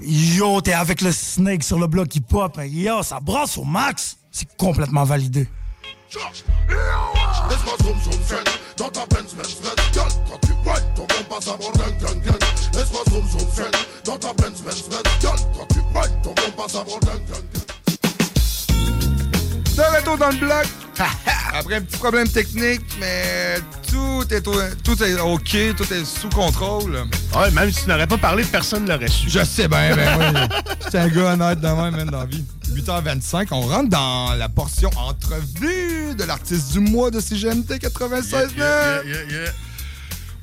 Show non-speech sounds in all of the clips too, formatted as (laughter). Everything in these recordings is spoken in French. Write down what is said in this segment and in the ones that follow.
Yo, t'es avec le snake sur le bloc hein. Yo, ça brasse au max. C'est complètement validé. De retour dans le bloc. (laughs) Après un petit problème technique, mais tout est, tout est OK, tout est sous contrôle. Ouais, même si tu n'aurais pas parlé, personne ne l'aurait su. Je sais bien, ben oui. (laughs) C'est un gars honnête de même, même dans la vie. 8h25, on rentre dans la portion entrevue de l'artiste du mois de CGMT 96 Yeah, yeah, yeah.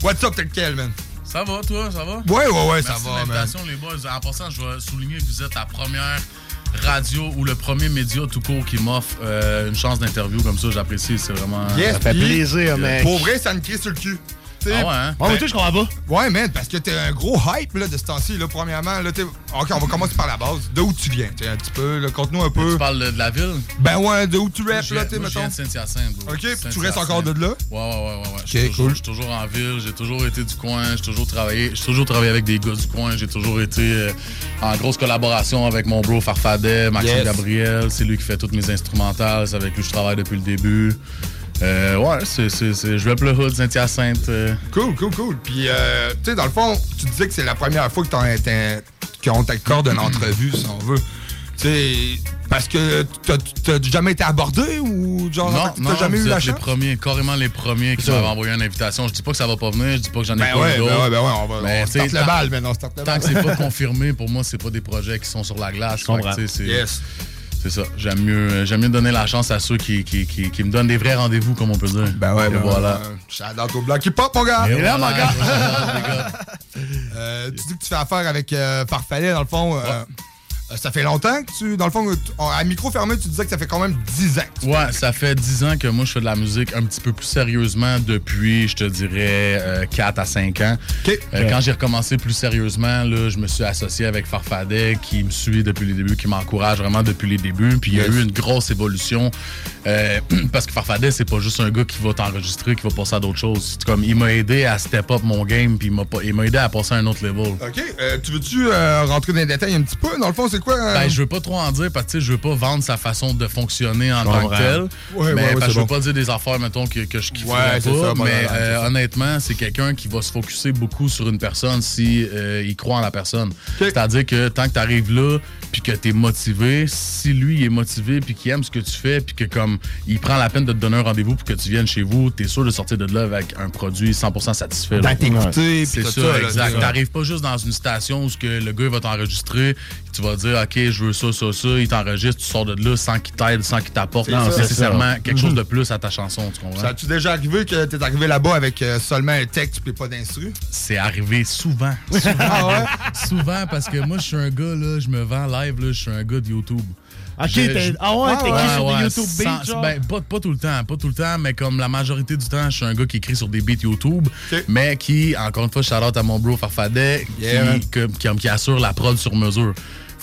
What's up, tel quel, man? Ça va, toi, ça va? Ouais, ouais, ouais, ça Merci va, de l'invitation, les boys. En passant, je vais souligner que vous êtes la première radio ou le premier média tout court qui m'offre euh, une chance d'interview comme ça. J'apprécie, c'est vraiment... Yes, fait plaisir, mec. Pour vrai, ça me crie sur le cul. Ah ouais, hein? Toi, je comprends pas. Ouais, man, parce que t'es un gros hype là, de ce temps-ci. Là, premièrement, là, t'es- OK, on va commencer par la base. De où tu viens? T'sais, un petit peu, là, conte-nous un peu. Tu parles de, de la ville? Ben ouais, de où tu Moi, là, viens- moi, je viens de Saint-Hyacinthe. bro. OK, puis tu Saint-Hyacinthe. restes encore de là? Ouais, ouais, ouais, ouais. ouais. Je suis toujours- cool. Suis toujours en ville, j'ai toujours été du coin, j'ai toujours travaillé, j'ai toujours travaillé avec des gars du coin, j'ai toujours été euh, en grosse collaboration avec mon bro Farfadet, Maxime Yes. Gabriel, c'est lui qui fait toutes mes instrumentales, c'est avec lui que je travaille depuis le début. Euh, ouais, c'est, je vais le hood Saint-Hyacinthe. euh. Cool, cool, cool. Puis, euh, tu sais, dans le fond, tu disais que c'est la première fois que qu'on t'accorde une entrevue, si on veut. Tu sais, parce que t'as- jamais été abordé ou genre, Non, t'as non, jamais vous eu la les premiers, carrément les premiers qui m'avaient envoyé une invitation. Je dis pas que ça va pas venir, je dis pas que j'en ai Ben pas ouais, eu ben d'autres. ouais, ben ouais, on va Mais, on starte le tant- bal, maintenant, on starte le Tant bal. que c'est pas (laughs) confirmé, pour moi, c'est pas des projets qui sont sur la glace. Je comprends. Yes. C'est ça. J'aime mieux, j'aime mieux donner la chance à ceux qui, qui, qui, qui me donnent des vrais rendez-vous, comme on peut dire. Ben ouais, ben voilà. ouais. Au bloc qui pop, mon gars! Et là, mon gars. Euh, tu dis que tu fais affaire avec euh, Farfadet, dans le fond. euh, euh, ça fait longtemps que tu. Dans le fond, à micro fermé, tu disais que ça fait quand même 10 ans. Ouais, ça fait 10 ans que moi je fais de la musique un petit peu plus sérieusement depuis, je te dirais, euh, 4 à 5 ans. Euh, Quand j'ai recommencé plus sérieusement, là, je me suis associé avec Farfadet qui me suit depuis les débuts, qui m'encourage vraiment depuis les débuts. Puis il y a eu une grosse évolution euh, (clears throat) parce que Farfadet, c'est pas juste un gars qui va t'enregistrer, qui va passer à d'autres choses. C'est comme il m'a aidé à step up mon game, puis il m'a aidé à passer à un autre level. OK. Euh, tu veux-tu euh, rentrer dans les détails un petit peu? Dans le fond, c'est quoi? euh, Ben, je veux pas trop en dire parce que je veux pas vendre sa façon de fonctionner en tant que comprends. tel. Ouais, mais ouais, ouais, je veux bon. pas dire des affaires, mettons, que, que je c'est pas. ça, mais euh, honnêtement, c'est quelqu'un qui va se focuser beaucoup sur une personne si euh, il croit en la personne. C'est-à-dire que tant que tu arrives là, puis que tu es motivé, si lui il est motivé, puis qu'il aime ce que tu fais, puis que comme il prend la peine de te donner un rendez-vous pour que tu viennes chez vous, tu es sûr de sortir de là avec un produit 100% satisfait. t'écouter, puis C'est ça, ça. là, exact. ça. T'arrives pas juste dans une station où ce que le gars va t'enregistrer, tu vas dire OK, je veux ça, ça, ça, il t'enregistre, tu sors de là sans qu'il t'aide, sans qu'il t'apporte C'est ça. nécessairement C'est quelque chose de plus à ta chanson, tu comprends? Ça a-tu déjà arrivé que t'es arrivé là-bas avec euh, seulement un texte puis pas d'instru? C'est arrivé souvent. Souvent, (laughs) Ah ouais? souvent parce que moi je suis un gars là, je me vends live là, je suis un gars de YouTube. Ok, Je- t'es- je- ah ouais, t'écris ouais, sur ouais, des YouTube sans- beats, genre? ben, pas, pas tout le temps, pas tout le temps, mais comme la majorité du temps, je suis un gars qui écrit sur des beats YouTube, Ok. mais qui, encore une fois, shout out à mon bro Farfadet, Yeah, qui, que- qui, qui assure la prod sur mesure.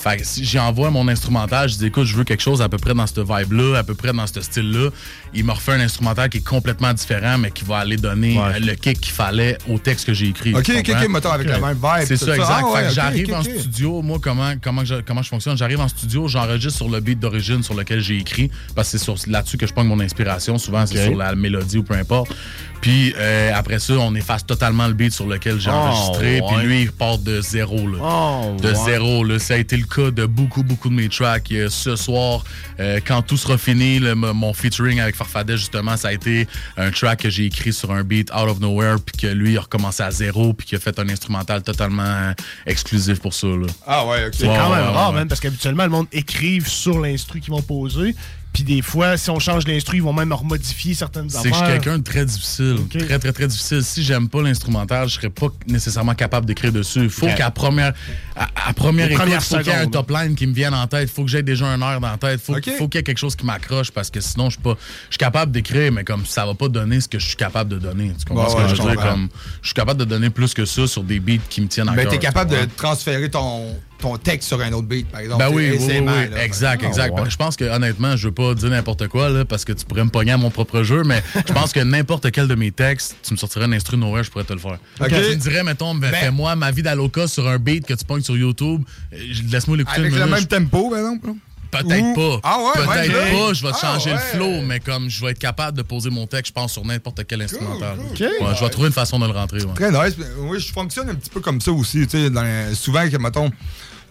Fait que si j'envoie mon instrumental, je dis écoute, je veux quelque chose à peu près dans cette vibe-là, à peu près dans ce style-là. Il m'a refait un instrumental qui est complètement différent, mais qui va aller donner Ouais. le kick qu'il fallait au texte que j'ai écrit. Ok, ok, ok, mettons avec la même vibe. C'est ça, exact. Ah ouais, fait que j'arrive en studio, moi, comment, comment, je, comment je fonctionne? J'arrive en studio, j'enregistre sur le beat d'origine sur lequel j'ai écrit, parce que c'est sur- là-dessus que je prends mon inspiration. Souvent, c'est sur la mélodie ou peu importe. Puis euh, après ça, on efface totalement le beat sur lequel j'ai Oh, enregistré. Puis lui, il repart de zéro. Là. Oh, de ouais. zéro. Là. Ça a été le cas de beaucoup, beaucoup de mes tracks. Euh, ce soir, euh, quand tout sera fini, le- mon featuring avec Farfadet, justement, ça a été un track que j'ai écrit sur un beat out of nowhere. Puis que lui, il a recommencé à zéro. Puis qu'il a fait un instrumental totalement exclusif pour ça. Là. Ah ouais, ok. C'est quand Ouais, même ouais, rare, ouais. man, parce qu'habituellement, le monde écrive sur l'instru qu'ils vont poser. Puis des fois, si on change l'instru, ils vont même remodifier certaines C'est que je suis affaires. quelqu'un de très difficile. Très, très, très difficile. Si j'aime pas l'instrumental, je serais pas nécessairement capable d'écrire dessus. Il faut qu'à première, à, à première écoute, premières faut qu'il y ait un top line qui me vienne en tête. faut que j'aie déjà un air dans la tête. faut, faut qu'il y ait quelque chose qui m'accroche parce que sinon, je suis pas. Je suis capable d'écrire, mais comme ça va pas donner ce que je suis capable de donner. Tu comprends ce que ouais, je veux dire? Comme, je suis capable de donner plus que ça sur des beats qui me tiennent à Ben, cœur. t'es capable de transférer ton, ton texte sur un autre beat, par exemple. Ben oui, oui, oui, aisément, oui. là. exact, Ah, exact. ouais. Ben, Je pense que honnêtement, je veux pas dire n'importe quoi là, parce que tu pourrais me pogner à mon propre jeu, mais (laughs) je pense que n'importe quel de mes textes, tu me sortirais un instru nowhere, je pourrais te le faire. Ok. Tu me dirais, mettons, ben, fais-moi ma vie d'Aloca sur un beat que tu pognes sur YouTube, euh, laisse-moi l'écouter Avec le même tempo, par exemple. Peut-être pas. Ah ouais, Peut-être ouais, pas, je vais te Ah changer ouais. le flow, mais comme je vais être capable de poser mon texte, je pense, sur n'importe quel instrumental. cool. Ouais, je vais trouver une façon de le rentrer. ouais. Très nice. Oui, je fonctionne un petit peu comme ça aussi. Tu sais, dans les- souvent, que, mettons,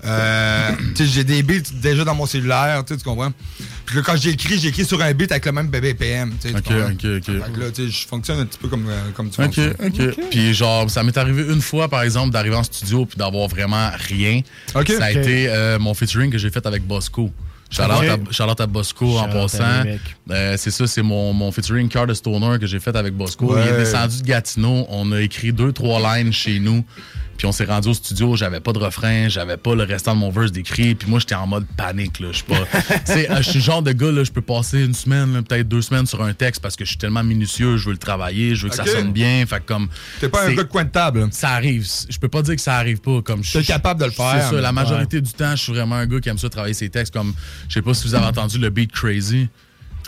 euh, j'ai des beats déjà dans mon cellulaire, tu comprends? Puis là, quand j'écris, j'écris sur un beat avec le même BPM, tu Ok, comprends? ok, ok. Fait que là, tu sais, je fonctionne un petit peu comme, euh, comme tu OK, fonctionnes. OK. Puis genre, ça m'est arrivé une fois, par exemple, d'arriver en studio puis d'avoir vraiment rien. OK. Ça a OK. été euh, mon featuring que j'ai fait avec Bosco. Charlotte, OK. à, Charlotte à Bosco en passant. Euh, c'est ça, c'est mon, mon featuring Card de Stoner que j'ai fait avec Bosco. Ouais. Il est descendu de Gatineau. On a écrit deux, trois lines chez nous. Puis on s'est rendu au studio, j'avais pas de refrain, j'avais pas le restant de mon verse d'écrit, puis moi j'étais en mode panique là, je suis pas (laughs) euh, je suis le genre de gars là, je peux passer une semaine, peut-être deux semaines sur un texte parce que je suis tellement minutieux, je veux le travailler, je veux que ça sonne bien, fait que comme T'es pas un gars de coin de table. ça arrive. Je peux pas dire que ça arrive pas. Comme je T'es capable de le faire, C'est ça. La majorité du temps, je suis vraiment un gars qui aime ça travailler ses textes. Comme, je sais pas si vous avez entendu le beat Crazy.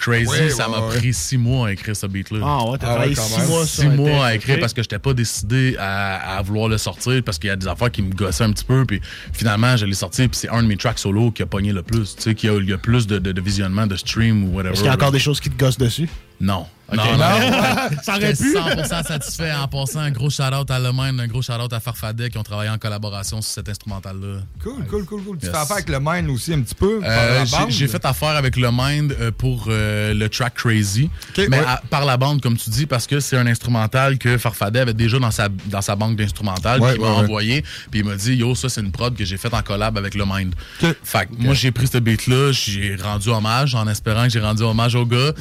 Crazy, Ouais, ça ouais, m'a ouais. pris six mois à écrire ce beat-là. Ah ouais, t'as Ah travaillé six même. mois Six mois à écrire parce que j'étais pas décidé à, à vouloir le sortir parce qu'il y a des affaires qui me gossaient un petit peu. Puis finalement, je l'ai sorti. Puis c'est un de mes tracks solo qui a pogné le plus. Tu sais, qui a il y a plus de, de, de visionnement, de stream ou whatever. Est-ce qu'il y a encore des choses qui te gossent dessus? Non. Ok. Non, non. Ça aurait pu? 100% satisfait en passant. Un gros shout-out à Lemaine, un gros shout-out à Farfadet qui ont travaillé en collaboration sur cet instrumental-là. Cool, cool, cool, cool. Tu Yes. fais affaire avec le Mind aussi un petit peu. par Euh, la j'ai- bande? J'ai fait affaire avec le Mind euh, pour euh, le track Crazy, mais ouais. à- par la bande, comme tu dis, parce que c'est un instrumental que Farfadet avait déjà dans sa, dans sa banque d'instrumental, Ouais, qu'il m'a envoyé, puis il m'a dit, yo, ça c'est une prod que j'ai faite en collab avec le Mind. Ok. Fait que moi j'ai pris ce beat-là, j'ai rendu hommage en espérant que j'ai rendu hommage au gars.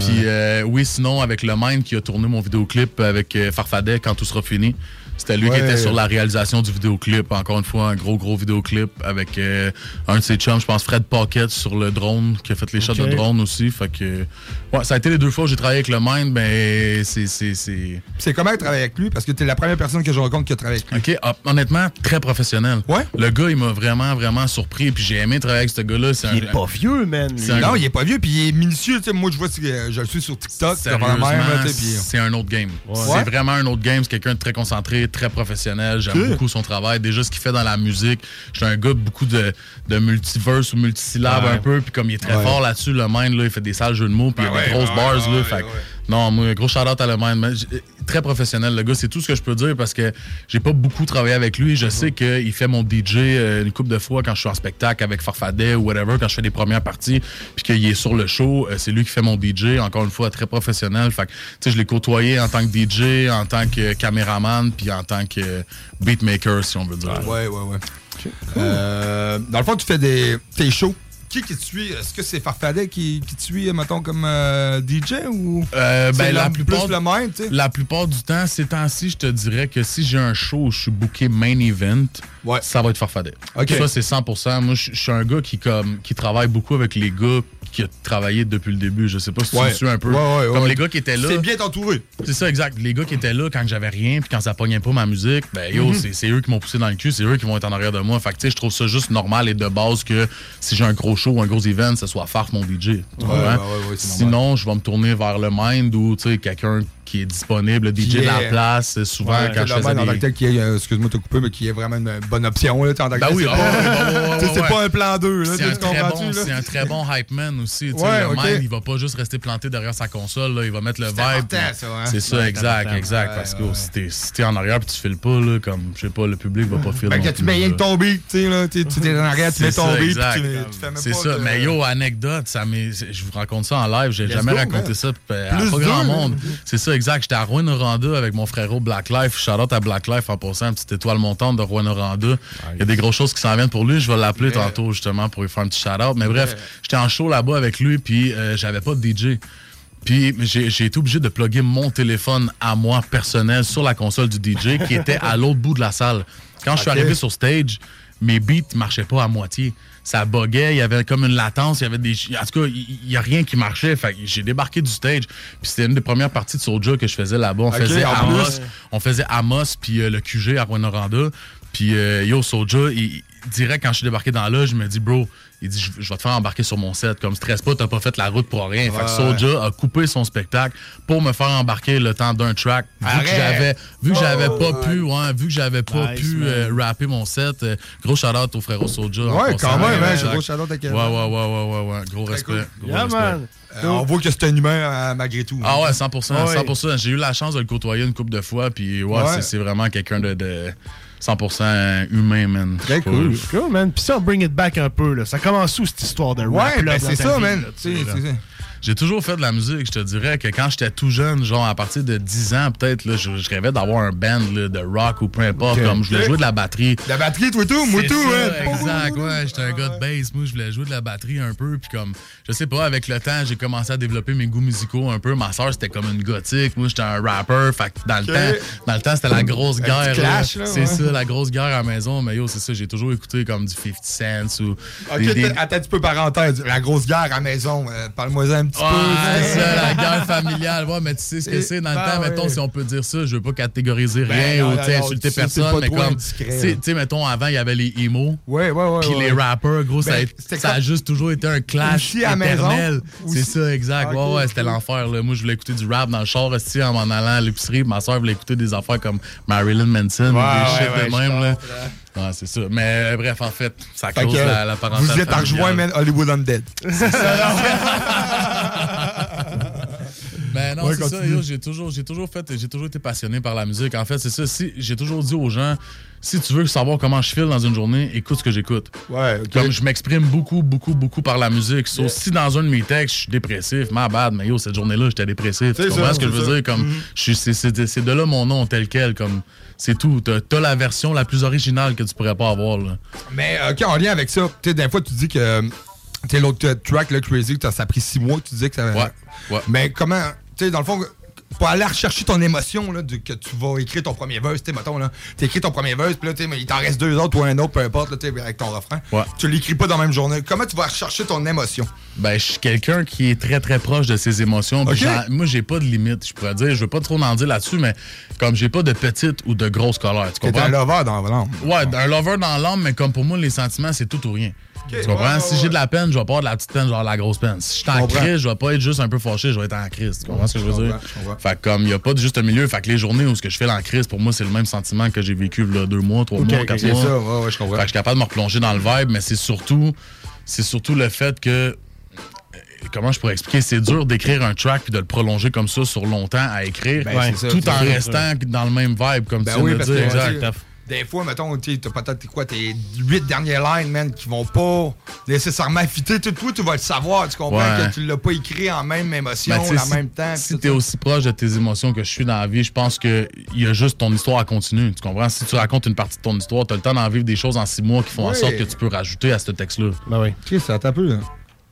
Puis euh, oui, sinon avec le Mind qui a tourné mon vidéoclip avec euh, Farfadet quand tout sera fini. C'était lui qui était sur la réalisation du vidéoclip. Encore une fois, un gros, gros vidéoclip avec euh, un de ses chums, je pense Fred Pocket sur le drone, qui a fait les shots de drone aussi. Fait que, ouais, ça a été les deux fois où j'ai travaillé avec le Mind, mais c'est, c'est, c'est... C'est comment travailler avec lui? Parce que t'es la première personne que je rencontre qui a travaillé avec lui. OK, hop, honnêtement, très professionnel. Ouais? Le gars, il m'a vraiment, vraiment surpris. Puis j'ai aimé travailler avec ce gars-là. Il un- est pas vieux, man. Un- Non, il est pas vieux, puis il est minutieux. Tu sais, moi, je vois, que je le suis sur TikTok, c'est même. tu c'est un autre game. Ouais. C'est vraiment un autre game. C'est quelqu'un de très concentré, très professionnel. J'aime beaucoup son travail. Déjà, ce qu'il fait dans la musique. Je suis un gars de beaucoup de, de multiverse ou multisyllabes Ouais. un peu. Puis comme il est très Ouais. fort là-dessus, le mind, là, il fait des sales jeux de mots. Puis a Ouais, des grosses ouais, bars. ouais, là, ouais, fait. Non, moi, gros shout-out à le mind. Très professionnel, le gars. C'est tout ce que je peux dire parce que j'ai pas beaucoup travaillé avec lui. Je sais qu'il fait mon DJ euh, une couple de fois quand je suis en spectacle avec Farfadet ou whatever, quand je fais des premières parties, puis qu'il est sur le show. euh, c'est lui qui fait mon DJ. Encore une fois, très professionnel. Fait que, tu sais, je l'ai côtoyé en tant que DJ, en tant que caméraman, puis en tant que beatmaker, si on veut dire. Ouais, ouais, ouais. Euh, dans le fond, tu fais des tes shows. Qui qui suit? Est-ce que c'est Farfadet qui, qui suit, mettons, comme euh, DJ ou Euh, ben, la, la- plupart, plus le même, tu sais? la plupart du temps, ces temps-ci, je te dirais que si j'ai un show où je suis booké main event, Ouais. ça va être Farfadet. Ça, c'est 100%. Moi, je je suis un gars qui, comme, qui travaille beaucoup avec les gars qui ont travaillé depuis le début. Je sais pas si tu Ouais. me suis un peu. Ouais, ouais, comme les gars qui étaient là. C'est bien entouré. C'est ça, exact. Les gars qui étaient là quand j'avais rien, puis quand ça pognait pas ma musique, ben yo, c'est- c'est eux qui m'ont poussé dans le cul, c'est eux qui vont être en arrière de moi. Fait que tu sais, je trouve ça juste normal et de base que si j'ai un gros show ou un gros event, ce soit Farf mon DJ. Sinon, je vais me tourner vers le Mind ou tu sais, quelqu'un qui est disponible. Le DJ la place, euh, souvent, Ouais, quand je faisais man en tant que des... tel qui est, euh, excuse-moi de te couper, mais qui est vraiment une bonne option. Là, en tant que Ben tel. oui, c'est pas- c'est ouais. un plan 2. Là, C'est un, très bon, c'est un très bon hype man aussi. Ouais, le man, il va pas juste rester planté derrière sa console. là, il va mettre le vibe. puis- hein? C'est ça, Ouais, exact, exact. Ouais, parce que ouais. si t'es si t'es en arrière et tu files pas, là, comme, je sais pas, le public va pas filer. Ben, quand tu mets rien que ton beat, tu t'es en arrière, tu C'est mets ton ça, beat, puis exact. tu, tu fais même C'est ça. Mais yo, anecdote, je vous raconte ça en live. J'ai jamais raconté ça euh, à pas grand monde. C'est ça, exact. J'étais à Rouen-Noranda avec mon frérot Black Life. Shout out à Black Life en passant, une petite étoile montante de Rouen-Noranda. Il y a des grosses choses qui s'en viennent pour lui. Je vais l'appeler tantôt, justement, pour lui faire un petit shout out. Mais bref, j'étais en show là-bas avec lui, puis euh, j'avais pas de DJ. Puis j'ai été obligé de plugger mon téléphone à moi personnel sur la console du DJ qui était à l'autre bout de la salle. Quand je suis (laughs) arrivé sur stage, mes beats marchaient pas à moitié. Ça buguait, il y avait comme une latence, il y avait des. En tout cas, il il y, a rien qui marchait. Fait que j'ai débarqué du stage. Puis c'était une des premières parties de Soulja que je faisais là-bas. On faisait en Amos, on faisait Amos puis euh, le QG à Rwanda. Puis euh, yo, Soulja, il, direct quand je suis débarqué dans là, je me dis, bro, il dit, je, je vais te faire embarquer sur mon set. Comme stress pas, t'as pas fait la route pour rien. Fait que Soulja a coupé son spectacle pour me faire embarquer le temps d'un track. Vu que j'avais, vu que j'avais pas pu, ouais, vu que j'avais pas Nice, pu euh, rapper mon set, euh, gros shout out au frérot Soulja. Ouais, quand même, hein, gros shout-out à Kevin. Ouais, ouais, ouais, ouais, ouais, ouais. Gros respect. cool. Gros Yeah, respect. man. Euh, on voit que c'est un humain euh, malgré tout. Ah ouais, 100%. Ouais. 100%. J'ai eu la chance de le côtoyer une couple de fois, puis ouais, Ouais. c'est- c'est vraiment quelqu'un de, de 100% humain, man. Très cool. Cool, man. Puis ça, on bring it back un peu, là. Ça commence où, cette histoire de rap, Ouais, là, ben c'est ça, man. J'ai toujours fait de la musique. Je te dirais que quand j'étais tout jeune, genre à partir de 10 ans, peut-être, là, je, je rêvais d'avoir un band là, de rock ou peu importe. Comme je voulais jouer de la batterie. La batterie, toi, tout, moi, tout, hein. Exact, ouais. J'étais un gars de bass. Moi, je voulais jouer de la batterie un peu. Puis comme, je sais pas, avec le temps, j'ai commencé à développer mes goûts musicaux un peu. Ma soeur, c'était comme une gothique. Moi, j'étais un rapper. Fait que dans le temps, dans le temps, c'était la grosse guerre. clash, là, C'est ouais. ça, la grosse guerre à la maison. Mais yo, c'est ça, j'ai toujours écouté comme du 50 Cent ou. Ok, des- des- attends un petit peu parenthèse. La grosse guerre à la maison. euh, Parle-moi un petit Ouais, peu. c'est ça, la (laughs) guerre familiale. Ouais, mais tu sais ce que c'est dans le ben temps, mettons, si on peut dire ça, je veux pas catégoriser Ben rien ou insulter c'est personne, mais comme, tu sais, mettons, avant, il y avait les emo. Ouais, ouais, ouais. Puis les rappers, gros, ça, a, Ben, ça a juste toujours été un clash à éternel. C'est ça, exact. Ok, ouais, ouais, c'était l'enfer. là. Moi, je voulais écouter du rap dans le char aussi en m'en allant à l'épicerie. Ma soeur voulait écouter des affaires comme Marilyn Manson ou des shit de même. Là. c'est ça. Mais euh, bref, en fait, ça Fait close que, la, la parenthèse vous êtes rejoint, man, Hollywood Undead. (laughs) Ben non, Ouais, c'est ça. J'ai toujours, j'ai toujours fait, j'ai toujours été passionné par la musique. En fait, c'est ça. Si, j'ai toujours dit aux gens, si tu veux savoir comment je file dans une journée, écoute ce que j'écoute. Ouais. Comme je m'exprime beaucoup, beaucoup, beaucoup par la musique. So, Si dans un de mes textes, je suis dépressif, ma bad, mais yo, cette journée-là, j'étais dépressif. Tu C'est comprends ça, ce que je veux ça. dire? Comme, suis- c'est, de là mon nom tel quel. Comme, c'est tout. T'as, t'as la version la plus originale que tu pourrais pas avoir. Là. Mais, OK, en lien avec ça, tu sais, des fois, tu dis que. Tu sais, l'autre euh, track, là, Crazy, que ça a pris six mois, tu disais que ça. Ouais, ouais. Mais comment. Tu sais, dans le fond. Pour aller rechercher ton émotion, là, de, que tu vas écrire ton premier verse, tu sais, mettons, là, tu écris ton premier verse, puis là, mais il t'en reste deux autres ou un autre, peu importe, là, tu sais, avec ton refrain. Ouais. Tu l'écris pas dans la même journée. Comment tu vas rechercher ton émotion? Ben, je suis quelqu'un qui est très, très proche de ses émotions. Puis Ok. j'en- Moi, j'ai pas de limite, je pourrais dire. Je veux pas trop en dire là-dessus, mais comme j'ai pas de petite ou de grosse colère. Tu comprends? un lover dans l'âme. Ouais, un lover dans l'âme, mais comme pour moi, les sentiments, c'est tout ou rien. Tu comprends? ouais, ouais, si j'ai de la peine, je vais pas avoir de la petite peine, genre la grosse peine. Si je suis en crise, je vais pas être juste un peu fâché, je vais être en crise. Tu comprends ce que je veux dire? comprends, je comprends. Fait que comme il y a pas de juste milieu, fait que les journées où ce que je fais en crise, pour moi, c'est le même sentiment que j'ai vécu là, deux mois, trois mois, quatre mois. ça, ouais, ouais, je comprends. Fait que je suis capable de me replonger dans le vibe, mais c'est surtout, c'est surtout le fait que. Comment je pourrais expliquer? C'est dur d'écrire un track puis de le prolonger comme ça sur longtemps à écrire, Ben, tout en ça. restant dans le même vibe, comme Ben tu viens oui, de parce dire. que Exact. Des fois, mettons, tu t'as peut-être quoi, tes huit dernières lines, man, qui vont pas nécessairement fitter. Tout, toi, tu vas le savoir. Tu comprends Ouais. que tu l'as pas écrit en même émotion, Ben, en si- même temps. Si t'es aussi proche de tes émotions que je suis dans la vie, je pense qu'il y a juste ton histoire à continuer. Tu comprends? Si tu racontes une partie de ton histoire, t'as le temps d'en vivre des choses en six mois qui font en sorte que tu peux rajouter à ce texte-là. Ben oui. Tu sais, ça t'a peu, là.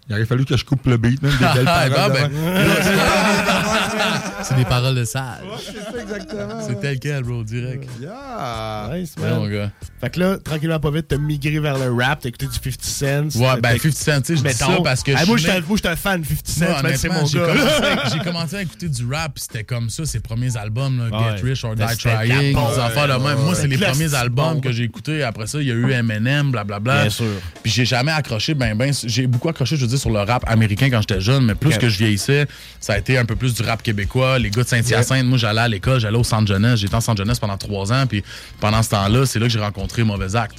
Il aurait fallu que je coupe le beat, même. Des (laughs) belles Ah, paroles ben. (laughs) (laughs) C'est des paroles de sage. C'est ça, exactement. C'est tel quel, bro, direct. Yeah. Nice, Ouais, man. mon gars. Fait que là, tranquillement, pas vite, t'as migré vers le rap, t'as écouté du 50 Cent. Ouais, ben T'as- 50 Cent, tu sais, je dis ça parce que Hey, je moi, suis j'étais né- moi, j'étais un fan de 50 Cent, c'est mon j'ai gars. commencé, à- j'ai commencé à écouter du rap, c'était comme ça, ses premiers albums, là, Ouais. Get Rich or Die Ben, c'était Trying, des affaires de même. Moi, c'est les premiers albums que j'ai écoutés. Après ça, il y a eu Eminem, blablabla. Bien sûr. Puis j'ai jamais accroché, ben, ben, j'ai beaucoup accroché, je veux dire, sur le rap américain quand j'étais jeune, mais plus que je vieillissais, ça a été un peu plus du rap québécois, les gars de Saint-Hyacinthe. Moi, j'allais à l'école, j'allais au centre jeunesse. J'étais en centre jeunesse pendant trois ans. Puis pendant ce temps-là, c'est là que j'ai rencontré Mauvais Acte.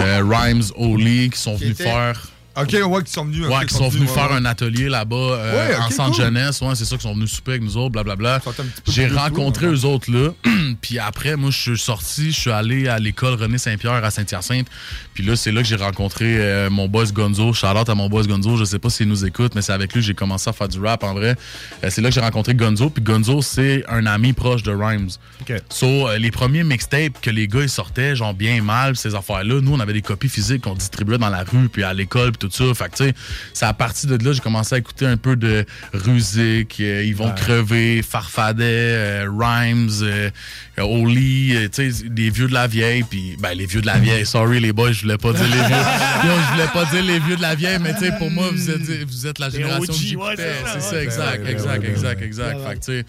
Euh, Rhymes, Oli, qui sont venus était- faire. Ok, ouais, qui sont venus. Ouais, ok, qui sont venus faire ouais. un atelier là-bas euh, Ouais, en centre cool. jeunesse. Ouais, c'est ça qu'ils sont venus souper avec nous autres, blablabla. J'ai rencontré eux autres là. (clears throat) puis après, moi, je suis sorti, je suis allé à l'école René Saint-Pierre à Saint-Hyacinthe. Puis là, c'est là que j'ai rencontré euh, mon boss Gonzo. Shout-out à mon boss Gonzo. Je sais pas s'il nous écoute, mais c'est avec lui que j'ai commencé à faire du rap en vrai. Euh, c'est là que j'ai rencontré Gonzo. Puis Gonzo, c'est un ami proche de Rhymes. OK. So, les premiers mixtapes que les gars ils sortaient, genre bien mal, ces affaires-là, nous, on avait des copies physiques qu'on distribuait dans la rue, puis à l'école, puis tout ça. Fait que, tu sais, c'est à partir de là, j'ai commencé à écouter un peu de Rusick, euh, Ils vont crever, Farfadet, euh, Rhymes, euh, Oli, euh, tu sais, des vieux de la vieille, puis, ben, les vieux de la vieille, sorry les boys, je voulais pas dire les vieux. (laughs) Je voulais pas dire les vieux de la vieille, mais tu sais, pour moi, vous êtes, vous êtes la génération OG, que ouais, c'est ça, c'est ça, exact, exact, exact, exact. Fait que, tu sais,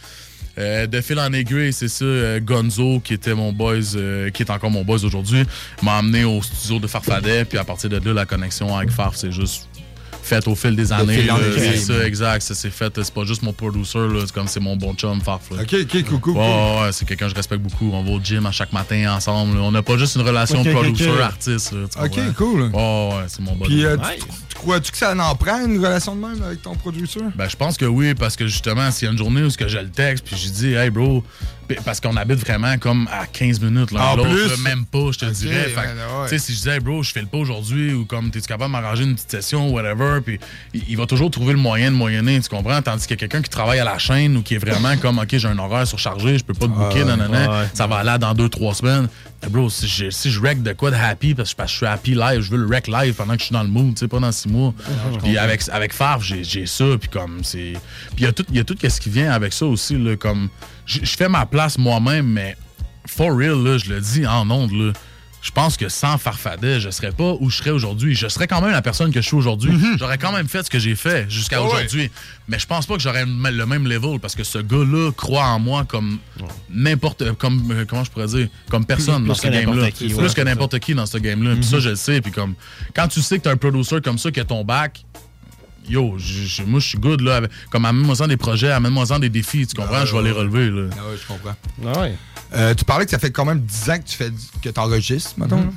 euh, de fil en aiguille, c'est ça, euh, Gonzo, qui était mon boys, euh, qui est encore mon boys aujourd'hui, m'a amené au studio de Farfadet, puis à partir de là, la connexion avec Farf, c'est juste fait au fil des années. fil en là. aiguille. C'est ça, exact. Ça s'est fait. C'est pas juste mon producer, là. C'est comme c'est mon bon chum, Farf. là. Ok, ok, cool. Ouais, ouais, ouais, c'est quelqu'un que je respecte beaucoup. On va au gym à chaque matin ensemble. là. On n'a pas juste une relation Ok, ok, ok. producer-artiste. Ok, cool. Ouais, ouais, c'est mon bon Puis, crois-tu que ça en prend une relation de même avec ton producer? Ben, je pense que oui, parce que justement, s'il y a une journée où ce je le texte, puis je dis, hey bro, parce qu'on habite vraiment comme à 15 minutes l'un En plus? là, même pas, je te dirais. Fait que, ouais, ouais. Tu sais, si je disais, hey bro, je fais le pas aujourd'hui, ou comme, t'es-tu capable de m'arranger une petite session, whatever, puis il, il va toujours trouver le moyen de moyenner, tu comprends? Tandis qu'il y a quelqu'un qui travaille à la chaîne ou qui est vraiment comme, OK, j'ai un horaire surchargé, je peux pas te booker, ouais, nanana, ouais. ça va aller dans deux, trois semaines. Bro, si je, si je rec de quoi de happy, parce que parce que je suis happy live, je veux le rec live pendant que je suis dans le mood, tu sais, pas dans six mois. Puis avec, avec Favre, j'ai ça, puis comme c'est. Puis il y a tout, il y a tout ce qui vient avec ça aussi, là, comme. Je je fais ma place moi-même, mais for real, là, je le dis en ondes, là. Je pense que sans Farfadet, je serais pas où je serais aujourd'hui. Je serais quand même la personne que je suis aujourd'hui. J'aurais quand même fait ce que j'ai fait jusqu'à Ouais, aujourd'hui. Mais je pense pas que j'aurais le même level parce que ce gars-là croit en moi comme n'importe comme euh, comment je pourrais dire comme personne Plus dans ce game-là. Plus ouais, que n'importe qui dans ce game-là. Puis ça, je le sais. Puis comme quand tu sais que t'as un producer comme ça qui a ton back. Yo, je- je- moi je suis good là. avec- Comme amène-moi-en des projets, amène-moi-en des défis, tu comprends? je vais les relever là. Ah ouais, je comprends. Ouais. Euh, tu parlais que ça fait quand même 10 ans que tu fais que. Mm-hmm. là.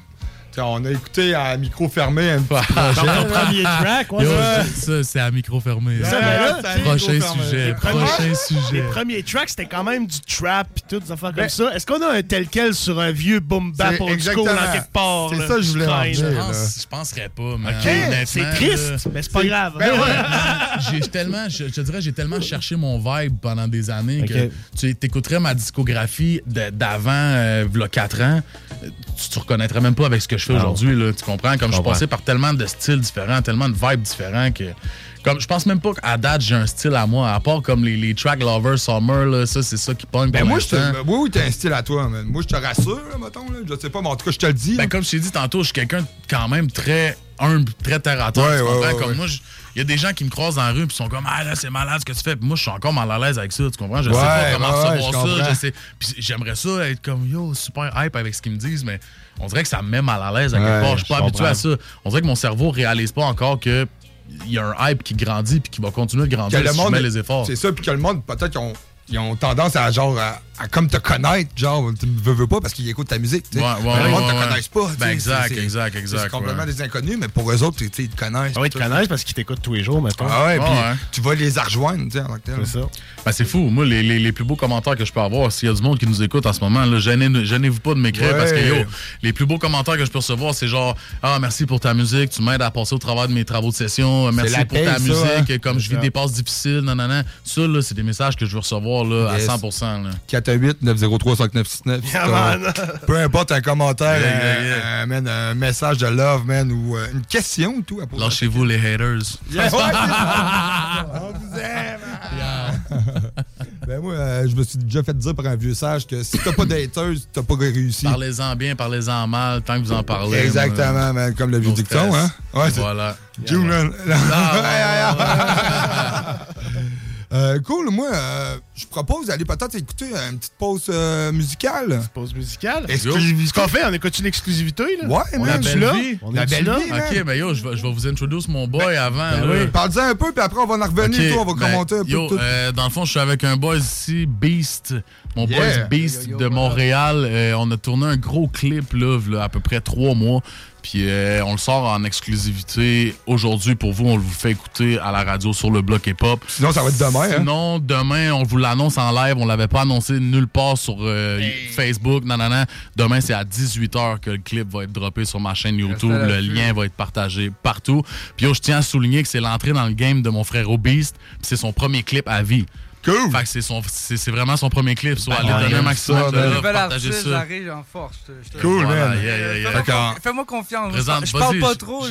On a écouté à micro fermé un petit Dans ton premier track, ouais. Yo, ça, c'est à micro fermé. Ça, ben là, Prochain micro fermé. sujet, Les premiers- prochain Les sujet. premiers tracks, c'était quand même du trap et toutes des affaires Ben, comme ça. Est-ce qu'on a un tel quel sur un vieux boom bap school exactement. en quelque part? C'est ça que je voulais en dire. Je, là. pense, je penserais pas, mais c'est là, triste, mais c'est pas grave. Ben ouais. (laughs) j'ai tellement, je, je te dirais, j'ai tellement cherché mon vibe pendant des années que tu écouterais ma discographie d'avant, euh, v'là 4 ans, tu te reconnaîtrais même pas avec ce que je fais aujourd'hui, tu comprends? Comme je suis passé par tellement de styles différents, tellement de vibes différents que. Comme, je pense même pas qu'à date, j'ai un style à moi, à part comme les, les track lovers summer, là, ça, c'est ça qui pogne Ben moi, je oui, oui, t'as un style à toi, man. Moi, je te rassure, là, mettons. Là. Je sais pas, mais en tout cas, je te le dis. Ben, comme je t'ai dit tantôt, je suis quelqu'un quand même très humble, très terre à terre. Ouais, tu ouais, comprends? ouais, comme ouais. moi, je- il y a des gens qui me croisent dans la rue et sont comme Ah là, c'est malade ce que tu fais. Puis moi, je suis encore mal à l'aise avec ça, tu comprends? Je sais pas comment ouais, recevoir ça. Je sais. Puis j'aimerais ça être comme yo, super hype avec ce qu'ils me disent, mais on dirait que ça me met mal à l'aise à quelque part. Je suis pas habitué à ça. On dirait que mon cerveau réalise pas encore que. Il y a un hype qui grandit puis qui va continuer de que grandir le si monde. je mets les efforts. C'est ça, puis que le monde, peut-être qu'ils ont, ils ont tendance à, genre, à, à comme te connaître, genre, tu veux, veux pas parce qu'ils écoutent ta musique, tu sais. Ouais, ouais, Mais le monde ouais, te ouais. connaisse pas, Ben, exact, exact, exact, C'est complètement ouais. des inconnus, mais pour eux autres, tu sais, ils te connaissent. Ah oui, ils te connaissent parce qu'ils t'écoutent tous les jours, mettons. Ah ouais, puis ouais. tu vas les rejoindre, tu sais. C'est ça. Ben, c'est fou. Moi, les, les- les plus beaux commentaires que je peux avoir, s'il y a du monde qui nous écoute en ce moment, là, gênez- gênez-vous pas de m'écrire Ouais. parce que, yo, les plus beaux commentaires que je peux recevoir, c'est genre, ah, merci pour ta musique, tu m'aides à passer au travers de mes travaux de session, merci pour paye, ta ça, musique, hein. comme je vis ça. des passes difficiles, nanana. Ça, là, c'est des messages que je veux recevoir, là, Yes. à 100%. Là. 418-903-5969. Yeah, man. Peu importe un commentaire, Yeah, un, yeah, yeah. un- man, un message de love, man, ou euh, une question ou tout à poser. Lâchez-vous les haters. (laughs) Ouais. (laughs) On vous aime. ben moi, euh, je me suis déjà fait dire par un vieux sage que si t'as pas d'haters, t'as pas réussi. Parlez-en bien, parlez-en mal, tant que vous en parlez. Exactement, man, comme le vieux dicton, hein? Ouais, Voilà. June, (laughs) Euh, cool, moi, euh, je propose d'aller peut-être écouter une petite pause euh, musicale. Pause musicale? Exclusivité. Ce qu'on fait, on écoute une exclusivité, là? Ouais, on man. est belle là? vie. On La belle là? Ok, ben yo, je vais, je vais vous introduire mon boy avant. Ben oui. Parle-en un peu, puis après, on va en revenir. Toi, on va ben, commenter un peu yo, tout. euh, dans le fond, je suis avec un boys ici, Beast. Mon Yeah. boys Beast Yo, yo, de Montréal. Euh, on a tourné un gros clip, là, à peu près trois mois. Puis euh, on le sort en exclusivité aujourd'hui pour vous. On vous fait écouter à la radio sur le bloc hip-hop. Sinon, ça va être demain. Hein? Sinon, demain, on vous l'annonce en live. On l'avait pas annoncé nulle part sur euh, Facebook. Non, non, non. Demain, c'est à 18h que le clip va être droppé sur ma chaîne YouTube. Le lien va être partagé partout. Puis yo, je tiens à souligner que c'est l'entrée dans le game de mon frère Beast. C'est son premier clip à vie. Cool. Fait que c'est son- c'est c'est vraiment son premier clip. Soit Ben, allez donner un maximum ça, de love, Nouvel partager artiste, ça. j'arrive en force. Cool, Voilà, man. yeah, yeah, yeah. Fais-moi D'accord. con- Fais-moi confiance. Présente, je parle pas trop.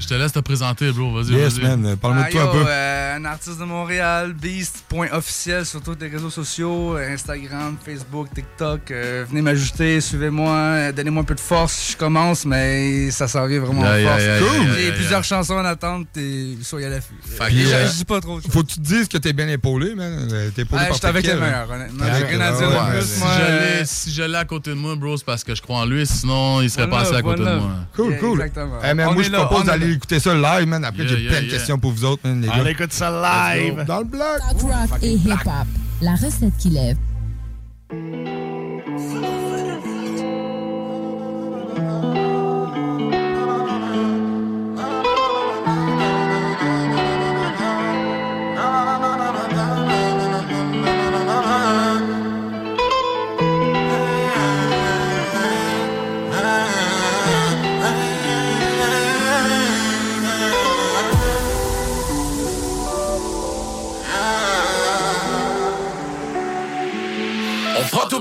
Je te laisse te présenter, bro. Vas-y, Yes, man. Parle-moi Ah, de toi un peu. euh, un artiste de Montréal, Beast.officiel sur tous les réseaux sociaux, Instagram, Facebook, TikTok. euh, venez m'ajouter, suivez-moi, euh, donnez-moi un peu de force. Je commence, mais ça s'en vient vraiment Yeah, en yeah, force. yeah, Cool. J'ai yeah. plusieurs chansons en attente et soyez à l'affût. Fait que, je dis pas trop. Faut que tu te dises que t'es bien épaulé, man. T'es épaulé Ah, avec les meilleurs, honnêtement. Rien à dire ouais, de ouais, plus. ouais. Moi, Si je euh, l'ai si je l'ai à côté de moi, bro, c'est parce que je crois en lui. Sinon, il serait passé à côté de moi. Cool, cool. exactement. Eh, mais On moi, je là, propose d'aller écouter ça live, man. Après, Yeah, j'ai plein de questions pour vous autres, man, On écoute ça live. Dans le bloc. Talk rock et hip-hop. La recette qui lève.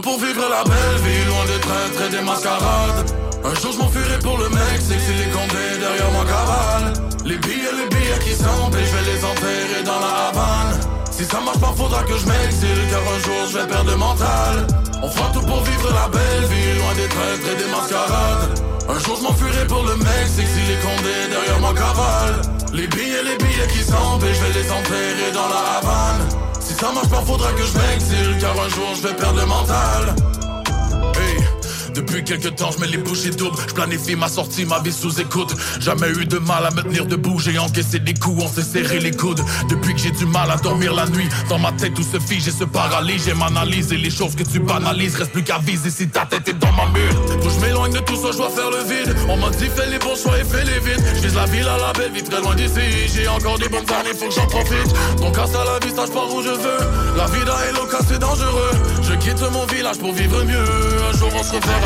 Pour vivre la belle vie, loin des traîtres et des mascarades. Un jour je m'enfuirai pour le Mexique, si les condés derrière moi cavale. Les billets, les billets qui semblent, et je vais les enterrer dans la Havane. Si ça marche pas, faudra que je m'exile, car un jour je vais perdre le mental. On fera tout pour vivre la belle vie, loin des traîtres et des mascarades. Un jour je m'enfuirai pour le Mexique, si les condés derrière moi cavale. Les billets, les billets qui semblent, et je vais les enterrer dans la Havane. Ça marche pas, faudra que je m'exile, car un jour je vais perdre le mental. Depuis quelques temps, je mets les bougies doubles. Je planifie ma sortie, ma vie sous écoute. Jamais eu de mal à me tenir debout. J'ai encaissé des coups, on s'est serré les coudes. Depuis que j'ai du mal à dormir la nuit, dans ma tête tout se fige et se paralyse. J'ai m'analyse et les choses que tu banalises. Reste plus qu'à viser si ta tête est dans ma mule. Faut que je m'éloigne de tout ça, je dois faire le vide. On m'a dit fais les bons choix et fais les vite. Je la ville à la belle vie, très loin d'ici. J'ai encore des bonnes années, faut que j'en profite. Donc à la vie, je pars où je veux. La est loca, c'est dangereux. Je quitte mon village pour vivre mieux. Un jour on se reverra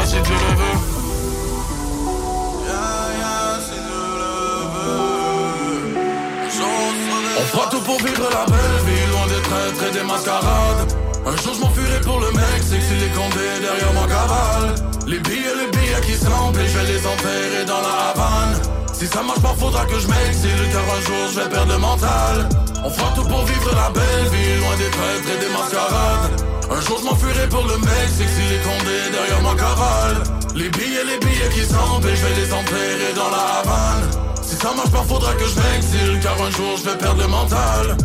On fera tout pour vivre la belle vie, loin des traîtres et des mascarades. Un jour je m'enfuirai pour le Mexique, si les condés derrière moi cavale. Les billets, les billets qui semblent, je vais les enterrer dans la Havane. Si ça marche pas, faudra que je m'exile, car un jour je vais perdre le mental. On fera tout pour vivre la belle vie, loin des traîtres et des mascarades. Un jour je m'enfuirai pour le Mexique, si les condés derrière moi cavalent. Les billets, les billets qui et je vais les enterrer dans la Havane. Si ça marche pas, faudra que je m'exile, car un jour je vais perdre le mental.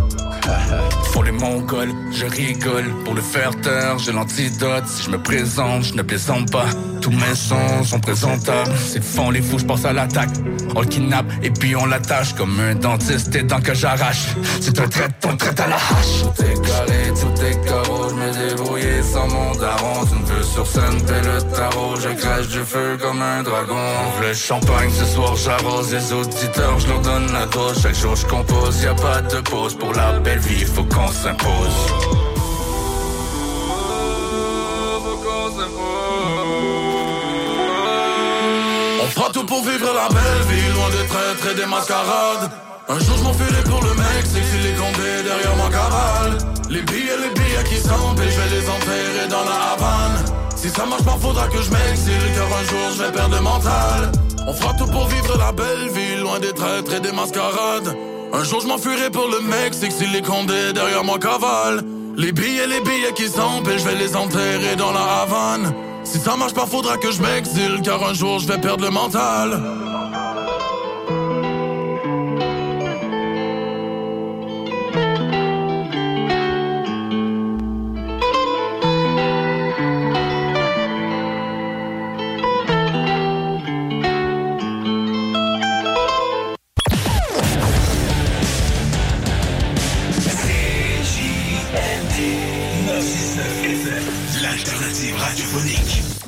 Pour les mongols, je rigole. Pour le faire taire, j'ai l'antidote. Si je me présente, je ne plaisante pas. Tous mes sons sont présentables. S'ils font les fous, je pense à l'attaque. On le kidnappe et puis on l'attache comme un dentiste. Tes dents que j'arrache. C'est un trait, on traite à la hache. Tout est carré, tout est carreau. Je me débrouillais sans mon daron. Tu me veux sur scène, t'es le tarot. Je crache du feu comme un dragon. Le champagne, ce soir j'arrose les auditeurs. Je leur donne la dose. Chaque jour je compose. Y a pas de pause pour la belle vie. Faut qu'on s'impose. On fera tout pour vivre la belle vie, loin des traîtres et des mascarades. Un jour je m'enfuirai pour le Mexique, si les condés derrière moi cavale. Les billets, les billets qui semblent, et je vais les enterrer dans la Havane. Si ça marche pas, faudra que je m'exile, car un jour je vais perdre le mental. On fera tout pour vivre la belle vie, loin des traîtres et des mascarades. Un jour je m'enfuirai pour le Mexique, si les condés derrière moi cavalent. Les billets, les billets qui et je vais les enterrer dans la Havane. Si ça marche pas, faudra que je m'exile, car un jour je vais perdre le mental.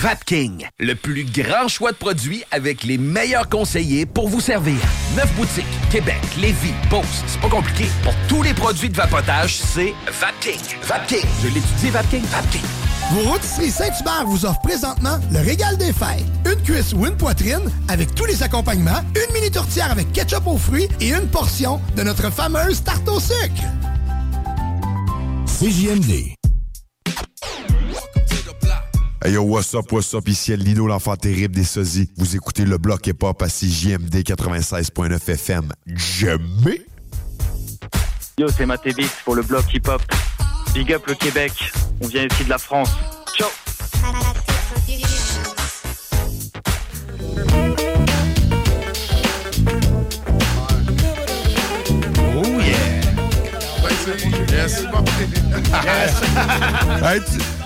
Vapking, le plus grand choix de produits avec les meilleurs conseillers pour vous servir. Neuf boutiques, Québec, Lévis, Beauce, c'est pas compliqué. Pour tous les produits de vapotage, c'est Vapking. Vapking, je l'étudie, Vapking, Vapking. Vos rôtisseries Saint-Hubert vous offrent présentement le régal des fêtes. Une cuisse ou une poitrine avec tous les accompagnements, une mini tourtière avec ketchup aux fruits et une portion de notre fameuse tarte au sucre. CJMD. Hey yo, what's up, what's up, ici Lino, l'enfant terrible des sosies. Vous écoutez le bloc hip-hop à CJMD 96.9 FM. Jamais! Yo, c'est Matévis pour le bloc hip-hop. Big up le Québec. On vient ici de la France. Ciao Oh yeah! Yes! hey, tu,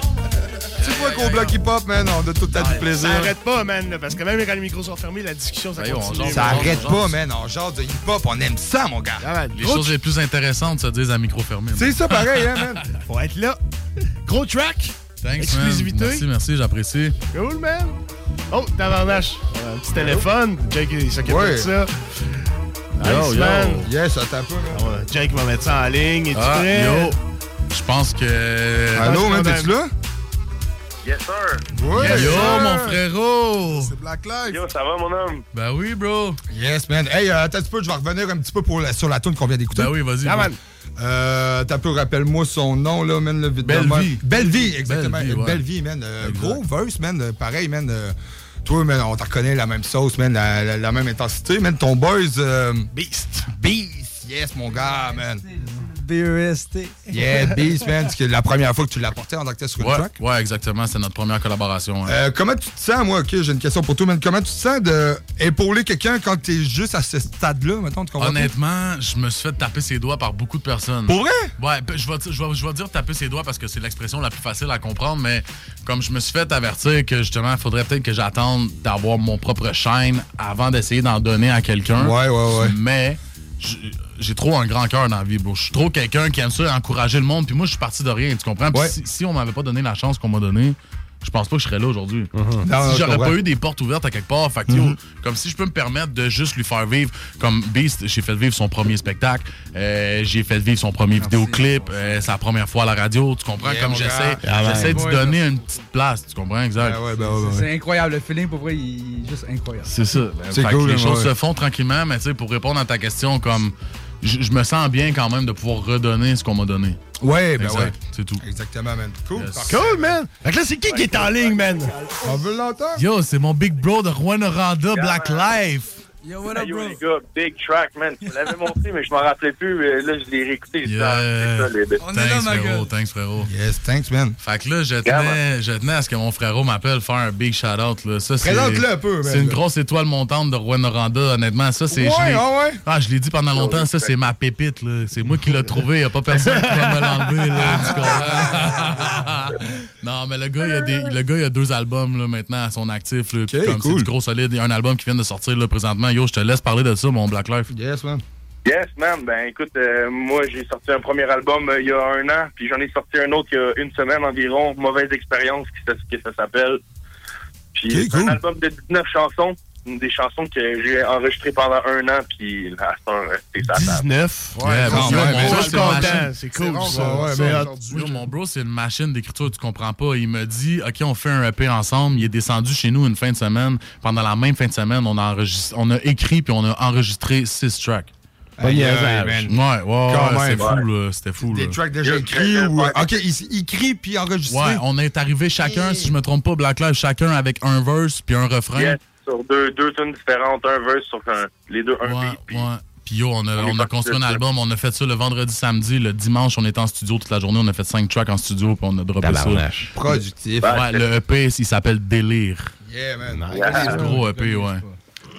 tu vois qu'au bloc hip-hop, man, on a tout le temps du plaisir. Ça arrête pas, man, là, parce que même quand les micros sont fermés, la discussion, ça continue. Ça arrête pas, man. On genre de hip-hop, on aime ça, mon gars. Les choses les plus intéressantes se disent à micro fermé. C'est ça, pareil, hein, man. (laughs) Faut être là. Gros track. Thanks, Exclusivité. man. Merci, merci, j'apprécie. Cool, man. Oh, tabarnache. Un petit téléphone. Jake, il s'occupe Ouais. de ça. Yo, Nice, yo. man. Yes, attends man. Ah Jake va mettre ça en ligne. Et Ah, tu prêt? yo, je pense que... Allô, man, t'es-tu là? Yes, sir. Ouais, Yo, sir. mon frérot! C'est Black Lives. Yo, ça va, mon homme? Ben oui, bro. Yes, man. Hey, euh, attends un petit peu, je vais revenir un petit peu pour la- sur la tune qu'on vient d'écouter. Ben oui, vas-y. Ah, bro. man. Euh, t'as peu, rappelle-moi son nom, là, man, le vite de Bellevie. même. Bellevie, exactement. Ouais. Bellevie, man. Euh, gros verse, man. euh, pareil, man. euh, toi, man, on t'en reconnaît la même sauce, man, la, la- la même intensité, man. Ton boys. euh, Beast. Beast, yes, mon gars, man. B-E-S-T. Yeah, Beast, man. C'est la première fois que tu l'as porté en tant que tel sur une Ouais, track. ouais, exactement. C'est notre première collaboration. hein. Euh, comment tu te sens, moi, ok, j'ai une question pour toi, man. Comment tu te sens d'épauler quelqu'un quand t'es juste à ce stade-là, mettons, tu comprends? Honnêtement, je me suis fait taper ses doigts par beaucoup de personnes. Pour vrai? Ouais, je vais, je, vais, je vais dire taper ses doigts parce que c'est l'expression la plus facile à comprendre, mais comme je me suis fait avertir que justement, il faudrait peut-être que j'attende d'avoir mon propre chaîne avant d'essayer d'en donner à quelqu'un. Ouais, ouais, ouais. Mais j'ai trop un grand cœur dans la vie, bro. Je suis trop quelqu'un qui aime ça, encourager le monde. Puis moi, je suis parti de rien, tu comprends? Puis Ouais. si, si on m'avait pas donné la chance qu'on m'a donnée, je pense pas que je serais là aujourd'hui. Non, Si je j'aurais pas eu des portes ouvertes à quelque part, fait que, yo, comme si je peux me permettre de juste lui faire vivre, comme Beast, j'ai fait vivre son premier spectacle, euh, j'ai fait vivre son premier vidéoclip, euh, la première fois à la radio, tu comprends? Yeah, comme j'essaie. Ah, j'essaie d'y ouais. donner une petite place, tu comprends? Exact. Ben ouais, ben ouais, ouais. C'est incroyable, le feeling, pour vrai, il est juste incroyable. C'est ça. Fait que Les hein, choses se font tranquillement, mais tu sais, pour répondre à ta question, comme je je me sens bien quand même de pouvoir redonner ce qu'on m'a donné. Ouais, ben Exact, ouais. C'est tout. Exactement, man. Cool. Yes. Cool, man. Fait que là, c'est qui qui est en ligne, man? On veut l'entendre? Yo, c'est mon big bro de Juan Oranda, Black Life. Yo, what up, Yo, bro? les gars, big track, man. Tu me l'avais montré, mais je m'en rappelais plus. euh, Là, je l'ai réécouté. Yeah. C'est solide. On est là, Thanks, ma frérot. Thanks, frérot. Yes, thanks, man. Fait que là, je Yeah, tenais, je tenais à ce que mon frérot m'appelle faire un big shout-out. Là. Ça, c'est, Présente-le un peu, man, C'est une grosse étoile montante de Rouen Oranda, honnêtement. Ça, c'est, Ouais, je l'ai- ah ouais? Ah, je l'ai dit pendant longtemps, ça, c'est ma pépite. Là. C'est moi qui l'ai trouvé. Il n'y a pas personne qui va me l'enlever. Là, tu (laughs) non, mais le gars, il a, des, le gars, il a deux albums là, maintenant à son actif. Là, Puis comme cool. C'est du gros solide. Il y a un album qui vient de sortir là, présentement. Yo, je te laisse parler de ça, mon Black Life. Yes, man. Yes, man. Ben, écoute, euh, moi, j'ai sorti un premier album euh, il y a un an, puis j'en ai sorti un autre il y a une semaine environ. Mauvaise expérience, qui ça, que ça s'appelle. Puis Ok, c'est cool. un album de 19 chansons. Des chansons que j'ai enregistrées pendant un an, puis c'est ça. 19. Ouais, quand bon, même, mon mais je suis content. machine. C'est cool, ça. ouais, mon bro, c'est une machine d'écriture, tu comprends pas. Il me dit, OK, on fait un EP ensemble. Il est descendu chez nous une fin de semaine. Pendant la même fin de semaine, on a, enregistré, on a écrit puis on a enregistré six tracks. Man. Ouais, ouais, ouais, c'était fou, là. C'était fou, là. Des tracks déjà écrits ou. très Ok, il écrit puis enregistré? Ouais, on est arrivé chacun, si je me trompe pas, Black Lives, chacun avec un verse puis un refrain. Sur deux, deux tunes différentes, un verse sur un- les deux, un Ouais, beat. puis- ouais. Puis yo, on a, On a construit un album, on a fait ça le vendredi, samedi, le dimanche, on était en studio toute la journée, on a fait cinq tracks en studio, puis on a droppé ça. Productif. Ouais, le EP, il s'appelle Délire. Yeah, man. C'est un gros EP, ouais.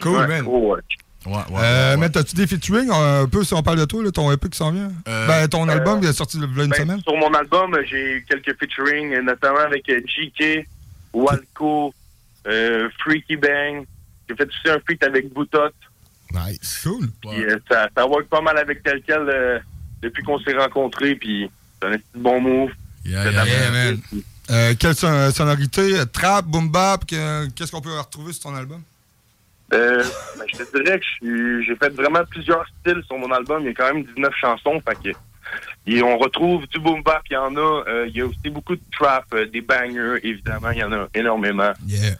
Cool, Ouais, man. gros, ouais. Ouais, ouais. Euh, ouais, mais t'as-tu des featuring? Un peu si on parle de toi, là, ton EP qui s'en vient? Euh, ben, ton euh, album, il est sorti il y a une Ben, semaine. sur mon album, j'ai eu quelques featuring, euh, notamment avec euh, GK, Walco, euh, Freaky Bang. J'ai fait aussi un feat avec Boutot. Nice. Cool. Puis euh, ça, ça work pas mal avec tel quel euh, depuis qu'on s'est rencontrés. Puis c'est un petit bon move. Yeah, man. Euh, quelle son- sonorité? Trap, boom bap? que- Qu'est-ce qu'on peut retrouver sur ton album? Euh, ben, je te dirais que j'ai fait vraiment plusieurs styles sur mon album. Il y a quand même 19 chansons. Fait que, et on retrouve du boom bap, il y en a. Euh, il y a aussi beaucoup de trap, euh, des bangers, évidemment. Il y en a énormément. Yeah.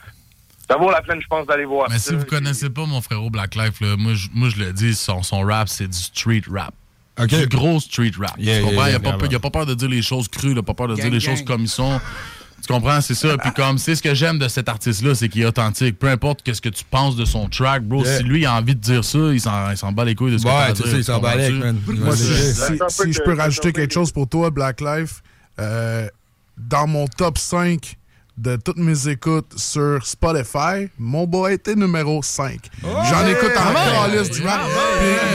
Ça vaut la peine, je pense, d'aller voir Mais si vous connaissez pas mon frérot Black Life, là, moi, je, moi je le dis, son, son rap, c'est du street rap. Ok. Du gros street rap. Yeah, tu comprends? yeah, il, a yeah, pas, peur- il a pas peur de dire les choses crues, il a pas peur de dire les gang. choses comme ils sont. Tu comprends? C'est ça. Puis comme, c'est ce que j'aime de cet artiste-là, c'est qu'il est authentique. Peu importe qu'est-ce que tu penses de son track, bro. Yeah. Si lui a envie de dire ça, il s'en, il s'en bat les couilles de ce que Ouais, à tu dire, sais, il s'en bat avec, man. Moi, si, je que- peux rajouter quelque que- chose pour toi, Black Life, euh, dans mon top 5 de toutes mes écoutes sur Spotify, mon boy était numéro 5. J'en écoute en ouais. calice du rap.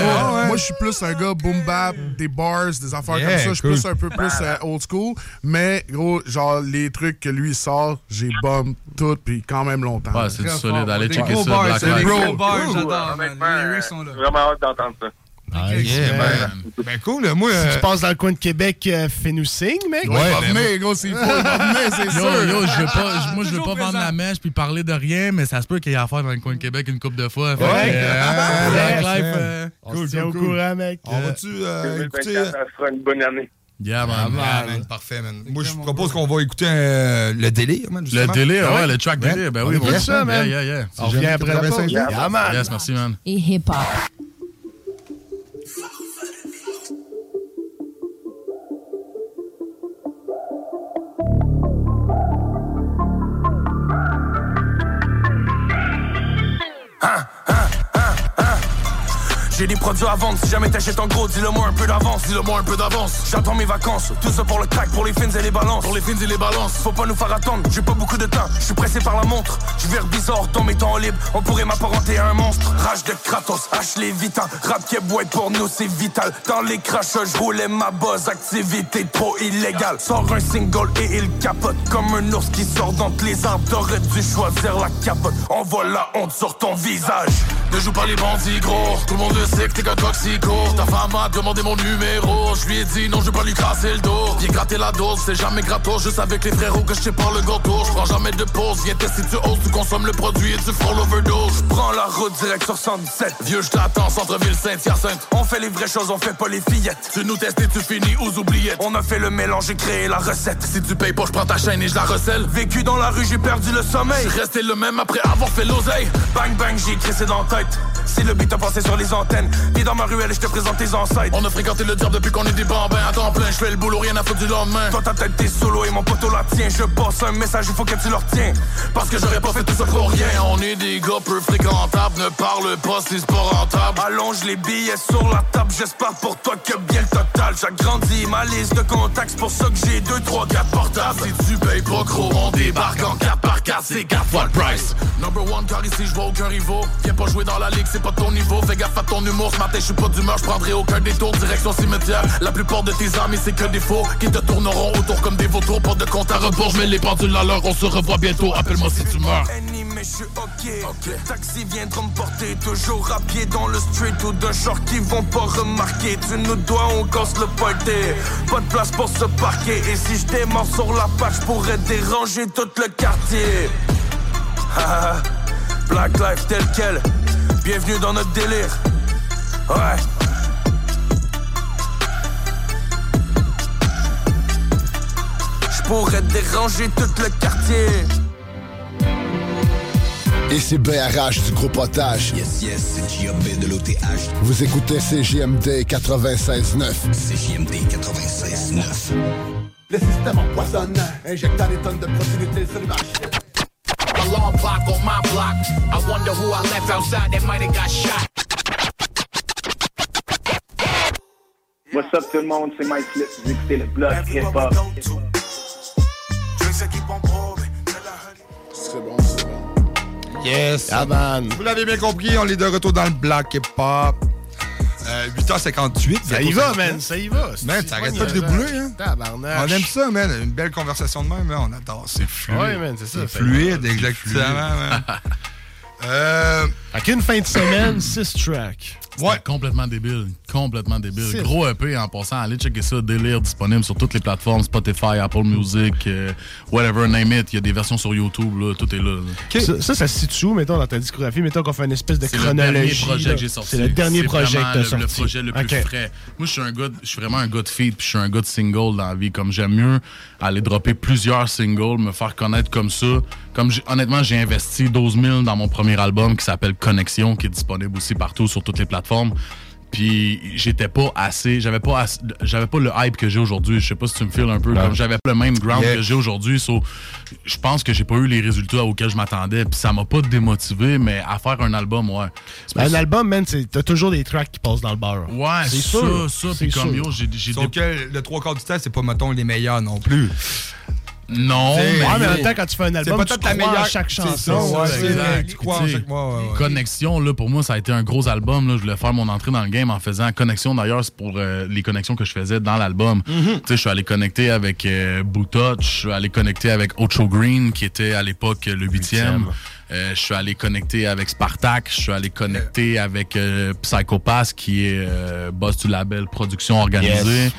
Moi, moi, je suis plus un gars boom bap, des bars, des affaires Yeah, comme ça. Je suis cool. plus un peu plus euh, old school. Mais gros, genre, les trucs que lui sort, j'ai bum tout, puis quand même longtemps. Ouais, c'est solide. Allez checker ça, bars, Black c'est des Life. gros bars, Ouh, j'adore, Les lyrics sont là. j'ai vraiment hâte d'entendre ça. Yeah, man. Ben cool, là, moi. Si euh, tu passes dans le coin de Québec, euh, fais-nous signe, mec. Ouais, va ben, venir, gros, s'il faut, va venir, c'est Yo, sûr. yo, je veux pas, moi, je veux pas vendre présent. la mèche puis parler de rien, mais ça se peut qu'il y ait affaire dans le coin de Québec une couple de fois. Fait Ouais. euh, Ah, Black ouais, Life, euh, On Cool, se tient cool, au cool. courant, mec. On va-tu euh, écouter. 2024, ça sera une bonne année. yeah, man. Ah, man, man, parfait, man. Moi, je propose qu'on va écouter euh, le délire, man. Le délire, ouais, Ouais? le track Ouais. délire. Ben On oui, écoute bon. ça, man. Yeah, yeah, yeah. On revient après la pause. Yeah, man. Yes, merci, man. et hip-hop. J'ai des produits à vendre, si jamais t'achètes en gros, dis-le-moi un peu d'avance. Dis-le-moi un peu d'avance. J'attends mes vacances, tout ça pour le crack, pour les fins et les balances. Pour les fins et les balances. Faut pas nous faire attendre, j'ai pas beaucoup de temps. Je suis pressé par la montre, je vais bizarre dans mes temps libres. On pourrait m'apparenter à un monstre. Rage de Kratos, H les vitans. Rap qui boit pour nous, c'est vital. Dans les crachats, je roulais ma buzz. Activité trop illégale. Sors un single et il capote comme un ours qui sort d'entre les arbres. T'aurais dû choisir la capote. On voit la honte sur ton visage. Ne joue pas les bandits gros, tout le monde sait que t'es qu'un toxico. Ta femme a demandé mon numéro, je lui ai dit non, je vais pas lui crasser le dos. Viens gratter la dose, c'est jamais gratos, juste avec les frérots que je sais pas le gâteau. Je prends jamais de pause, viens tester, tu oses, tu consommes le produit et tu feras l'overdose. Prends la route direct sur 117, vieux, je t'attends, centre-ville Saint-Hyacinthe. On fait les vraies choses, on fait pas les fillettes. Tu nous testes et tu finis aux oubliettes. On a fait le mélange et créé la recette. Si tu payes pas, je prends ta chaîne et je la recèle. Vécu dans la rue, j'ai perdu le sommeil. Resté le même après avoir fait l'oseille. Bang bang, j'ai crissé dans la tête. Si le beat a passé sur les antennes, puis dans ma ruelle, je te présente tes ancêtres. On a fréquenté le diable depuis qu'on est des bambins à temps plein. Je fais le boulot, rien à foutre du lendemain. Toi, ta tête, t'es solo et mon poteau la tient. Je passe un message, il faut que tu le retiens. Parce que j'aurais pas fait tout ça pour rien. On est des gars peu fréquentables. Ne parle pas si c'est pas rentable. Allonge les billets sur la table. J'espère pour toi que bien le total. J'agrandis ma liste de contacts. Pour ça que j'ai 2, 3, 4 portables. Si tu payes pas gros, on débarque en 4 par 4. C'est 4 fois le price. Number one, car ici, je vois aucun rivaux. Viens pas jouer dans la ligue, c'est pas ton niveau. Fais gaffe à ton humour. Ce matin, je suis pas d'humeur. Je prendrai aucun détour. Direction cimetière. La plupart de tes amis, c'est que des faux. Qui te tourneront autour comme des vautours. Pas de compte à rebours. Mets les pendules à l'heure. On se revoit bientôt. Appelle-moi si tu meurs. mais je suis ok. Taxi viendra me porter toujours à pied dans le street ou d'un short qui vont pas remarquer. Tu nous dois, on casse le party. Pas de place pour se parquer. Et si je démarre sur la page, pourrais déranger tout le quartier. (laughs) Black Life tel quel. Bienvenue dans notre délire. Ouais. Je pourrais déranger tout le quartier. Et c'est BRH du gros potage. Yes, yes, c'est JMB de l'OTH. Vous écoutez CJMD 96.9. CJMD 96.9. Le système empoisonne, injectant des tonnes de proximité sur le marché. Alarm clock on my block. I wonder who I left outside that might have got shot. What's up tout le monde, c'est Mike Flip, vous écoutez le bloc hip-hop. C'est bon, c'est bon. Yes. Ah, man. Vous l'avez bien compris, on est de retour dans le Black Hip Hop. Euh, 8h58. Ça y va, 50. man, ça y va. Man, t'arrêtes pas de débouler, hein? Tabarnak. On aime ça, man. Une belle conversation de même, là, on adore. C'est fluide. Ouais, man, c'est ça. C'est Fait- fluide, c'est exactement, man. (laughs) euh... Fait qu'une fin de semaine, 6 tracks. Ouais. Complètement débile. Complètement débile. Gros EP en passant. Allez checker ça. Délire disponible sur toutes les plateformes Spotify, Apple Music, euh, whatever, name it. Il y a des versions sur YouTube. Là, tout est là. là. Ça, ça, ça se situe où, mettons, dans ta discographie? Mettons qu'on fait une espèce de C'est le dernier chronologie. projet là. que j'ai sorti. C'est le dernier projet que t'as le- sorti. Le projet le plus frais. Moi, je suis un gars, de- je suis vraiment un gars de feed, puis je suis un gars de single dans la vie. Comme j'aime mieux aller dropper plusieurs singles, me faire connaître comme ça. Comme j'ai- honnêtement, j'ai investi 12 000 dans mon premier album qui s'appelle Connexion, qui est disponible aussi partout sur toutes les plateformes. Puis j'étais pas assez, j'avais pas assez- j'avais pas le hype que j'ai aujourd'hui. Je sais pas si tu me files un peu. Ouais. Comme j'avais pas le même ground Yeah. que j'ai aujourd'hui. So, je pense que j'ai pas eu les résultats auxquels je m'attendais. Puis ça m'a pas démotivé, mais à faire un album, ouais. Ben, un album, man, c'est- t'as toujours des tracks qui passent dans le bar. Ouais, c'est ça, sûr. ça, c'est puis comme sûr. yo, j'ai j'ai Sauf que le trois quarts du temps, c'est pas, mettons, les meilleurs non plus. Non, mais- Ouais, mais en même temps, quand tu fais un album, c'est tu crois meilleure à chaque c'est chanson. ça, ouais, Ouais, c'est exact. vrai, tu crois chaque mois. ouais, ouais. Connexion, là, pour moi, ça a été un gros album. Là. Je voulais faire mon entrée dans le game en faisant Connexion. D'ailleurs, c'est pour euh, les connexions que je faisais dans l'album. Tu sais, Je suis allé connecter avec euh, Bootouch, je suis allé connecter avec Ocho Green, qui était à l'époque le huitième. Euh, je suis allé connecter avec Spartak, je suis allé connecter avec euh, Psychopath, qui est euh, boss du label Production Organisée. Yes.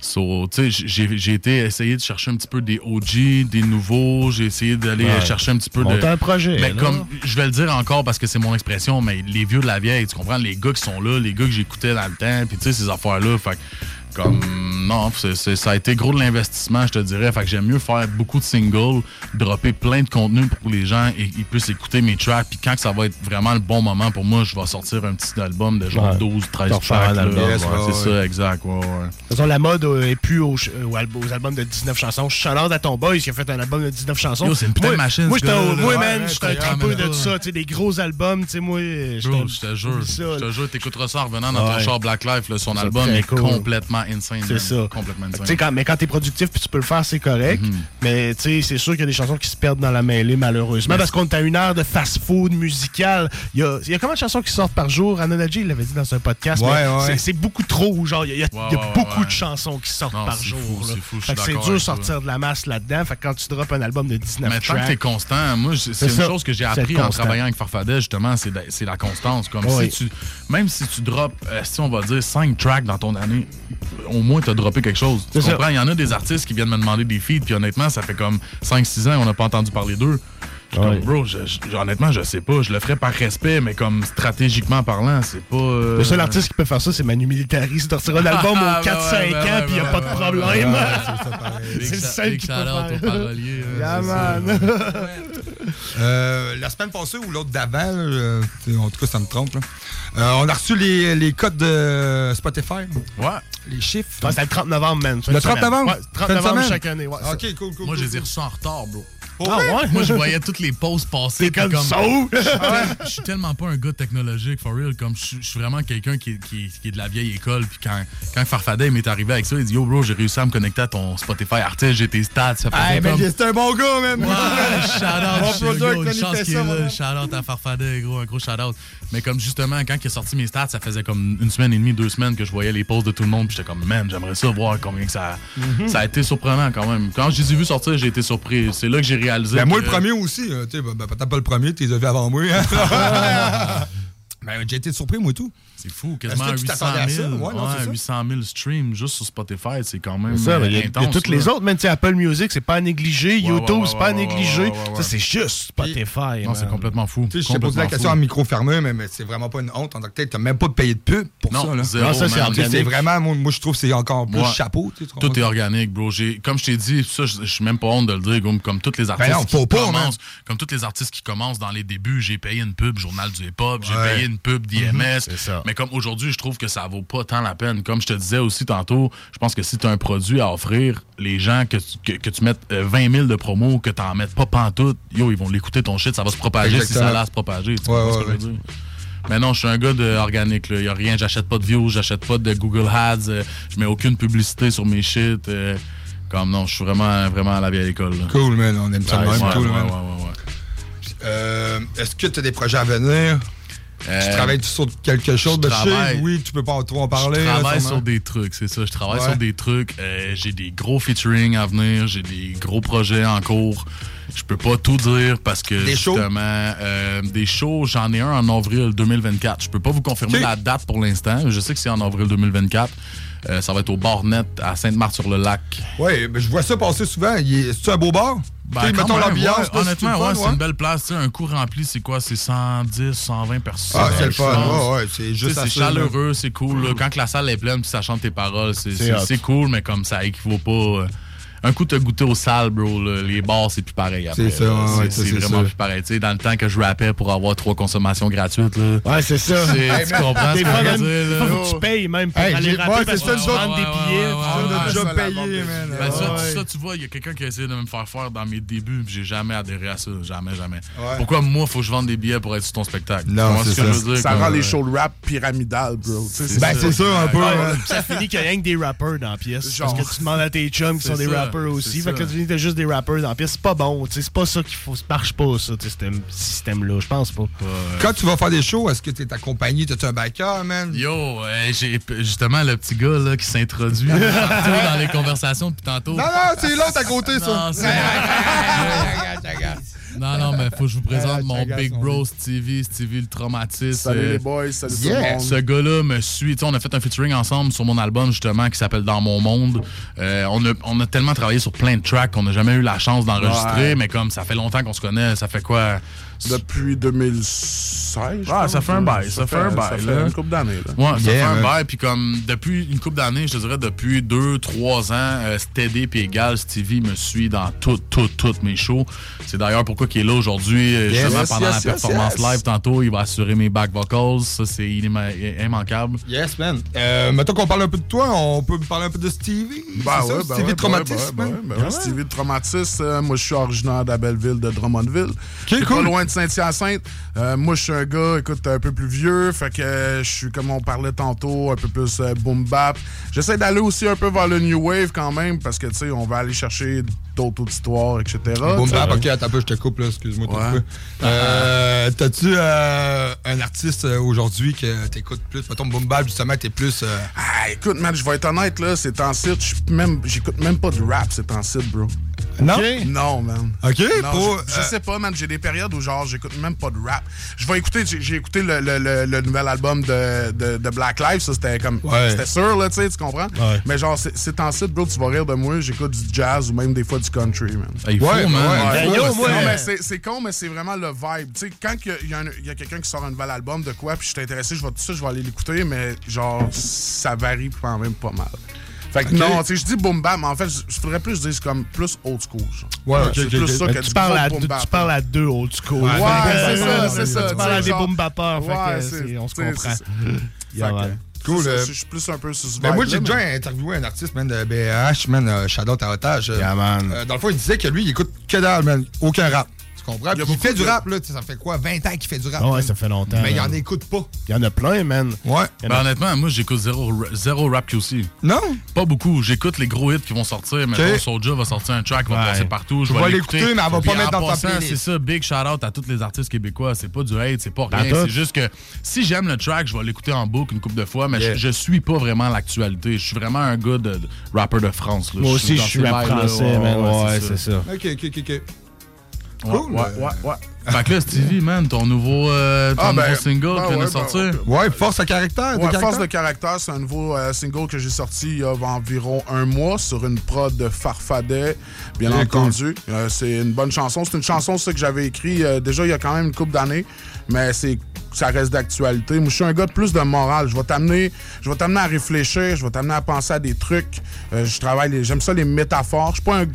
So, j'ai été essayer de chercher un petit peu des OG, des nouveaux. J'ai essayé d'aller Ouais. chercher un petit peu de. Monter un projet, Mais comme je vais le dire encore parce que c'est mon expression, mais les vieux de la vieille, tu comprends, les gars qui sont là, les gars que j'écoutais dans le temps, puis tu sais ces affaires là, fait comme non, ça a été gros de l'investissement, je te dirais. Fait que j'aime mieux faire beaucoup de singles, dropper plein de contenu pour que les gens et- ils puissent écouter mes tracks. Puis quand que ça va être vraiment le bon moment pour moi, je vais sortir un petit album de genre Ouais. 12, 13 T'en refais un tracks. Ouais, c'est ouais. ça, exact. Ouais, ouais. De toute façon, la mode euh, est plus aux, euh, aux, alb- aux albums de 19 chansons. Je suis à ton boy qui a fait un album de 19 chansons. Yo, c'est une putain de machine, Moi, moi, man, j'étais un tripeux de ouais. ça. Tu sais, des gros albums, tu sais, moi. je te jure, je te jure, t'écouteras ça en revenant dans ton char Black Life, là, son album est complètement insane. C'est ça. Complètement insane. quand, mais quand t'es productif puis tu peux le faire, c'est correct. Mhm. Mais tu sais, c'est sûr qu'il y a des chansons qui se perdent dans la mêlée, malheureusement. Mais parce qu'on est à une heure de fast-food musical. Il y a, il y a combien de chansons qui sortent par jour? Anonadji, il l'avait dit dans un podcast. Ouais, mais ouais. c'est- beaucoup trop. Genre, il y a, y beaucoup ouais. de chansons qui sortent Non, par jour. c'est dur sortir de la masse là-dedans. Fait que quand tu drops un album de 19 Mais tant que tracks. t'es constant, moi, c'est une chose que j'ai appris en travaillant avec Farfadet, justement, c'est la constance. Comme si tu, même si tu drops, euh, si on va dire 5 tracks dans ton année, au moins t'as droppé quelque chose. Tu comprends? Il y en a des artistes qui viennent me demander des feeds, puis honnêtement, ça fait comme 5-6 ans, on n'a pas entendu parler d'eux. Je suis Ouais. comme, bro, je- je- honnêtement, je sais pas. Je le ferais par respect, mais comme stratégiquement parlant, c'est pas. euh, Le seul artiste qui peut faire ça, c'est Manu Militari. Il sortira (laughs) l'album Ah, aux ben 4-5 ouais, ans, ouais, puis il n'y a pas de problème. ouais, ouais, (laughs) c'est. C'est le seul qui peut faire. parolier, euh, Yeah, c'est ça. man. (laughs) Euh, la semaine passée ou l'autre d'avant, euh, en tout cas, ça me trompe. là. Euh, on a reçu les, les codes de Spotify. Ouais. Les chiffres. Ouais, C'était le 30 novembre, man. Le 30 novembre? Ouais, 30 Fin de novembre chaque année. Ouais, Ok, cool, cool. Moi, je cool, les ai cool. reçus en retard, bro. Ah ouais? Moi, je voyais toutes les pauses passer. Comme puis ça? Je suis tellement pas un gars technologique, for real. Comme je suis- vraiment quelqu'un qui, est- qui, qui est de la vieille école. Puis quand, quand Farfadet m'est arrivé avec ça, il dit Yo, bro, j'ai réussi à me connecter à ton Spotify artiste, j'ai tes stats. Ça faisait Hey, mais comme... c'est un bon gars, même. Ouais, shout out, Mon shout- producer, gros, une Tony chance fait qu'il est ça, là, mon shout out à Farfadet, gros, un gros shout out. Mais comme justement, quand il a sorti mes stats, ça faisait comme une semaine et demie, deux semaines que je voyais les posts de tout le monde, puis j'étais comme, man, j'aimerais ça voir combien que ça. Mhm. Ça a été surprenant quand même. Quand je les ai vus sortir, j'ai été surpris. C'est là que j'ai réalisé. Ben, moi, le premier aussi. sais, ben, ben, peut-être pas le premier, tu les as vus avant moi. hein. (laughs) (laughs) ben, j'ai été surpris, moi, tout. C'est fou, quasiment que tu 800 t'attendais à 000. ça? Ouais, non, c'est ça. 800 000 streams juste sur Spotify, c'est quand même C'est ça, il y y a toutes là. les autres, même tu Apple Music, c'est pas à négliger. YouTube, ouais, c'est pas à ouais, ouais, négliger. ouais, ouais, ouais. Ça, c'est juste Spotify. Non, c'est complètement fou. Tu sais, je t'ai posé la question fou. en micro fermé, mais, mais c'est vraiment pas une honte. En tant que tel, t'as même pas payé de pub pour Non, ça. Là. zéro, Non, ça, c'est. Tu C'est vraiment, moi, moi, je trouve que c'est encore plus Ouais. chapeau. tu tu Tout est organique, bro. J'ai- Comme je t'ai dit, ça, je suis même pas honte de le dire, comme, comme tous les artistes Ben non, qui commencent, comme tous les artistes qui commencent dans les débuts, j'ai payé une pub Journal du Hip Hop, j'ai Ouais. payé une pub d'IMS. C'est ça. Mais comme aujourd'hui, je trouve que ça vaut pas tant la peine. Comme je te disais aussi tantôt, je pense que si tu as un produit à offrir, les gens que tu, que, que tu mettes euh, 20 000 de promos, que t'en mettes pas pantoute, yo, ils vont l'écouter ton shit, ça va se propager si ça allait se propager. Tu Ouais, comprends ce ouais, que je veux dire? Mais non, je suis un gars de organique. Il y a rien. J'achète pas de views, j'achète pas de Google Ads. euh, je mets aucune publicité sur mes shit. euh, comme non, je suis vraiment, vraiment à la vieille école. là. Cool, man. On aime ça de Ouais, même. ouais, cool, ouais, man. Euh, Est-ce que tu as des projets à venir? Euh, tu travailles sur quelque chose de chez? Oui, tu peux pas trop en parler. Je travaille sur des trucs, c'est ça. Je travaille Ouais. sur des trucs. Euh, j'ai des gros featuring à venir. J'ai des gros projets en cours. Je peux pas tout dire parce que Des shows? justement, euh, des shows, j'en ai un en avril 2024. Je peux pas vous confirmer la date pour l'instant. Je sais que c'est en avril 2024. Euh, ça va être au Barnet à Sainte-Marthe-sur-le-Lac. Oui, ben, je vois ça passer souvent. Il est- C'est-tu un beau bar? Ben, mettons l'ambiance. ouais, c'est honnêtement, ouais, c'est une belle place. Tu sais, un coup rempli, c'est quoi? C'est 110, 120 personnes. Ah, c'est le fun. pense. Ouais, ouais, c'est juste C'est chaleureux, c'est cool. là. Quand que la salle est pleine puis ça chante tes paroles, c'est- C'est c'est c'est cool, mais comme ça équivaut pas. Un coup, t'as goûté au sale, bro. là, les bars, c'est plus pareil après. C'est ça, ouais, C'est ça, c'est c'est vraiment ça. plus pareil. Tu sais, dans le temps que je rappais pour avoir trois consommations gratuites, là. Ouais, c'est ça. Tu comprends ce que je veux dire, faut tu payes même pour Hey, aller rapper ouais, parce c'est que ça, tu vends des Ouais, ouais, billets. ouais, tu ouais, vends ouais. des- déjà payé, man. Ben, ça, tu vois, il y a quelqu'un qui a essayé de me faire faire dans mes débuts, puis j'ai jamais adhéré à ça. Jamais, jamais. Pourquoi moi, faut que je vende des billets pour être sur ton spectacle? Non, comprends c'est ce que ça. je veux dire? Ça rend les shows de rap pyramidales, bro. Ben, c'est ça, un peu. Hein. ça finit qu'il y a rien que des rappers dans la pièce. Parce que tu demandes à tes chums qui sont des ça, rappers aussi. Fait que ça. tu juste des rappers dans la pièce. C'est pas bon. tu sais, C'est pas ça qu'il faut. Ça marche pas, ça, ce système-là. Je pense pas. Quand tu vas faire des shows, est-ce que tu es accompagné? T'as-tu un backer, man? Yo, euh, j'ai justement le petit gars là, qui s'introduit dans les conversations depuis tantôt. Non, non, c'est l'autre à côté, ça. Non, c'est- Non, non, mais faut que je vous présente mon big bro Stevie, Stevie le traumatiste. Salut Euh, les boys, salut tout yeah. le monde. Ce gars-là me suit. Tu sais, on a fait un featuring ensemble sur mon album, justement, qui s'appelle Dans mon monde. Euh, on, a, on a tellement travaillé sur plein de tracks qu'on n'a jamais eu la chance d'enregistrer, Ouais. mais comme ça fait longtemps qu'on se connaît, ça fait quoi? Depuis 2016. je Ah, ça fait un bail, ça fait un bail, Ça fait là. une couple d'années, là. Ouais, ça fait un bail. Puis comme depuis une couple d'années, je te dirais depuis deux, trois ans, euh, Steady puis égal, Stevie me suit dans toutes, toutes, toutes mes shows. C'est d'ailleurs pourquoi il est là aujourd'hui. euh, Justement, Yes, pendant yes, la yes, performance yes. live tantôt, il va assurer mes back vocals. Ça, c'est imma- immanquable. Yes, man. Euh, mettons qu'on parle un peu de toi, on peut parler un peu de Stevie. Bah ça? ouais, bah Stevie ouais, Traumatisme. bah Stevie de Traumatisme. euh, moi, je suis originaire d'Abelleville, de Drummondville. Ok, C'est cool. Pas loin de Saint-Hyacinthe. Euh, moi, je suis un gars, écoute, un peu plus vieux. Fait que euh, je suis, comme on parlait tantôt, un peu plus euh, boom bap. J'essaie d'aller aussi un peu vers le new wave quand même, parce que, tu sais, on va aller chercher d'autres auditoires, etc. Boom bap, ok, attends un peu, je te coupe là, excuse-moi. Ouais. Euh, T'as-tu euh, un artiste euh, aujourd'hui que t'écoutes plus? Mettons, boom bap, justement, t'es plus. euh, Ah, écoute, man, je vais être honnête, là, c'est en site, même, j'écoute même pas de rap, c'est en site, bro. Non? Non, man. Ok, Non, pour, je, je euh, sais pas, man. J'ai des périodes où, genre, j'écoute même pas de rap. Je vais écouter, j'ai écouté le, le- le- le nouvel album de, de, de Black Lives. Ça, c'était comme. Ouais. C'était sûr, là, tu sais, tu comprends? Ouais. Mais genre, c'est- c'est en site, bro, tu vas rire de moi. J'écoute du jazz ou même des fois du country, man. Il faut, Ouais, man. ouais, Il ouais. que- mais c'est c'est con, mais c'est vraiment le vibe. Tu sais, quand il y a- a quelqu'un qui sort un nouvel album de quoi, puis je suis intéressé, je vais tout ça, je vais aller l'écouter, mais genre, ça varie quand même pas mal. Fait que Ok. non, tu sais, je dis boom bap, mais en fait, je voudrais plus dire c'est comme plus old school. Genre. Ouais, ok, c'est ok, plus ça que tu parles, à, boom tu parles à deux old school. Ouais, Fait c'est que, ça, euh, c'est ça, Tu parles à des boom bappers. fait Ouais, que c'est- c'est- on se c'est- comprend. (laughs) Cool, euh, Je suis plus un peu sur ce Ben moi, j'ai déjà mais- interviewé un artiste, man, de BH, man, euh, Shadow à otage. euh, Yeah, man. euh, dans le fond, il disait que lui, il écoute que dalle, man. Aucun rap. Tu comprends? Il fait du rap, là. Ça fait quoi? 20 ans qu'il fait du rap. Ah ouais, ça fait longtemps. Mais il en écoute pas. Il y en a plein, man. Ouais. Ben, a- honnêtement, moi, j'écoute zéro, zéro rap QC. Non? Pas beaucoup. J'écoute les gros hits qui vont sortir. Mais Ok. Soulja va sortir un track, va Ouais. passer partout. Je Tu vais vas l'écouter. mais elle va pas mettre en dans ta playlist. C'est ça, big shout out à tous les artistes québécois. C'est pas du hate, c'est pas rien. C'est juste que si j'aime le track, je vais l'écouter en boucle une couple de fois, mais Yeah. je, je suis pas vraiment l'actualité. Je suis vraiment un gars de, de rapper de France. là. Moi aussi, je suis rap français, man. Ouais, c'est ça. Ok, ok, ok, ok. Ouais, Cool. ouais, ouais, ouais. Fait que là, Stevie, man, ton nouveau, euh, ton Ah, ben, nouveau single ben qui vient ouais, de sortir. ben Ouais, force à caractère. Ouais, de Force de caractère. c'est un nouveau euh, single que j'ai sorti il y a environ un mois sur une prod de Farfadet, bien entendu. Euh, c'est une bonne chanson. C'est une chanson ça, que j'avais écrit euh, déjà il y a quand même une couple d'années, mais c'est ça reste d'actualité. Moi, je suis un gars de plus de morale. Je vais t'amener, je vais t'amener à réfléchir, je vais t'amener à penser à des trucs. Euh, je travaille, les- j'aime ça les métaphores. Je suis pas un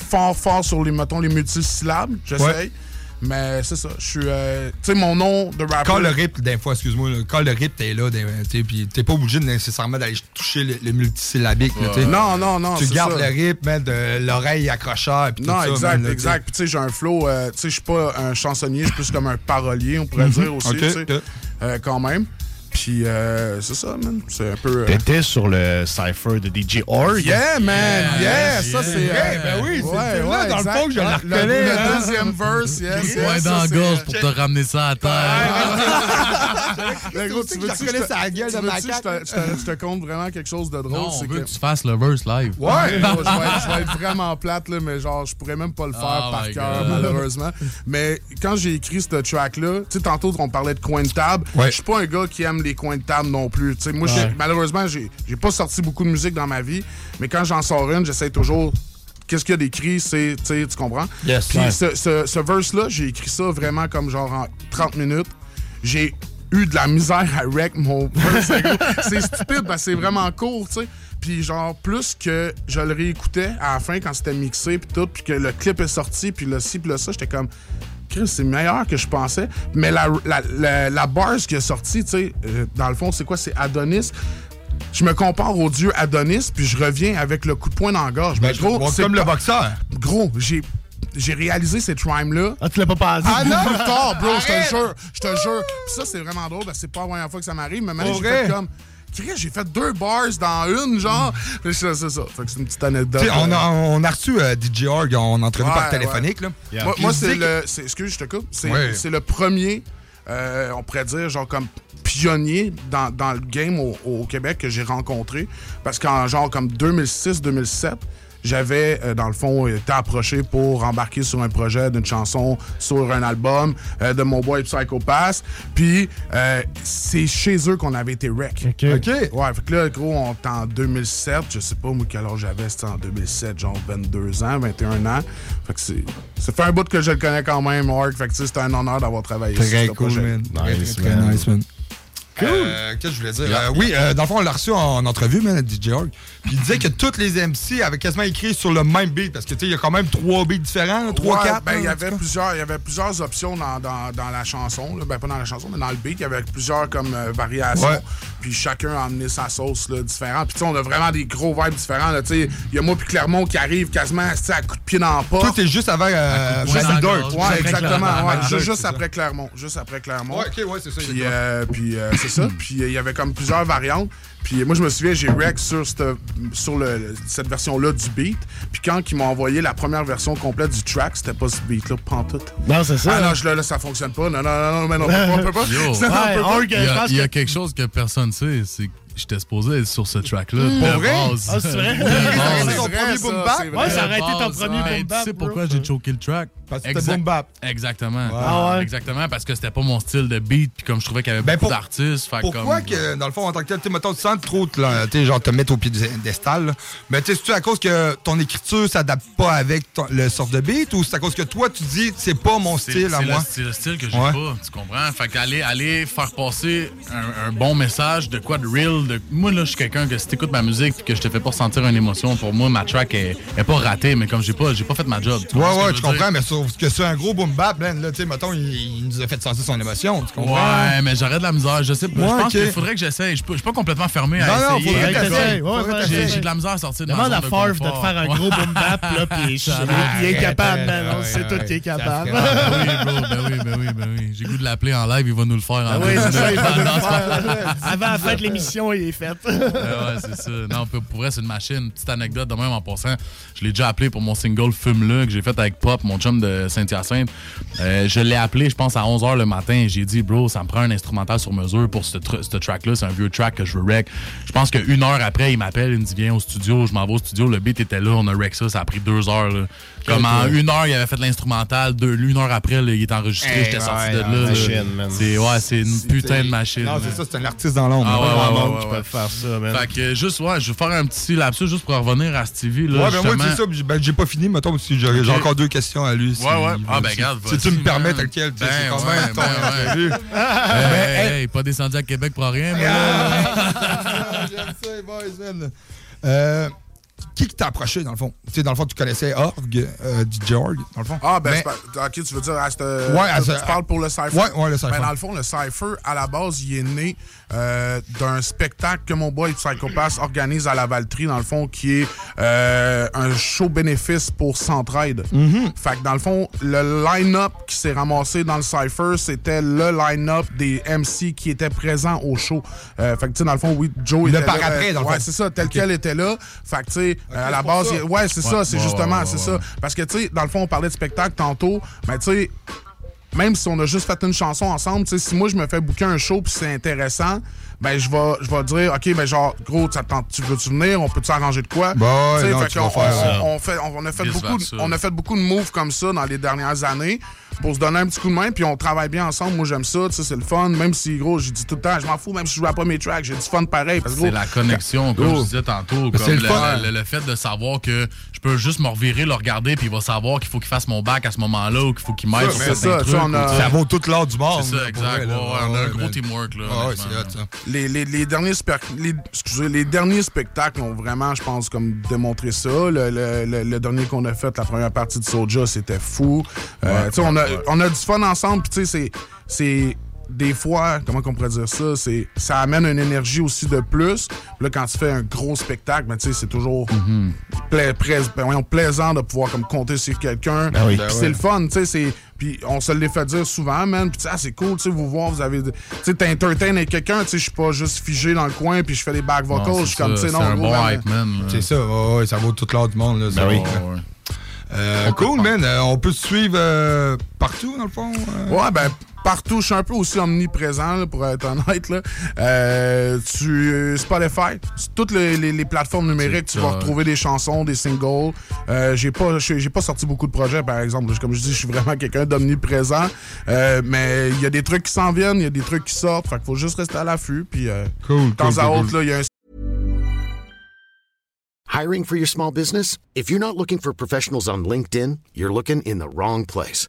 fort fort sur les mettons les multisyllabes. J'essaye. Mais c'est ça. Je suis. euh, tu sais, mon nom de rapper. Quand le rip, des fois, excuse-moi, quand le rip, t'es là, sais, puis t'es pas obligé nécessairement d'aller toucher le, le multisyllabique. là. Non, non, non, Tu gardes ça. le rip, man, de l'oreille accrocheur. Non, tout ça, exact, là, exact. Puis tu sais, j'ai un flow. euh, tu sais, je suis pas un chansonnier, je suis plus comme un parolier, on pourrait Mhm. dire aussi, Ok, tu sais, ok. euh, quand même. Puis euh, c'est ça, man. C'est un peu. euh, T'étais sur le cypher de DJ Org. Yeah, man! Yeah! Ça, c'est. Yeah, euh, ben oui, c'est- ouais, ouais, dans le exact. fond, que je la reconnais, Le, hein. le deuxième verse, yes, yes. Ouais, ça, dans la gorge pour te ramener ça à terre. (laughs) Mais gros, tu veux je reconnais sa gueule de macaque. que je te- compte vraiment quelque chose de drôle. Non, on veut que- que tu fasses le verse live. Ouais, je, vais être, (laughs) vraiment plate, là, mais genre, je pourrais même pas le faire Oh par cœur, malheureusement. Mais quand j'ai écrit ce track-là, tu sais, tantôt, on parlait de coin de table. Je suis pas un gars qui aime les coins de table non plus. Moi, Ouais. malheureusement, j'ai j'ai pas sorti beaucoup de musique dans ma vie, mais quand j'en sors une, j'essaie toujours. Qu'est-ce qu'il y a d'écrit, c'est, tu comprends? Yes. Puis Ouais. ce, ce- ce verse-là, j'ai écrit ça vraiment comme genre en 30 minutes. J'ai eu de la misère à wreck mon verse. (laughs) c'est stupide parce que c'est vraiment court, tu sais. Puis genre, plus que je le réécoutais à la fin quand c'était mixé puis tout, puis que le clip est sorti, puis le ci, puis le ça, j'étais comme... Chris, c'est meilleur que je pensais. Mais la, la, la, la bars qui est sortie, tu sais, euh, dans le fond, c'est quoi? C'est Adonis. Je me compare au dieu Adonis, puis je reviens avec le coup de poing dans la gorge. Mais gros, c'est comme le boxeur. Gros, j'ai j'ai réalisé cette rhyme-là. Ah, tu l'as pas pensé? Ah non, plus (laughs) tard, bro, je te jure, je te jure. Puis ça, c'est vraiment drôle parce que c'est pas la première fois que ça m'arrive, mais maintenant, j'ai fait comme. J'ai fait deux bars dans une, genre. Puis c'est c'est ça. Fait que c'est une petite anecdote. On, a, euh, on a reçu euh, DJ Org en entrevue Ouais, par téléphonique. ouais. Là. Moi, c'est le. c'est- Excuse, je te coupe. C'est Ouais. c'est le premier, euh, on pourrait dire, genre comme pionnier dans, dans le game au, au Québec que j'ai rencontré. Parce qu'en genre comme 2006-2007, j'avais, euh, dans le fond, été approché pour embarquer sur un projet d'une chanson sur un album euh, de mon boy Psychopath. Puis, euh, c'est chez eux qu'on avait été rec. OK. Ouais, fait que là, gros, on est en 2007. Je sais pas, moi, quel âge j'avais. C'était en 2007, genre 22 ans, 21 ans. Fait que c'est. Ça fait un bout que je le connais quand même, Mark. Fait que, c'était un honneur d'avoir travaillé sur Très ce cool, projet. man. Très, très, très nice, man. Euh, Qu'est-ce que je voulais dire? Euh, oui, euh, dans le fond, on l'a reçu en entrevue, man, DJ Org. Puis il disait que tous les MC avaient quasiment écrit sur le même beat. Parce que, tu sais, il y a quand même trois beats différents, trois, Ouais, quatre. ben, il y avait plusieurs, il y avait plusieurs options dans, dans, dans la chanson. là. Ben, pas dans la chanson, mais dans le beat. Il y avait plusieurs comme euh, variations. Ouais. Puis chacun a amené sa sauce là, différente. Puis tu sais, on a vraiment des gros vibes différents. là. Tu sais, Il y a moi puis Clermont qui arrive quasiment tu sais, à coup de pied dans la porte. Toi, t'es juste avant euh, Dirt. Ouais, exactement. ouais. Dirt, juste après Clermont. Juste après Clermont. Ouais, ok, ouais, c'est ça, Puis, euh, puis euh, c'est ça. Puis euh, il y avait comme plusieurs variantes. Puis moi, je me souviens, j'ai rec sur, cette, sur le- cette version-là du beat. Puis quand ils m'ont envoyé la première version complète du track, c'était pas ce beat-là, pantoute. Non, c'est ça. Ah non, je, là, là, ça fonctionne pas. Non, non, non, non, mais non, on peut pas, on peut pas. Yo. Ça, on peut pas. Il y a, il y a quelque chose que personne sait, c'est que j'étais supposé être sur ce track-là. Mmh. Pour vrai? Ah, c'est vrai? (laughs) Été ton premier ça, boom bap? c'est vrai. Ouais, ça aurait été ton premier ouais. boom bap, Tu sais pourquoi j'ai choqué le track? Parce que c'était boom bap. Exactement. Ah ouais? Exactement, parce que c'était pas mon style de beat, puis comme je trouvais qu'il y avait Ben, beaucoup pour- d'artistes. fait Pourquoi comme- que, dans le fond, en tant que tel, tu sais, mettons, tu sens trop, tu genre, te mettre au pied du destal, là. mais tu sais, c'est-tu à cause que ton écriture s'adapte pas avec ton- le sort de beat ou c'est à cause que toi, tu dis, c'est pas mon C'est- style à c'est le- moi? C'est le style que j'ai Ouais. pas, tu comprends? Fait qu'aller aller faire passer un, un bon message de quoi de real. De... Moi, là, je suis quelqu'un que si t'écoutes ma musique et que je te fais pas ressentir une émotion, pour moi, ma track est, est pas ratée, mais comme j'ai pas, j'ai pas fait ma job. tu Ouais, ouais, je comprends, mais sauf que c'est un gros boom bap, man, là, tu sais, mettons, il, il nous a fait sentir son émotion, tu comprends? Ouais, mais j'aurais de la misère. Je sais pas. Ouais, je pense ok. qu'il faudrait que j'essaye. Je suis pas complètement fermé à Non, non, essayer. faudrait que J'ai- t'essayes. De la misère à sortir de ma Demande à zone de Farf de te faire un gros boom bap, là, puis il est capable, man. On sait tout qu'il est capable. Ah oui, bro, ben oui, ben oui, ben oui. J'ai goût de l'appeler en live, il va nous le faire en Ah oui, live. c'est ça, il va nous le Non, c'est pas- faire. Avant la fin de l'émission, il est fait. Ouais, c'est ça. Non, pour pour vrai, c'est une machine. Petite anecdote de même en passant. Je l'ai déjà appelé pour mon single Fume-le que j'ai fait avec Pop, mon chum de Saint-Hyacinthe. Euh, je l'ai appelé, je pense, à 11h le matin. J'ai dit, bro, ça me prend un instrumental sur mesure pour ce, tr- ce track-là. C'est un vieux track que je veux rec. Je pense qu'une heure après, il m'appelle, il me dit, viens au studio. Je m'en vais au studio. Le beat était là, on a rec ça. Ça a pris deux heures. là. Comme en une heure, il avait fait l'instrumental. Deux, une heure après, là, il est enregistré. Hey, J'étais sorti ouais, de ouais, là. C'est ouais, c'est une putain de machine. Non, c'est ça, c'est un artiste dans l'ombre. Ah ouais, ouais, qui peut faire ça, man. Fait que juste, ouais, je vais faire un petit lapsus juste pour revenir à Stevie. Là, Ouais, ben moi, c'est ça, puis j'ai- ben, j'ai pas fini, mettons, si j'ai encore deux questions à lui. Ouais, ouais. Ah, si- ben, Si tu me permets, man. tel quel, tu sais, Ben, c'est quand même ton ben, hey, pas descendu à Québec pour rien, moi, là. (laughs) J'aime ça, les boys, man. Euh, qui qui t'a approché, dans le fond? Tu sais, dans le fond, tu connaissais Org, euh, DJ Org, dans le fond. Ah, ben, Mais- ok, tu veux dire, à cette- Ouais, à tu, ce- tu parles pour le Cypher? Ouais, ouais, le Cypher. Ben, dans le fond, le Cypher, à la base, il est né euh, d'un spectacle que mon boy Psychopath organise à la Valtrie, dans le fond, qui est euh, un show bénéfice pour Centraide. Mm-hmm. Fait que, dans le fond, le line-up qui s'est ramassé dans le Cypher, c'était le line-up des MC qui étaient présents au show. Euh, fait que, tu sais, dans le fond, oui, Joe Le était par là. après, dans le ouais, fond. c'est ça, tel Ok. quel était là. Fait que, tu sais, euh, à la base, ça. ouais, c'est Ouais, ça, c'est ouais, justement, ouais, c'est ouais, ça. Parce que, tu sais, dans le fond, on parlait de spectacle tantôt, mais tu sais, même si on a juste fait une chanson ensemble, tu sais, si moi je me fais booker un show puis c'est intéressant, ben je vais je vais dire OK ben genre gros ça te tente- tu veux tu venir, on peut s'arranger de quoi? Bah sais, non, fait tu qu'on- vas faire ça. on, on fait on, on a fait beaucoup on a fait beaucoup de moves comme ça dans les dernières années pour se donner un petit coup de main puis on travaille bien ensemble. Moi j'aime ça, tu sais c'est le fun même si gros, j'ai dit tout le temps, je m'en fous même si je joue pas mes tracks, j'ai du fun pareil C'est la connexion, comme Gros, je disais tantôt. Mais Comme c'est le, le fun. le- le fait de savoir que je peux juste me revirer, le regarder, puis il va savoir qu'il faut qu'il fasse mon bac à ce moment-là ou qu'il faut qu'il m'aide Ça, sur certains ça, trucs. ça, on a- Ça vaut toute l'art du monde. C'est ça, exact. vrai, là. Ouais, ouais, on a un Ouais, gros teamwork, là. Les, les, les derniers spec- les, excusez, les derniers spectacles ont vraiment, je pense, comme démontré ça. Le, le- le- le dernier qu'on a fait, la première partie de Soja, c'était fou. Euh, Ouais, on, a, on a du fun ensemble, puis tu sais, c'est des fois, comment qu'on pourrait dire ça, c'est ça amène une énergie aussi de plus. Puis Là, quand tu fais un gros spectacle, ben, tu sais, c'est toujours pla- ben, voyons, plaisant de pouvoir comme compter sur quelqu'un. Ben oui. Puis Ben c'est ouais. le fun, tu sais, c'est puis on se l'est fait dire souvent, man. Puis ah, c'est cool, tu sais, vous voir, vous avez, tu sais, t'entertaines avec quelqu'un, tu sais, je suis pas juste figé dans le coin puis je fais des back vocals, Non, je c'est suis comme, ça, tu sais, c'est non, un gros, bon man, hype man, C'est ça, ouais, ça vaut toute l'art du monde. Là, ça. Ben oui. Ouais. Euh, cool, man. Euh, on peut te suivre euh, partout, dans le fond. euh? Ouais, ben partout, je suis un peu aussi omniprésent, là, pour être honnête. Là. Euh, tu, Spotify, sur toutes les, les- les plateformes numériques, tu vas retrouver des chansons, des singles. Euh, j'ai pas, j'ai pas sorti beaucoup de projets, par exemple. Comme je dis, je suis vraiment quelqu'un d'omniprésent. Euh, mais il y a des trucs qui s'en viennent, il y a des trucs qui sortent. Fait qu'il faut juste rester à l'affût. Puis, euh, cool, de temps cool, à cool, autre, là, il y a un Hiring for your small business? If you're not looking for professionals on LinkedIn, you're looking in the wrong place.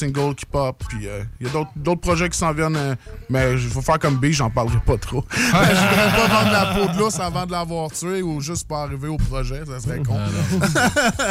Single qui pop. Puis euh, il y a d'autres- projets qui s'en viennent. euh, mais je vais faire comme B, j'en parlerai pas trop. (laughs) je voudrais pas vendre la peau de l'ours avant de l'avoir tué ou juste pas arriver au projet. Ça serait con. (laughs)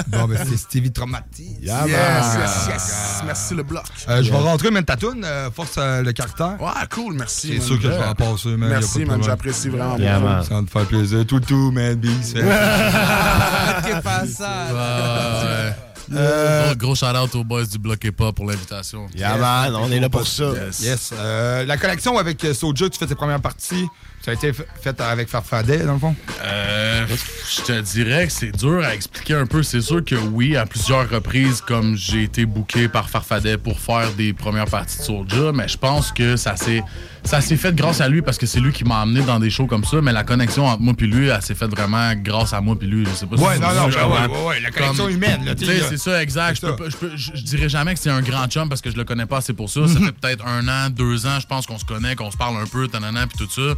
bon, ben, c'est Stevie Traumati. yes, yes, yes. Merci le bloc. Euh, je vais rentrer, man, ta toune, euh, force euh, le caractère. Ouais, cool, merci. C'est sûr que je vais en passer, man. Merci, man, j'apprécie vraiment Yeah, man. Ça va te faire plaisir. Tout, tout, man, (laughs) passage? Euh, Gros, gros shout-out aux boys du Bloc et pas pour l'invitation. Yeah, man, on est là pour ça. Yes. Yes. Euh, la collection avec euh, Soulja, tu fais tes premières parties. Ça a été fait avec Farfadet, dans le fond? Euh, je te dirais que c'est dur à expliquer un peu. C'est sûr que oui, à plusieurs reprises, comme j'ai été booké par Farfadet pour faire des premières parties de Soulja, mais je pense que ça s'est ça s'est fait grâce à lui parce que c'est lui qui m'a amené dans des shows comme ça. Mais la connexion entre moi et lui, elle s'est faite vraiment grâce à moi et lui. Je sais pas Ouais, si non, non, ben ouais, ouais, ouais, la connexion humaine, là, c'est ça, exact. Je, peux ça. je, peux- je- je dirais jamais que c'est un grand chum parce que je le connais pas assez pour ça. Ça fait peut-être un an, deux ans, je pense qu'on se connaît, qu'on se parle un peu, tanana, puis tout ça.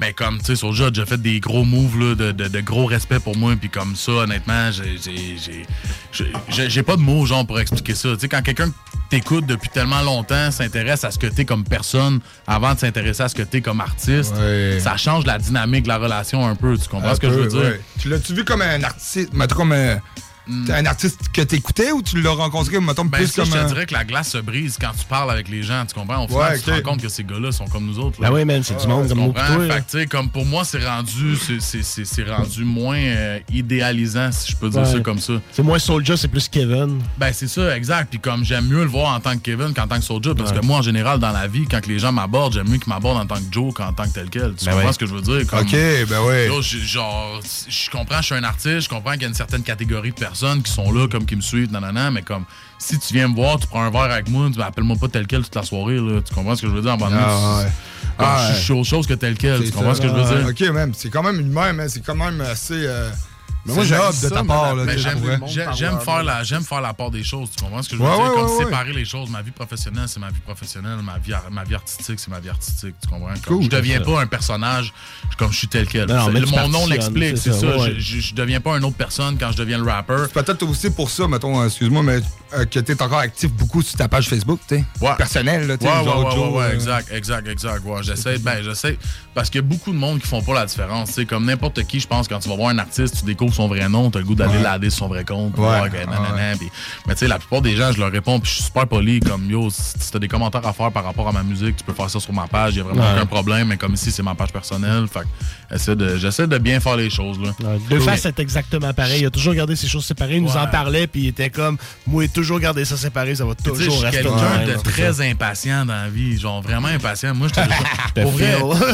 Mais comme, tu sais, sur le jeu, j'ai fait des gros moves là, de, de- de gros respect pour moi. Puis comme ça, honnêtement, j'ai- j'ai- j'ai j'ai pas de mots, genre, pour expliquer ça. Tu sais, quand quelqu'un t'écoute depuis tellement longtemps, s'intéresse à ce que t'es comme personne avant de s'intéresser à ce que t'es comme artiste, ça change la dynamique de la relation un peu. Tu comprends Un ce que je veux dire? ouais. Tu l'as-tu vu comme un artiste, mettons comme un, un artiste que t'écoutais ou tu l'as rencontré, mettons, Ben, plus ça, comme je te dirais que la glace se brise quand tu parles avec les gens, tu comprends? Au final, Ouais, tu te ok. rends compte que ces gars-là sont comme nous autres. Ben oui, man, c'est du monde tu comme nous là. Comme pour moi, c'est rendu, c'est- c'est- c'est c'est rendu moins euh, idéalisant, si je peux dire Ouais. ça comme ça. C'est moins Soulja, c'est plus Kevin. Ben, c'est ça, exact. Puis comme j'aime mieux le voir en tant que Kevin qu'en tant que Soulja, parce Ouais. que moi, en général, dans la vie, quand que les gens m'abordent, j'aime mieux qu'ils m'abordent en tant que Joe qu'en tant que tel quel. Tu Ben comprends ouais. ce que je veux dire? Comme- Ok, ben j'ai- genre, je comprends, je suis un artiste, je comprends qu'il y a une certaine catégorie de personnes qui sont là, comme qui me suivent, nanana, mais comme, si tu viens me voir, tu prends un verre avec moi, tu m'appelles-moi pas tel quel toute la soirée, là. Tu comprends ce que je veux dire? En bas Ah, ouais. Ah, comme, je ouais. suis autre chose que tel quel, tu comprends ça, ce que je veux dire? ouais. Ok, même, c'est quand même une même, hein, c'est quand même assez. euh, Mais moi, j'ai hâte de ça, ta part, tu j'aime faire, la, j'aime faire la part des choses, tu comprends? Ce que je veux Ouais, dire? ouais, Comme ouais, séparer les choses. Ma vie professionnelle, c'est ma vie professionnelle. Ma vie, ma vie artistique, c'est ma vie artistique, tu comprends? Comme Cool, je deviens pas un personnage comme je suis tel quel. Non, mais tu mon nom l'explique, c'est c'est ça, ça. ouais. Je, je- deviens pas une autre personne quand je deviens le rapper. Peut-être aussi pour ça, mettons, euh, excuse-moi, mais euh, que t'es encore actif beaucoup sur ta page Facebook, tu sais. Personnelle, là, tu sais, Ouais, ouais, ouais, Joe, ouais, euh, exact, exact, exact. Ouais, j'essaie, ben, j'essaie. Parce qu'il y a beaucoup de monde qui font pas la différence. C'est comme n'importe qui, je pense, quand tu vas voir un artiste, tu découvres son vrai nom, t'as le goût d'aller Ouais. lader sur son vrai compte. Ouais, voir ouais, mais tu sais, la plupart des gens, je leur réponds, puis je suis super poli, comme yo, si t'as des commentaires à faire par rapport à ma musique, tu peux faire ça sur ma page, il y a vraiment aucun problème, mais comme ici, c'est ma page personnelle. Fait de, j'essaie de bien faire les choses, là. Deux faces, c'est exactement pareil. Il a toujours gardé ses choses séparées. Il nous en parlait, puis il était comme, moi, j'ai toujours gardé ça séparé, ça va toujours rester quelqu'un de très impatient dans la vie, genre vraiment impatient. Moi, j'étais Te (laughs) pour vrai, feel. pour vrai,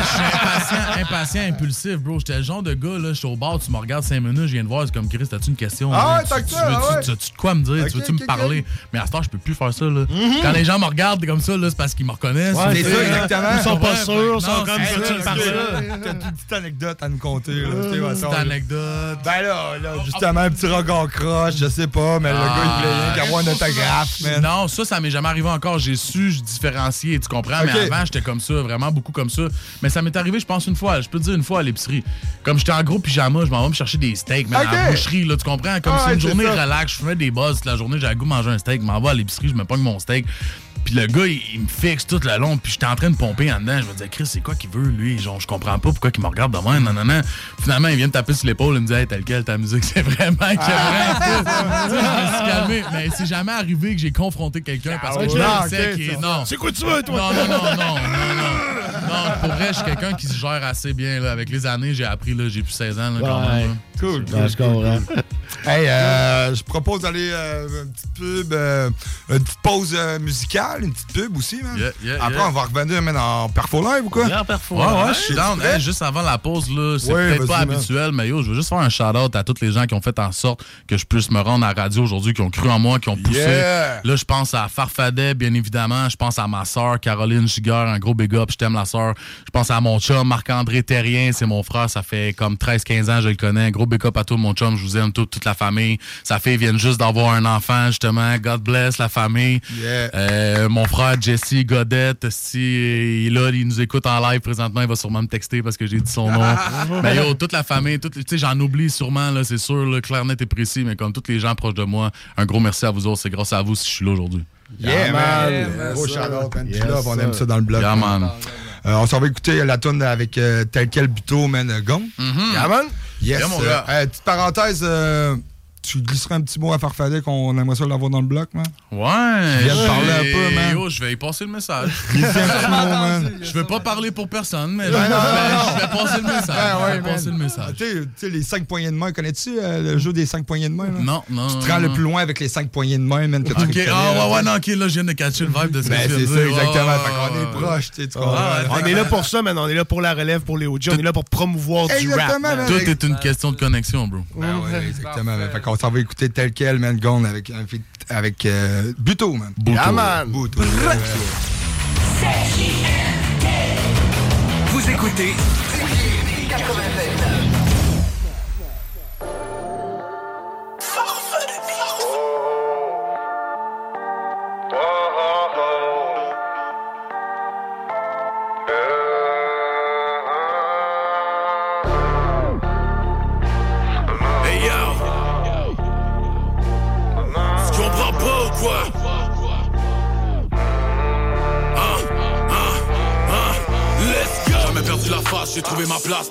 je suis impatient, impatient, impulsif, bro. J'étais le genre de gars là, je suis au bar, tu me regardes 5 minutes, je viens de voir, c'est comme Chris, t'as-tu une question? Ah là? ouais, Tu- t'as que tu ça, veux- ah tu- ouais. tu- tu- de quoi me dire, tu veux-tu me parler? Mais à ce temps, je peux plus faire ça là. Quand les gens me regardent comme ça là, c'est parce qu'ils me reconnaissent. C'est ça, exactement. Ils sont pas sûrs, ouais. sont comme c'est ça, ça, tu me. T'as une petite anecdote à nous conter, petite anecdote. Ben là, là, justement, un petit regard croche, je sais pas, mais le gars, il voulait rien qu'avoir un autographe, man. Non, ça, ça m'est jamais arrivé encore. J'ai su je différencier, tu comprends? Ok. Mais avant, j'étais comme ça, vraiment beaucoup comme ça. Mais ça m'est arrivé, je pense, une fois, je peux te dire une fois à l'épicerie. Comme j'étais en gros pyjama, je m'en vais me chercher des steaks, mais Ok. en boucherie, là, tu comprends? Comme Ah c'est une journée ça. relax, je fais des buzz toute la journée, j'ai le goût de manger un steak, je m'en vais à l'épicerie, je me pogne mon steak. Puis le gars, il, il me fixe tout le long, puis j'étais en train de pomper en dedans. Je me disais, Chris, c'est quoi qu'il veut, lui? Genre, je comprends pas pourquoi il me regarde de même. Non, non, non. Finalement, il vient me taper sur l'épaule, il me dit, hey, tel quel, ta musique, (laughs) c'est vraiment que Ah. je me suis calmé. Mais c'est jamais arrivé que j'ai confronté quelqu'un parce que Ah je ouais. sais qu'il non. C'est quoi tu veux, toi? Non, non, non, non, non, non. Non, pour vrai, je suis quelqu'un qui se gère assez bien. Là. Avec les années, j'ai appris, là, j'ai plus 16 ans. Là, quand même, là. Cool, je comprends. Hey, euh, je propose d'aller euh, une petite pub, euh, une petite pause euh, musicale, une petite pub aussi, man. Yeah, yeah, Après, yeah. on va revenir man, en perfo live ou quoi? Yeah, perfo Ouais, ouais, live. je suis down. Hey, juste avant la pause, là, c'est Ouais, peut-être pas habituel, mais yo, je veux juste faire un shout-out à tous les gens qui ont fait en sorte que je puisse me rendre à la radio aujourd'hui, qui ont cru en moi, qui ont poussé. Yeah. Là, je pense à Farfadet, bien évidemment. Je pense à ma sœur, Caroline Giger, un gros big up, je t'aime la sœur. Je pense à mon chum, Marc-André Terrien, c'est mon frère, ça fait comme 13-15 ans, je le connais. Un gros big up à tout mon chum, je vous aime, toute, toute la famille. Sa fille vient juste d'avoir un enfant, justement. God bless la famille. Yeah. Euh, mon frère Jesse Godette, si il est là, il nous écoute en live présentement, il va sûrement me texter parce que j'ai dit son nom. (laughs) mais yo, toute la famille, tu sais, j'en oublie sûrement, là, c'est sûr, là, clair, net et précis, mais comme tous les gens proches de moi, un gros merci à vous autres. C'est grâce à vous si je suis là aujourd'hui. Yeah, man. Yeah, Gros man. shout-out, man. Puis Yes, love, on aime ça dans le blog. Yeah, man. On s'en va écouter la tune avec euh, tel quel buto, man, euh, Gong. Yeah, man. Yes. Yeah, mon euh, gars. euh, petite parenthèse, euh, tu glisserais un petit mot à Farfadet qu'on aimerait ça l'avoir dans le bloc, man? Ouais. Tu viens de parler un peu, man. Yo, je vais y passer le message. Glissez un petit mot, man. Je veux pas parler pour personne, mais je, je vais passer le message. Ah, je vais passer le message. Tu sais- les 5 poignées de main, connais-tu euh, le jeu des 5 poignées de main? là? Non, non. Tu te rends le plus loin avec les 5 poignées de main, man, Ok, ah ouais, ouais, non, ok, là, je viens de catcher le vibe de ce Ben, que tu c'est ça, exactement. Fait qu'on est proche, tu sais, On est là pour ça, man. On est là pour la relève, pour les OG. On est là pour promouvoir du rap. Tout est une question de connexion, bro. Ben ouais, exactement. Qu'on s'en va écouter tel quel, man, Gone avec, euh, Buto, man. Buto. Yeah, man. Buto. Vous écoutez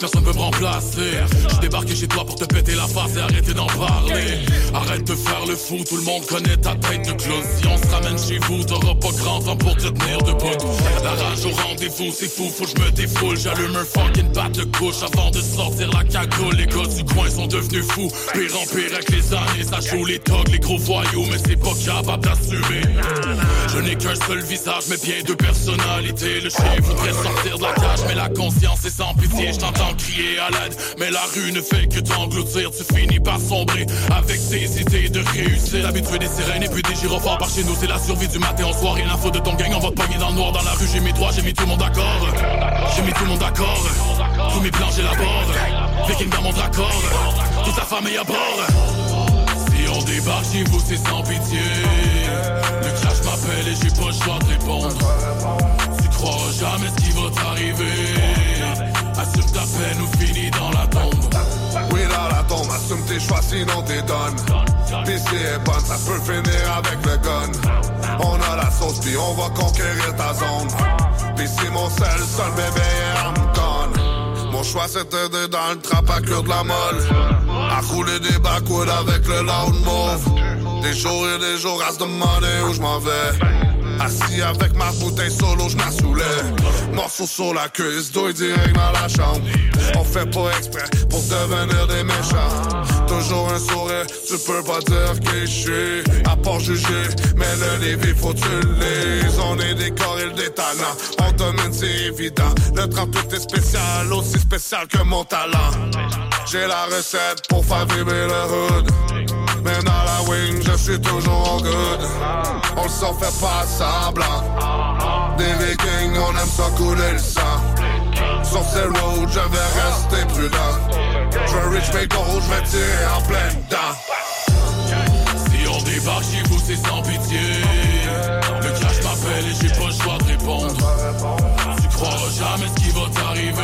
personne peut me remplacer. J'ai débarqué chez toi pour te péter la face et arrêter d'en parler. Arrête de faire le fou, tout le monde connaît ta tête de clown T'auras pas grand temps pour te tenir debout. La rage au rendez-vous, c'est fou, faut que je me défoule. J'allume un fucking bat de couche avant de sortir la cagoule. Les gars du coin sont devenus fous, pire en pire avec les années Ça joue les togs, les gros voyous, mais c'est pas capable d'assumer. Je n'ai qu'un seul visage, mais bien deux personnalités. Le chien voudrait sortir de la cage, mais la conscience est sans pitié. Je t'entends crier à l'aide, mais la rue ne fait que t'engloutir. Tu finis par sombrer avec tes idées de réussir. Habitué des sirènes et puis des gyrophares par chez nous C'est la survie du matin au soir, rien à foutre de ton gang On va te pogner dans le noir dans la rue, j'ai mis droit, j'ai mis tout le monde d'accord J'ai mis tout le monde d'accord Tous mes plans j'élabore Viking dans mon raccord toute ta famille à bord. Si on débarque chez vous, c'est sans pitié. Le crash m'appelle et j'ai pas le choix de répondre. Tu croiras jamais ce qui va t'arriver. Assume ta peine ou finis dans la tombe. Oui, dans la tombe, assume tes choix, sinon t'es donne. Pis si est bonne, ça peut finir avec le gun. On a la sauce, puis on va conquérir ta zone. Pis si mon seul, seul bébé, I'm gone. Mon choix, c'était de dans le trap à cure de la molle. À rouler des backwoods avec le loud. Des jours et des jours à se demander où je m'en vais. Assis avec ma bouteille solo, je m'assoulais. Morceau sur la cuisse, douille direct dans la chambre. On fait pas exprès pour devenir des méchants. Toujours un sourire, tu peux pas dire qui je suis. À part juger, mais le Lévis faut tu le lises. On est et des talents. On domine, c'est évident. Le trap tout est spécial, aussi spécial que mon talent. J'ai la recette pour faire vibrer le hood. Mais dans la wing, je suis toujours good. On le s'en fait pas semblant. Des vikings, on aime ça couler le sang. Sur ces roads, je vais rester prudent. Je veux reach mes goals, je vais tirer en pleine dent. Si on débarque chez vous, c'est sans pitié. Le crash m'appelle et j'ai pas le choix de répondre. Tu croiras jamais ce qui va t'arriver.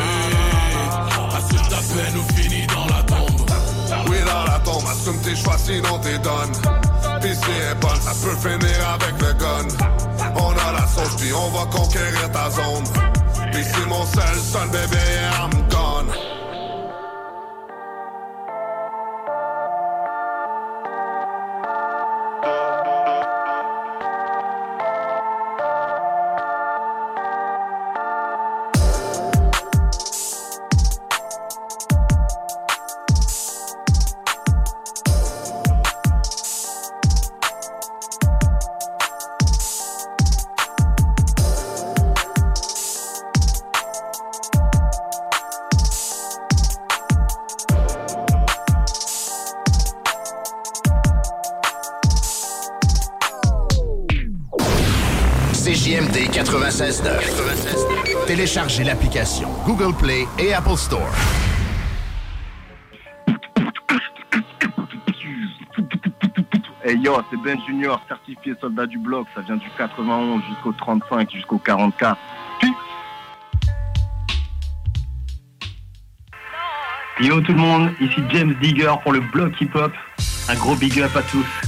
Assume ta peine ou assume tes choix, sinon t'es donne. Si est bonne, ça peut finir avec le gun. On a la sauce, puis on va conquérir ta zone. Pis si mon seul, seul bébé, I'm gone. Et Apple Store. Hey yo, c'est Ben Junior, certifié soldat du bloc. Ça vient du 91 jusqu'au 35, jusqu'au 44. Yo tout le monde, ici James Digger pour le bloc hip-hop. Un gros big up à tous.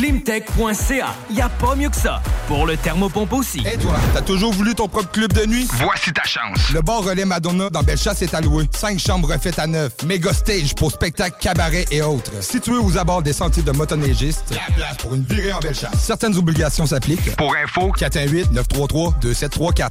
Climtech.ca. Y a pas mieux que ça. Pour le thermopompe aussi. Et toi, t'as toujours voulu ton propre club de nuit? Voici ta chance. Le bar relais Madonna dans Bellechasse est alloué. Cinq chambres refaites à neuf. Méga stage pour spectacles, cabarets et autres. Situé aux abords des sentiers de motoneigistes. La place pour une virée en Bellechasse. Certaines obligations s'appliquent. Pour info, 418-933-2734.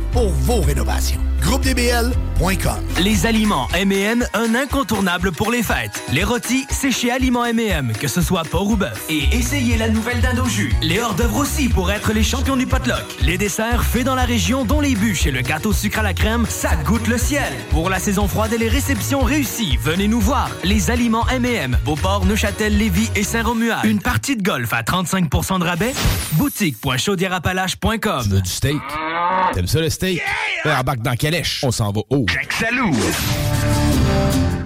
pour vos rénovations. GroupeDBL.com Les aliments M&M, un incontournable pour les fêtes. Les rôtis, c'est chez Aliments M&M, que ce soit porc ou bœuf. Et essayez la nouvelle dinde au jus. Les hors-d'œuvre aussi pour être les champions du potluck. Les desserts faits dans la région, dont les bûches et le gâteau sucre à la crème, ça goûte le ciel. Pour la saison froide et les réceptions réussies, venez nous voir. Les aliments M&M, Beauport, Neuchâtel, Lévis et Saint-Romuald. Une partie de golf à 35% de rabais? Boutique.chaudierapalache.com. Tu veux du steak? T'aimes ça le steak? Yeah! Embarque dans Calèche. On s'en va haut. Salut!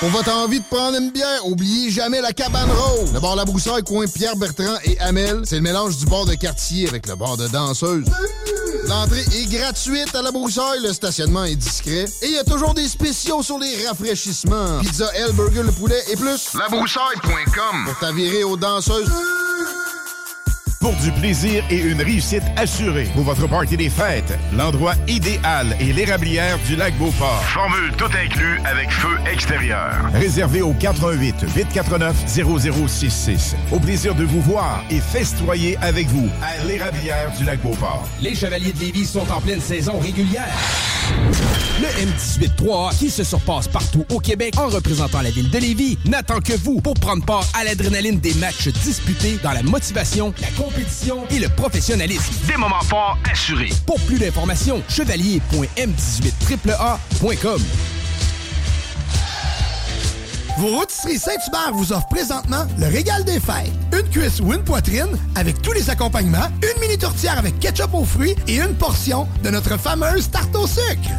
Pour votre envie de prendre une bière, oubliez jamais la cabane rose. Le bar La Broussaille, coin Pierre Bertrand et Amel, c'est le mélange du bar de quartier avec le bar de danseuse. L'entrée est gratuite à La Broussaille, le stationnement est discret et il y a toujours des spéciaux sur les rafraîchissements. Pizza L, burger, le poulet et plus. Labroussaille.com Pour t'avirer aux danseuses. Pour du plaisir et une réussite assurée pour votre party des fêtes, l'endroit idéal est l'érablière du lac Beauport. Formule tout inclus avec feu extérieur. Réservé au 88 849 0066. Au plaisir de vous voir et festoyer avec vous à l'érablière du lac Beauport. Les Chevaliers de Lévis sont en pleine saison régulière. Le M18-3A, qui se surpasse partout au Québec en représentant la ville de Lévis, n'attend que vous pour prendre part à l'adrénaline des matchs disputés dans la motivation, la compétition et le professionnalisme. Des moments forts assurés. Pour plus d'informations, chevalier.m18AAA.com. Vos rôtisseries Saint-Hubert vous offrent présentement le régal des fêtes. Une cuisse ou une poitrine avec tous les accompagnements, une mini tourtière avec ketchup aux fruits et une portion de notre fameuse tarte au sucre.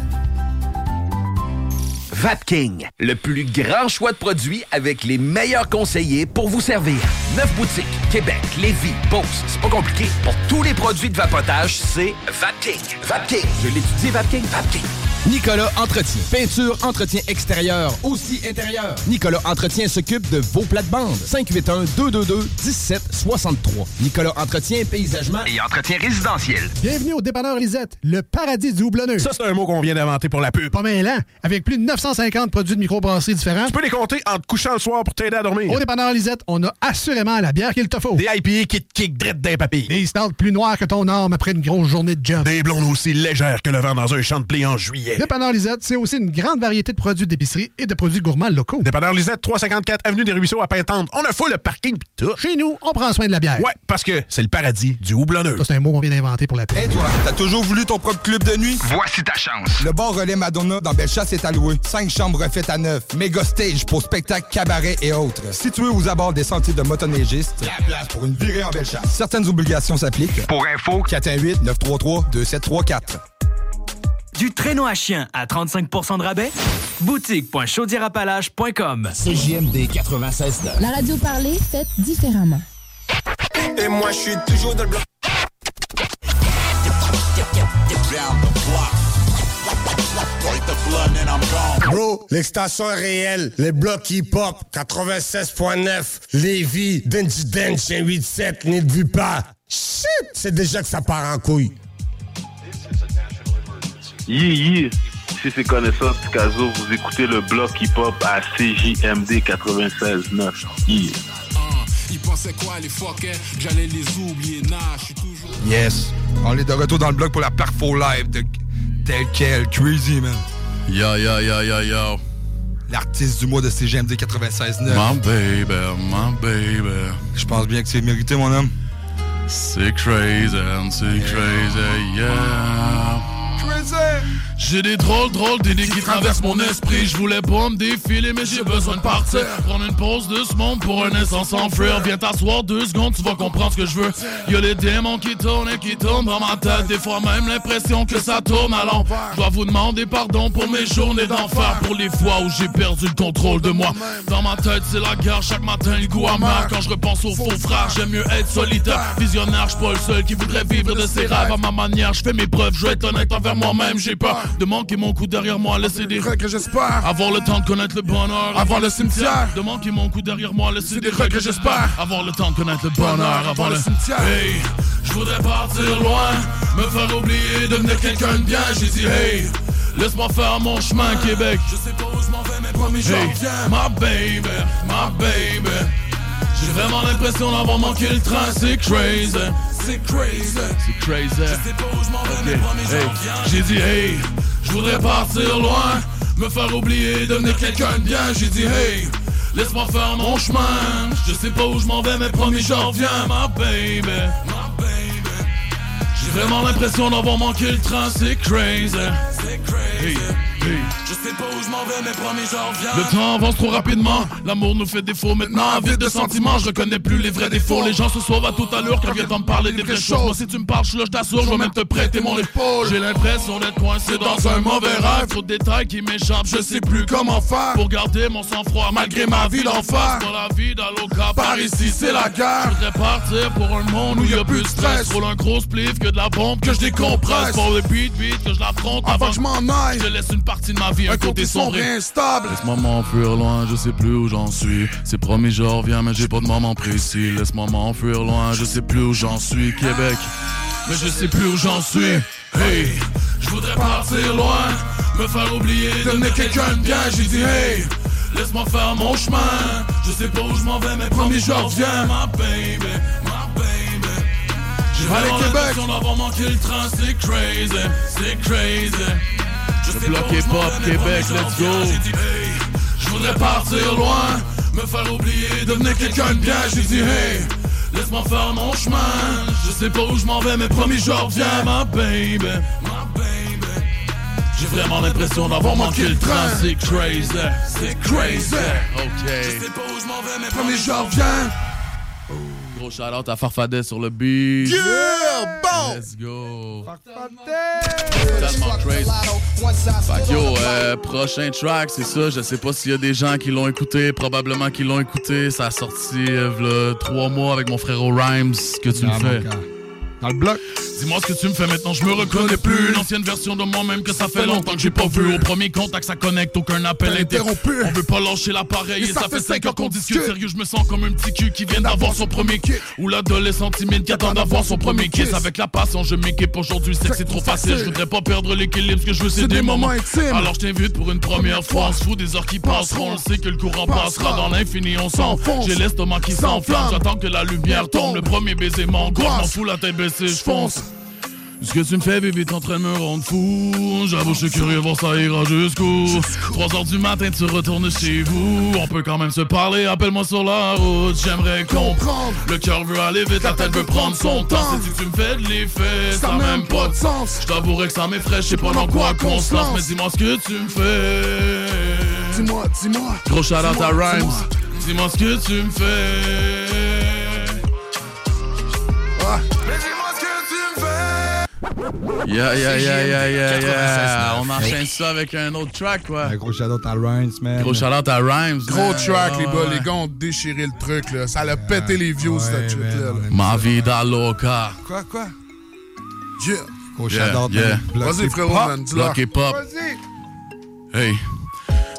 Vapking, le plus grand choix de produits avec les meilleurs conseillers pour vous servir. Neuf boutiques, Québec, Lévis, Beauce, c'est pas compliqué. Pour tous les produits de vapotage, c'est Vapking. Vapking, je l'étudie, Vapking, Vapking. Nicolas Entretien. Peinture, entretien extérieur, aussi intérieur. Nicolas Entretien s'occupe de vos plates-bandes. 581-222-1763. Nicolas Entretien, paysagement Et entretien résidentiel. Bienvenue au dépanneur Lisette, le paradis du houblonneux. Ça, c'est un mot qu'on vient d'inventer pour la pub. Pas mal? Avec plus de 950 produits de microbrasserie différents. Tu peux les compter en te couchant le soir pour t'aider à dormir. Au dépanneur Lisette, on a assurément la bière qu'il te faut. Des IPA qui te kick drette d'un papy. Des stouts plus noirs que ton arme après une grosse journée de job. Des blondes aussi légères que le vent dans un champ de blé en juillet. Dépanneur Lisette, c'est aussi une grande variété de produits d'épicerie et de produits gourmands locaux. Dépanneur Lisette, 354 Avenue des Ruisseaux à Pintante. On a full le parking pis tout. Chez nous, on prend soin de la bière. Ouais, parce que c'est le paradis du houblonneux. Ça, c'est un mot qu'on vient d'inventer pour la pub. Et toi, t'as toujours voulu ton propre club de nuit? Voici ta chance. Le bar relais Madonna dans Bellechasse est alloué. Chambres refaites à neuf. Méga stage pour spectacles, cabarets et autres. Situé aux abords des sentiers de motoneigistes. La place pour une virée en Bellechasse. Certaines obligations s'appliquent. Pour info, 418-933-2734. Du traîneau à chien à 35% de rabais? Boutique.chaudierapalache.com CJMD 96.9. La radio parlée, faite différemment. Et moi, je suis toujours dans le bloc. Bro, l'extension est réelle. Les blocs hip-hop, 96.9, Lévis, Denji Dench, 87, n'y vu pas. Shit, c'est déjà que ça part en couille. Yeah, yeah. Si c'est connaissance Picasso, vous écoutez le bloc hip-hop à CJMD 96.9. Yeah. Ils pensaient quoi les fuckers J'allais les oublier, nah, je suis toujours. Yes. On est de retour dans le bloc pour la Perfo Live de tel quel. Crazy, man. Yo, yo, yo, yo, yo. L'artiste du mois de CGMD 96.9. My baby, my baby. Je pense bien que c'est mérité, mon homme. C'est crazy, c'est crazy, yeah. J'ai des drôles, drôles d'idées qui traversent mon esprit. Je voulais pas me défiler, mais j'ai besoin de partir. Prendre une pause de ce monde pour un sans fuir. Viens t'asseoir deux secondes, tu vas comprendre ce que je veux. Y'a les démons qui tournent et qui tournent dans ma tête. Des fois même l'impression que ça tourne à l'envers. Dois vous demander pardon pour mes journées d'enfer. Pour les fois où j'ai perdu le contrôle de moi. Dans ma tête, c'est la guerre chaque matin, le goût amer. Quand je repense aux faux frères, j'aime mieux être solitaire. Visionnaire, je pas le seul qui voudrait vivre de ses rêves à ma manière. Je fais mes preuves, je vais être honnête envers moi-même. J'ai peur de manquer mon coup derrière moi, laisser des regrets j'espère. Avoir le temps de connaître le bonheur, avant le cimetière. De manquer mon coup derrière moi, laisser des regrets j'espère. Avoir le temps de connaître le bonheur, avant le cimetière. Hey, je voudrais partir loin, me faire oublier, devenir quelqu'un de bien. J'ai dit hey. Laisse-moi faire mon chemin, Québec. Je sais pas où je m'en vais, mais promis, j'en Hey, viens. My baby, my baby. J'ai vraiment l'impression d'avoir manqué le train, c'est crazy. C'est crazy. C'est crazy. Je sais pas où je m'en vais, mais promis, j'en viens. J'ai dit, hey, je voudrais partir loin, me faire oublier, devenir quelqu'un de bien. J'ai dit, hey, laisse-moi faire mon chemin. Je sais pas où je m'en vais, mais promis, j'en viens, my baby. My baby. J'ai vraiment l'impression d'avoir manqué le train, c'est crazy. C'est crazy. Je sais pas où je m'en vais, mais promis, j'en viens. Le temps avance trop rapidement. L'amour nous fait défaut. Maintenant, vide de sentiments, je reconnais plus les vrais défauts. Les gens se sauvent à toute allure quand viennent me parler des vraies choses. Moi, si tu me parles, je t'assure, je vais même te prêter mon épaule. J'ai l'impression d'être coincé dans un mauvais rêve. Trop de détails qui m'échappent, je sais plus comment faire. Pour garder mon sang-froid, malgré ma vie d'enfer. Pas la vie d'Aloca, par ici, c'est la guerre. Je voudrais partir pour un monde où y a plus de stress. Roule un gros spliff que de la bombe que je décompresse. Pour le beat, beat, que je l'affronte avant que je m'en aille. Je laisse une partie de ma vie, un côté sombre instable. Laisse-moi m'enfuir loin, je sais plus où j'en suis. C'est promis, je reviens, mais j'ai pas de moment précis. Laisse-moi m'enfuir loin, je sais plus où j'en suis. Québec, mais je sais plus où j'en suis. Hey, je voudrais partir loin, me faire oublier, devenir quelqu'un de bien. J'ai dit hey. Laisse-moi faire mon chemin Je sais pas où je m'en vais mais promis je reviens Ma baby, ma baby J'ai vraiment l'impression d'avoir manqué le train C'est crazy, c'est crazy Je sais bloc hip-hop Québec, let's go. J'ai dit, hey, Je voudrais partir loin Me faire oublier, devenir quelqu'un de bien J'ai dit hey Laisse-moi faire mon chemin Je sais pas où je m'en vais mais promis je reviens Ma baby, ma baby j'ai vraiment l'impression d'avoir manqué le train, c'est crazy, c'est crazy. Ok. Je sais pas où je m'en vais, mais promis, je reviens. Gros shout out à Farfadet sur le beat. Yeah, bon. Let's go. Tellement crazy. Fait que yo, euh, prochain track, c'est ça. Je sais pas s'il y a des gens qui l'ont écouté, probablement qui l'ont écouté. Ça a sorti euh, v'là trois mois avec mon frère Rhymes. que tu me fais? Dans le bloc. Dis-moi ce que tu me fais maintenant, je me reconnais plus. Une ancienne version de moi-même que ça fait longtemps que j'ai pas vu. Au premier contact, ça connecte, aucun appel interrompu. On veut pas lâcher l'appareil et ça fait 5 heures qu'on discute. Sérieux, je me sens comme un petit cul qui vient d'avoir son premier kick. Ou l'adolescent timide qui attend d'avoir son premier kiss. Avec la passion, je m'équipe aujourd'hui, c'est que c'est trop facile. Je voudrais pas perdre l'équilibre, ce que je veux, c'est des moments intimes. Alors je t'invite pour une première fois. On se fout des heures qui passeront. On sait que le courant passera dans l'infini, on s'enfonce. J'ai l'estomac qui s'enflamme, j'attends que la lumière tombe. Le premier baiser m'angoisse, m'en fous la tête baissée, je fonce. Ce que tu me fais, bébé, t'es en train de me rendre fou. J'avoue, je suis curieux, voir ça ira jusqu'où. 3 heures du matin, tu retournes chez vous. On peut quand même se parler, appelle-moi sur la route. J'aimerais comprendre. Le cœur veut aller vite, la tête veut prendre son temps. Si tu me fais de l'effet, ça n'a même pas de sens. Je t'avouerai que ça m'effraie, je sais pas dans quoi qu'on se lance. Mais dis-moi ce que tu me fais. Dis-moi, dis-moi. Gros shout out à Rhymes. dis-moi. Dis-moi ce que tu me fais. Yeah, yeah, yeah, yeah, yeah, yeah. 96.9. On enchaîne ça avec un autre track, quoi. Un gros shout-out à Rhymes, man. Gros shout-out à Rhymes. Gros man. track, les gars. ouais. Les gars ont déchiré le truc, là. Ça a pété les views, cette shit-là. là. Ma vida loca. Quoi, quoi? Yeah. Gros Yeah, shout-out, man. Vas-y, frérot, man, hip-hop. Vas-y. Hey.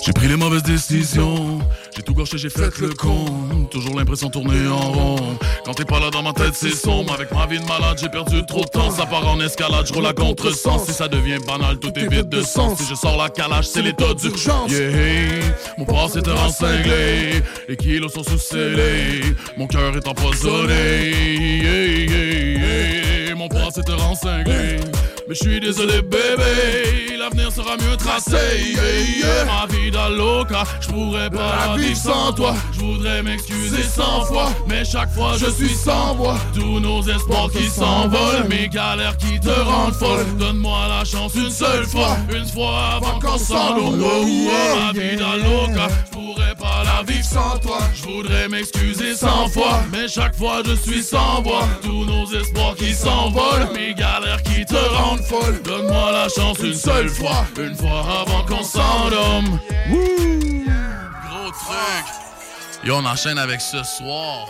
J'ai pris les mauvaises décisions, j'ai tout gâché, j'ai fait le con. Toujours l'impression de tourner en rond. Quand t'es pas là dans ma tête, c'est sombre. Avec ma vie de malade, j'ai perdu trop de temps. Ça part en escalade, je roule à contre-sens. Si ça devient banal, tout est vide de sens. Si je sors la calage, c'est l'état d'urgence. Yeah, mon passé était encinglé. Les kilos sont sous-scellés. Mon cœur est empoisonné. Yeah, yeah, yeah. Mon passé était rencinglé. Mais je suis désolé, bébé, l'avenir sera mieux tracé. Yeah, yeah. Ma vie d'Aloca, je pourrais pas la vivre sans toi. Je voudrais m'excuser cent fois, mais chaque fois je suis sans voix. Tous nos espoirs qui s'envolent, mes galères qui te rendent folle. Donne-moi la chance une seule fois, une fois avant qu'on oh, ma vie d'Aloca, sans toi. Je voudrais m'excuser cent fois, mais chaque fois je suis sans voix. Tous nos espoirs qui s'envolent, mes galères qui te rendent folle. Donne-moi la chance une seule fois, une fois avant qu'on s'endorme. Gros truc. Yo, on enchaîne avec ce soir.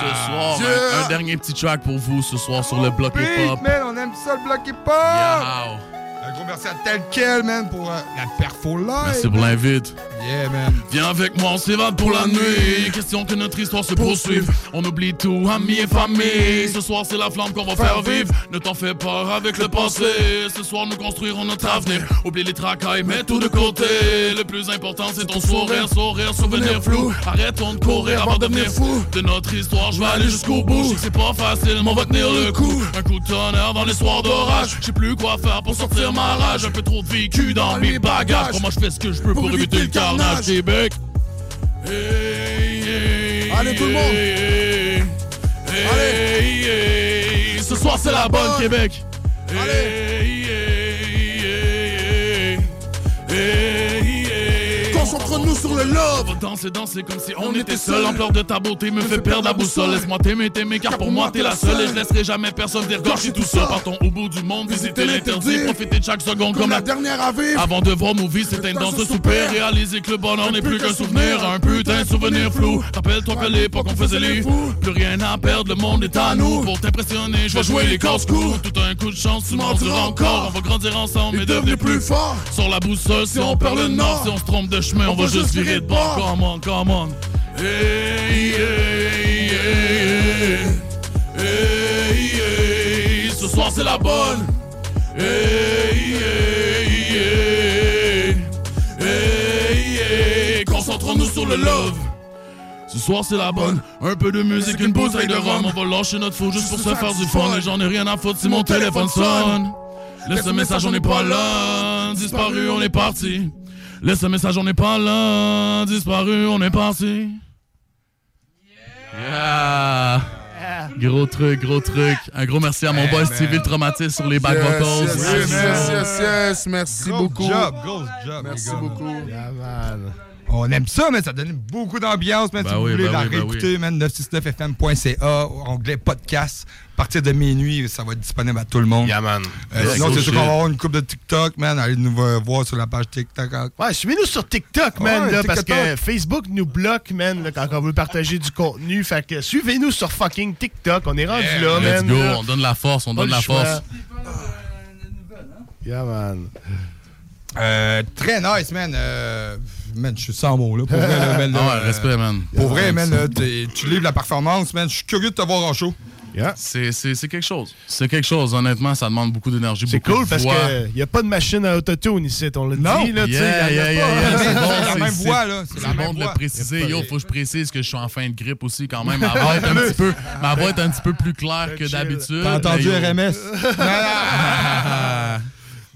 Ce soir, un- Yeah. un, dernier petit track pour vous ce soir sur le bloc Beat, hip-hop. man, on aime ça le bloc hip-hop. Yow. Un gros merci à tel quel, man, pour euh, la perfo live. Merci pour l'invite. Yeah, man. Viens avec moi, on s'évade pour la nuit. Question que notre histoire se poursuive. On oublie tout, amis et famille. Ce soir, c'est la flamme qu'on va faire vivre. Ne t'en fais pas avec le passé. Ce soir, nous construirons notre avenir. Oublie les tracailles, mets tout de côté. Le plus important, c'est ton sourire, sourire, souvenir flou. Arrêtons de courir avant de devenir fou. De notre histoire, je vais aller jusqu'au bout. C'est pas facile, mais on va tenir le coup. Un coup de tonnerre dans les soirs d'orage. Je sais plus quoi faire pour sortir ma rage. Un peu trop de vécu dans mes bagages. Comment je fais ce que je peux pour éviter le carnage, Québec? Allez, tout le monde. Allez. Ce soir, c'est la bonne, Québec. Concentre-nous sur le love. Danser, danser comme si on était seul. L'ampleur de ta beauté me fait perdre la boussole. Laisse-moi t'aimer, t'aimer, car pour moi t'es la seule. Et je laisserai jamais personne dire gorger tout seul. Partons au bout du monde, visiter l'interdit. Profiter de chaque seconde comme la dernière à vivre. Avant de voir nos vies s'éteindre dans ce souper. Réaliser que le bonheur n'est plus qu'un souvenir. Un putain de souvenir flou. Rappelle-toi que l'époque on faisait les fous. Plus rien à perdre, le monde est à nous. Pour t'impressionner, je vais jouer les casse-coups. Tout un coup de chance, tu m'en diras encore. On va grandir ensemble et devenir plus fort. Sur la boussole, si on perd le nord. Si on se trompe de chemin, on va juste virer de bord. Come on, come on. Hey, hey, hey, hey, hey, hey. Ce soir, c'est la bonne. Hey, hey, hey, hey, hey. Concentrons-nous sur le love. Ce soir c'est la bonne, un peu de musique, une bouteille de rhum On va lâcher notre fou juste pour se faire du fun Et j'en ai rien à foutre si mon téléphone sonne Laisse un message, on n'est pas là Disparu, on est parti Laisse un message, on n'est pas là Disparu, on est parti Yeah Gros truc, gros truc. Un gros merci à mon boy Stevie le traumatiste sur les back Yes, vocals. yes, yes, yes, yes, yes. Merci Gros beaucoup. job, gros job, Merci beaucoup. On aime ça, mais ça donne beaucoup d'ambiance, man. Ben si vous oui, voulez ben la oui, ben réécouter, man, 969fm.ca, onglet podcast. À partir de minuit, ça va être disponible à tout le monde. Yeah, man. Euh, Yeah, sinon, c'est sûr qu'on va avoir une coupe de TikTok, man. Allez nous voir sur la page TikTok. Ouais, suivez-nous sur TikTok, man, Ouais, là, parce que Facebook nous bloque, man, là, quand on veut partager du contenu. Fait que suivez-nous sur fucking TikTok. On est rendu là, Let's man. go, là. on donne la force, on Pas donne la choix. force. Yeah, man. Euh, très nice, man. Euh, man, je suis sans mots, là. Pour vrai, là, man, là, Ah ouais, respect, man. Pour vrai, Yeah, man, man. là, t'es- tu livres la performance, man. Je suis curieux de te voir en show. C'est c'est- c'est quelque chose. C'est quelque chose, honnêtement, ça demande beaucoup d'énergie, C'est cool parce qu'il n'y a pas de machine à autotune ici, on l'a dit. Là, Yeah, yeah, yeah, (laughs) yeah, C'est bon, la même voix, là. C'est bon de le préciser. Yo, faut que je précise que je suis en fin de grippe aussi, quand même. Ma (laughs) voix est un petit peu, ma voix est un petit peu plus claire que d'habitude. T'as entendu RMS? (laughs)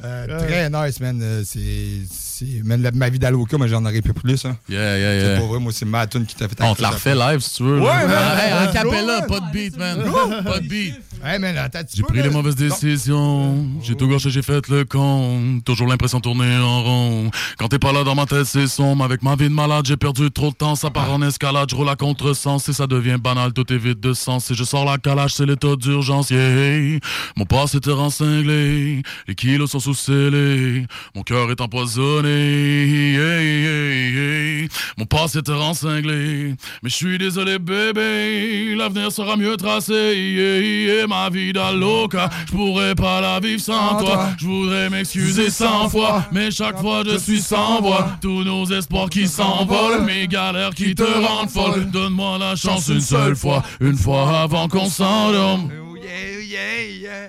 Euh, très nice, man. Euh, C'est. C'est- la- ma vie d'Aloca, mais j'en aurais pu plus. Hein. Yeah, yeah, C'est yeah. pour vrai, moi, c'est ma tune qui t'a fait On te la refait live si tu veux. Ouais, man. Hey, en capella, pas de beat, man. Pas de beat. Hey, man, J'ai pris les mauvaises décisions, j'ai tout gâché, j'ai fait le con. Toujours l'impression de tourner en rond. Quand t'es pas là dans ma tête, c'est sombre. Avec ma vie de malade, j'ai perdu trop de temps. Ça part en escalade, je roule à contresens. Et ça devient banal, tout est vide de sens. Et je sors la calage, c'est l'état d'urgence. Yeah. Mon passé te rend cinglé, les kilos sont sous-scellés. Mon cœur est empoisonné. Yeah, yeah, yeah. Mon passé te rend cinglé. Mais je suis désolé, bébé. L'avenir sera mieux tracé. Ma vie d'Aloca, je pourrais pas la vivre sans toi. Je voudrais m'excuser cent fois. Mais chaque fois, je suis sans voix. Tous nos espoirs qui s'envolent. Mes galères qui te rendent folle. Donne-moi la chance une seule fois. Une fois avant qu'on s'endorme.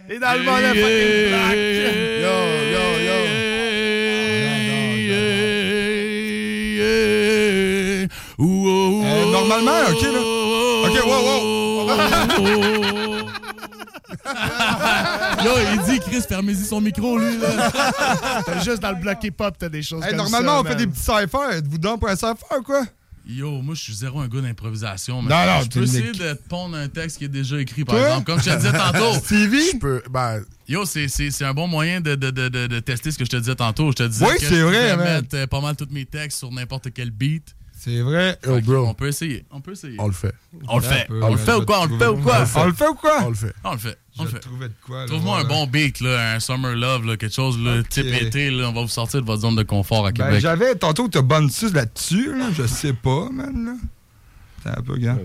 Et dans le monde, la fucking black. Yo, yo, yo. Normalement, ok, là. Ok, wow, wow. Yo, il dit, Chris, fermez-y son micro, lui, là. T'as juste dans le bloc hip-hop, t'as des choses Hey, comme normalement, ça, on fait des petits cyphers. Êtes-vous dans pour un cypher, quoi? Yo, moi, je suis zéro un gars d'improvisation. mais Non, non, Je peux essayer de pondre un texte qui est déjà écrit, par Toi? exemple. Comme je te disais tantôt. (laughs) Stevie? Je peux. Ben, Yo, c'est- c'est c'est un bon moyen de, de, de, de, de tester ce que je te disais tantôt. Je te disais Oui, que c'est je vrai, mettre euh, pas mal tous mes textes sur n'importe quel beat. C'est vrai. yo, bro, On peut essayer. On peut essayer. on le fait. On le fait. On le fait ou quoi? On le fait ou quoi? On le fait ou quoi? On le fait. On le fait. On le Je fait. trouvais de quoi, là, Trouve-moi un bon beat, là, un Summer Love, là, quelque chose, là, type été. Là, on va vous sortir de votre zone de confort à Ben, Québec. j'avais tantôt, t'as bonne suce là-dessus, là. Je sais pas, man, là. C'est un peu, gars.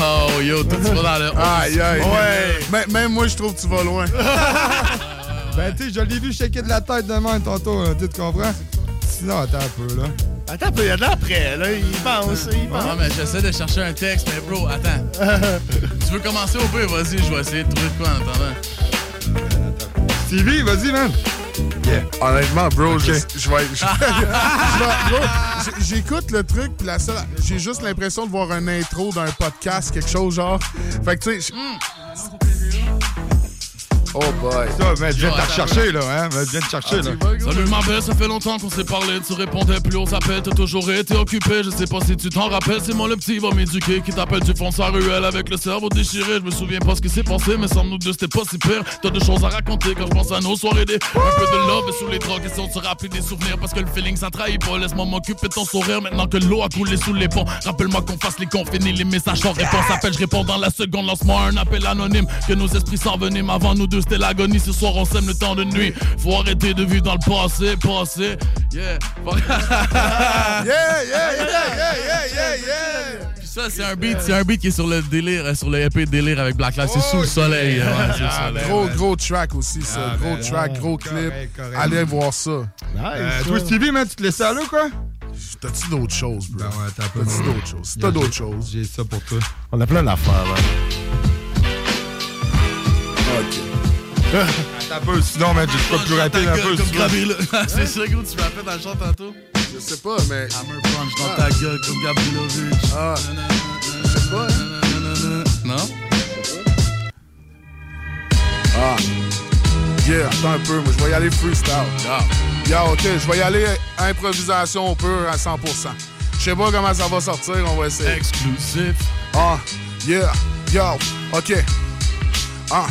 oh, yo, toi, tu vas dans le. Aïe, aïe. Ouais. Mais- Même moi, je trouve que tu vas loin. (laughs) Ben, tu sais, je l'ai vu shaker de la tête de même tantôt, là. Tu te comprends? Sinon, attends un peu, là. Attends un peu, il y a de l'après, là. Il pense, il pense. Non, mais j'essaie de chercher un texte, mais bro, attends. (laughs) tu veux commencer au pire? Vas-y, je vais essayer de trouver de quoi en attendant. Stevie, vas-y, man. Yeah. Honnêtement, bro, je, (laughs) je vais. J'écoute le truc, puis la seule. J'ai juste l'impression de voir un intro d'un podcast, quelque chose genre. Fait que, tu sais. je- Oh boy. Ça, mais viens te rechercher, là, hein. Viens de chercher, là. Salut ma belle, ça fait longtemps qu'on s'est parlé, tu répondais plus aux appels, t'as toujours été occupé, je sais pas si tu t'en rappelles, c'est moi le petit va m'éduquer qui t'appelle du fond de sa ruelle avec le cerveau déchiré, je me souviens pas ce qui s'est passé, mais sans nous deux c'était pas si pire, t'as des choses à raconter quand je pense à nos soirées. Des un peu de love et sous les drogues, question de se rappeler des souvenirs parce que le feeling ça trahit pas, laisse-moi m'occuper de ton sourire maintenant que l'eau a coulé sous les ponts, rappelle-moi qu'on fasse les cons, finis les messages sans réponse, appelle, je réponds dans la seconde, lance-moi un appel anonyme, que nos esprits s'enveniment avant nous deux, c'était l'agonie, ce soir on s'aime le temps de nuit, faut arrêter de vivre dans le passé, passé, yeah. (laughs) Yeah, yeah, yeah, yeah, yeah, yeah, yeah. Puis ça, c'est un beat, c'est un beat qui est sur le délire, euh, sur le EP délire avec Black Lives. C'est sous le soleil. le Ah, gros, gros track aussi, ça. Ah, gros ben, track, gros correct, clip. correct. Allez voir ça. Euh, toi, Stevie, man, tu te laissais aller ou quoi? T'as-tu d'autres choses, bro? Ben ouais, t'as pas T'as-tu d'autres choses? Si t'as d'autres choses? J'ai ça pour toi. On a plein d'affaires, là. Ok. Attends un peu, sinon, man, je peux plus rapide un peu. Gabriel. (laughs) C'est ça, gros, tu rappelles dans le chant tantôt? Je sais pas, mais. Hammer punch dans ta gueule comme Gabrielovic. Ah. Je sais pas. hein. Non? Ah. Yeah, attends un peu, moi je vais y aller freestyle. Yeah, ok, je vais y aller improvisation pure à 100%. Je sais pas comment ça va sortir, on va essayer. Exclusif. Ah, yeah, yo, ok. Ah,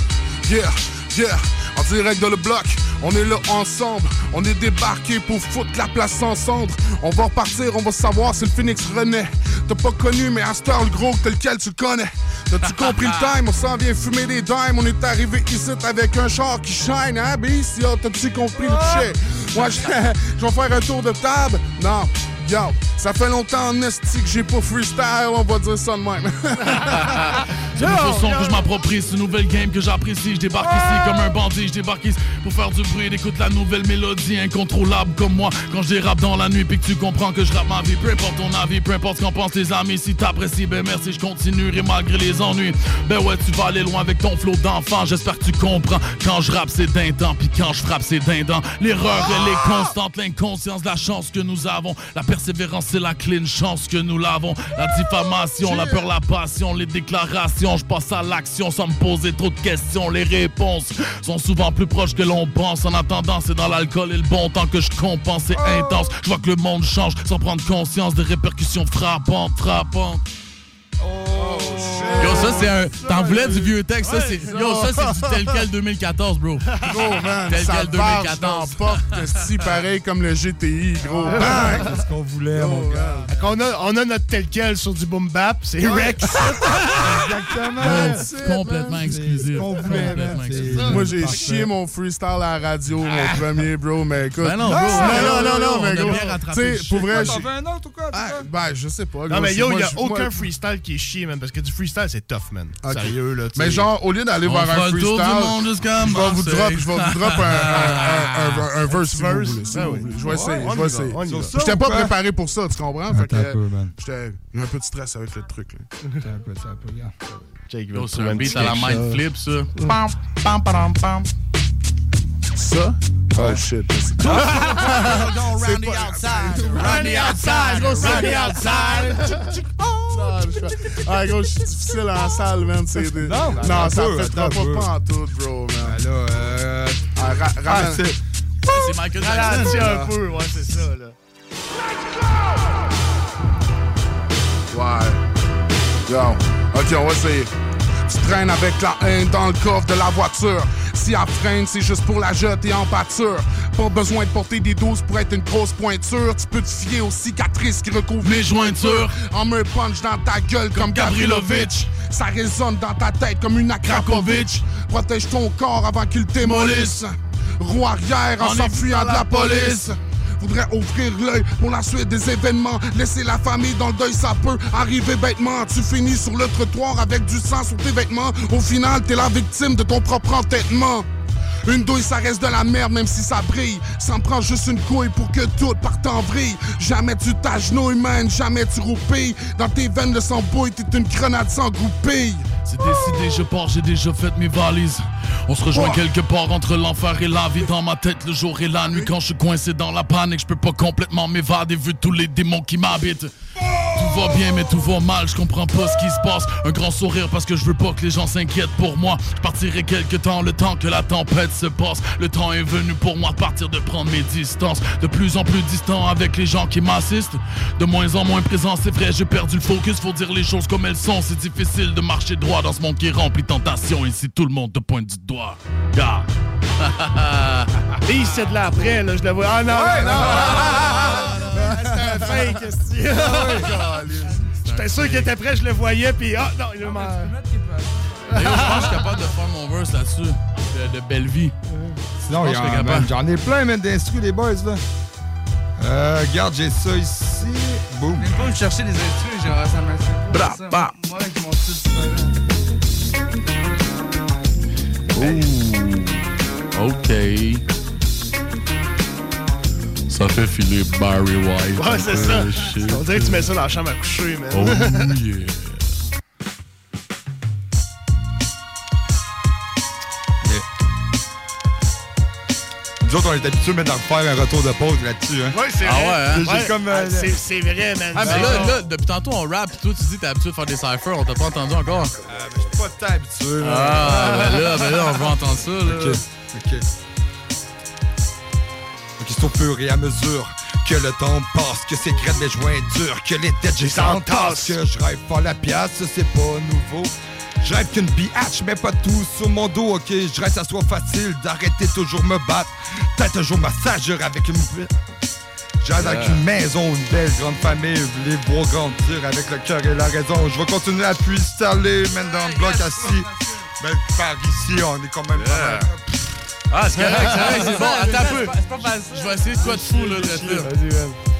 yeah, yeah, en direct de le bloc. On est là ensemble, on est débarqué pour foutre la place en cendre. On va repartir, on va savoir si le Phoenix renaît. T'as pas connu, mais heure, le gros tel quel tu connais. T'as-tu (laughs) compris le time? On s'en vient fumer des dimes. On est arrivé ici avec un char qui shine, hein? Yo, t'as-tu compris le shit? Moi, je (laughs) je vais faire un tour de table. Non, yo, ça fait longtemps en esti que j'ai pas freestyle, on va dire ça de même. (laughs) C'est une façon que je m'approprie, c'est une nouvelle game que j'apprécie. Je débarque ici comme un bandit, je débarque ici pour faire du bruit. Écoute la nouvelle mélodie, incontrôlable comme moi. Quand je dérape dans la nuit, puis que tu comprends que je rappe ma vie, peu importe ton avis, peu importe ce qu'en pensent tes amis. Si t'apprécies, ben merci, je continuerai malgré les ennuis. Ben ouais, tu vas aller loin avec ton flot d'enfant. J'espère que tu comprends. Quand je rappe, c'est dindant, puis quand je frappe, c'est dindant. L'erreur, elle est constante, l'inconscience, la chance que nous avons. La persévérance, c'est la clé, une chance que nous l'avons. La diffamation, la peur, la passion, les déclarations. Je passe à l'action sans me poser trop de questions. Les réponses sont souvent plus proches que l'on pense. En attendant, c'est dans l'alcool et le bon temps que je compense. C'est intense. Je vois que le monde change sans prendre conscience des répercussions frappantes, frappantes. Yo, ça c'est un. T'en voulais du vieux texte, ça c'est. Yo, ça c'est du tel quel 2014, bro. Gros, man, Tel quel varge 2014. dans la porte, si pareil comme le GTI, gros. Bang! C'est ce qu'on voulait, mon gars. qu'on a, on a notre tel quel sur du boom bap, c'est Rex. (laughs) Exactement. Complètement exclusif. Moi, j'ai chié mon freestyle à la radio, mon premier, bro, mais écoute. Ben non, bro, non, non, non, non, non, on mais gros. Tu sais, pour vrai, T'en un autre ou quoi? Ah, ben, je sais pas. Non, mais yo, il a aucun freestyle qui est chier, man, parce que du freestyle, c'est tough, man. Ok. Sérieux, là. tu Mais genre, au lieu d'aller voir un le tour du freestyle, monde jusqu'à je vais vous drop, je vais vous drop un, un, un, un, un (laughs) verse si vous Verse? voulez. si Ben oui. Je vais essayer, je vais va, essayer. J'étais pas préparé pour ça, tu comprends? Fait que, Attends un peu, man. j'étais j'ai un peu de stress avec le truc. Là. Attends un peu, attends un peu, regarde. Jake te c'est un beat à la mind flip, ça. Pam, pam, pam, pam. Ça? Oh shit. (laughs) C'est Round the outside, round the outside, round the outside. (laughs) Ah, gros, je suis difficile en salle, man. C'est des... Non, non, ça fait pas, pas en tout, bro, man. Ben là, euh... Ah, ra- Ah, ramène- c'est... C'est Michael Jackson. un peu, ouais, c'est ça, là. Ouais. Yo, ok, on va essayer. Tu traînes avec la haine dans le coffre de la voiture. Si elle freine, c'est juste pour la jeter en pâture. Pas besoin de porter des doses pour être une grosse pointure. Tu peux te fier aux cicatrices qui recouvrent Mes jointures. En me punch dans ta gueule comme Gavrilovic. Ça résonne dans ta tête comme une Akrapovic. Protège ton corps avant qu'il démolisse. Roue arrière en En s'enfuyant de la police. Voudrais ouvrir l'œil pour la suite des événements. Laisser la famille dans le deuil, ça peut arriver bêtement. Tu finis sur le trottoir avec du sang sur tes vêtements. Au final, t'es la victime de ton propre entêtement. Une douille, ça reste de la merde, même si ça brille. Ça me prend juste une couille pour que tout parte en vrille. Jamais tu t'agenouilles, man, jamais tu roupilles. Dans tes veines, le sang bouille, t'es une grenade sans goupille. C'est décidé, je pars, j'ai déjà fait mes valises. On se rejoint quelque part entre l'enfer et la vie. Dans ma tête, le jour et la nuit. Quand je suis coincé dans la panique, je peux pas complètement m'évader vu tous les démons qui m'habitent. Va bien, mais tout va mal, je comprends pas ce qui se passe. Un grand sourire parce que je veux pas que les gens s'inquiètent pour moi. Je partirai quelque temps, le temps que la tempête se passe. Le temps est venu pour moi de partir, de prendre mes distances. De plus en plus distant avec les gens qui m'assistent. De moins en moins présent, c'est vrai, j'ai perdu le focus. Faut dire les choses comme elles sont. C'est difficile de marcher droit dans ce monde qui est rempli de tentations. Ici, tout le monde te pointe du doigt. Gars. (laughs) Et il c'est de là après, là, je le vois. Ah non! Un fake, esti. J'étais sûr qu'il était prêt, je le voyais, puis ah non, il a m'a- D'ailleurs, je pense que je suis capable de faire mon verse là-dessus. De, de belle vie. Sinon, j'en ai plein, même d'instrus, les boys, là. Euh, regarde, j'ai ça ici. Boum. Même pas me chercher des instrus, genre, ça me Bra, ça. ba. Moi, avec mon style Ouh. OK. Ça fait filer Barry White. Ouais, c'est ça. shit. On dirait que tu mets ça dans la chambre à coucher, man. Oh yeah. Nous autres, on est habitués maintenant de faire un retour de pause là-dessus. Hein. Ouais, c'est Ah vrai. ouais, hein? J'ai Ouais, comme, euh, ah, c'est- C'est vrai, man. Ah, mais là, là, depuis tantôt, on rap, pis toi, tu dis que t'es habitué de faire des cyphers, on t'a pas entendu encore. Euh, mais je suis pas tant habitué. Ah, ben là, ben là, on veut entendre ça, là. Ok, ok. Ok, c'est au fur et à mesure que le temps passe, que ces graines de joints durent, que les dettes j'ai s'entassent, que je rêve pas la pièce, c'est pas nouveau. Je rêve qu'une biatch, mais pas tout sur mon dos, ok? Je rêve que ça soit facile d'arrêter toujours me battre. T'as toujours ma sageur avec une Je rêve avec Yeah. une maison, une belle grande famille, les voir grandir avec le cœur et la raison. Je vais continuer à puis installer, même dans le bloc assis. Ben, par ici, on est quand même pas mal. Ah, c'est correct, c'est correct, (laughs) c'est bon. Attends un peu. Je vais essayer de quoi de fou, là, de rester.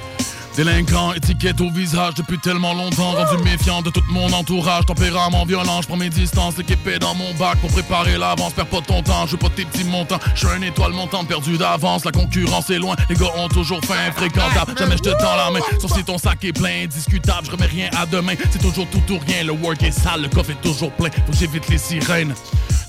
Délinquant, étiquette au visage depuis tellement longtemps, rendu méfiant de tout mon entourage, tempérament violent, je prends mes distances, l'équipe est dans mon bac pour préparer l'avance, perds pas ton temps, je veux pas tes petits montants, je suis un étoile montante perdu d'avance, la concurrence est loin, les gars ont toujours faim, fréquentable, jamais je te tends la main, sauf si ton sac est plein, indiscutable, je remets rien à demain, c'est toujours tout ou rien, le work est sale, le coffre est toujours plein, faut que j'évite les sirènes.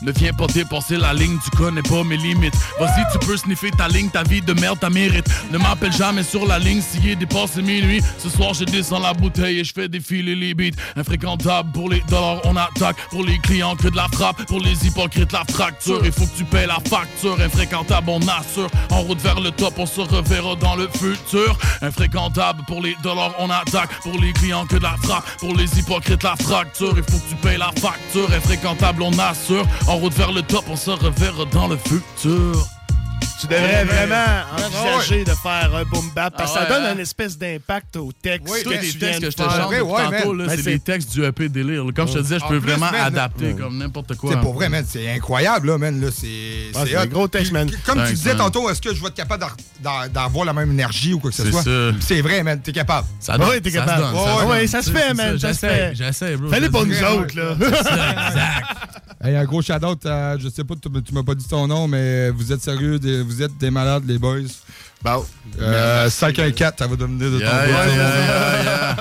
Ne viens pas dépasser la ligne, tu connais pas mes limites. Vas-y, tu peux sniffer ta ligne, ta vie de merde, ta mérite. Ne m'appelle jamais sur la ligne, s'il est dépassé minuit. Ce soir, je descends la bouteille et je fais défiler les beats. Infréquentable pour les dollars, on attaque. Pour les clients, que de la frappe. Pour les hypocrites, la fracture. Il faut que tu payes la facture. Infréquentable, on assure. En route vers le top, on se reverra dans le futur. Infréquentable pour les dollars, on attaque. Pour les clients, que de la frappe. Pour les hypocrites, la fracture. Il faut que tu payes la facture. Infréquentable, on assure. En route vers le top, on se reverra dans le futur. Tu devrais vraiment Ah envisager de faire un boom bap parce que Ah ça ouais, donne hein? un espèce d'impact au texte. Tous les tu textes que je te chante tantôt, Ben, c'est c'est- des textes du EP délire. Comme je te disais, je peux plus, vraiment man, adapter ouais. comme n'importe quoi. sais, pour vrai, man, c'est incroyable, là, man. Là, c'est Ah, c'est un gros texte, man. Comme Thanks, tu disais man. tantôt, est-ce que je vais être capable d'avoir la même énergie ou quoi que ce C'est soit? C'est vrai, man, t'es capable. Ça Ouais, t'es capable. donne. ça se C'est- fait, c'est man, ça se J'essaie, fait. j'essaie, bro. Fallait pour nous autres, là. C'est ça, exact. Hey, un gros shout-out, je sais pas, tu, m'as pas dit ton nom, mais vous êtes sérieux, vous êtes des malades, les boys? Bon. Euh, 514, ça va devenir de ton Yeah,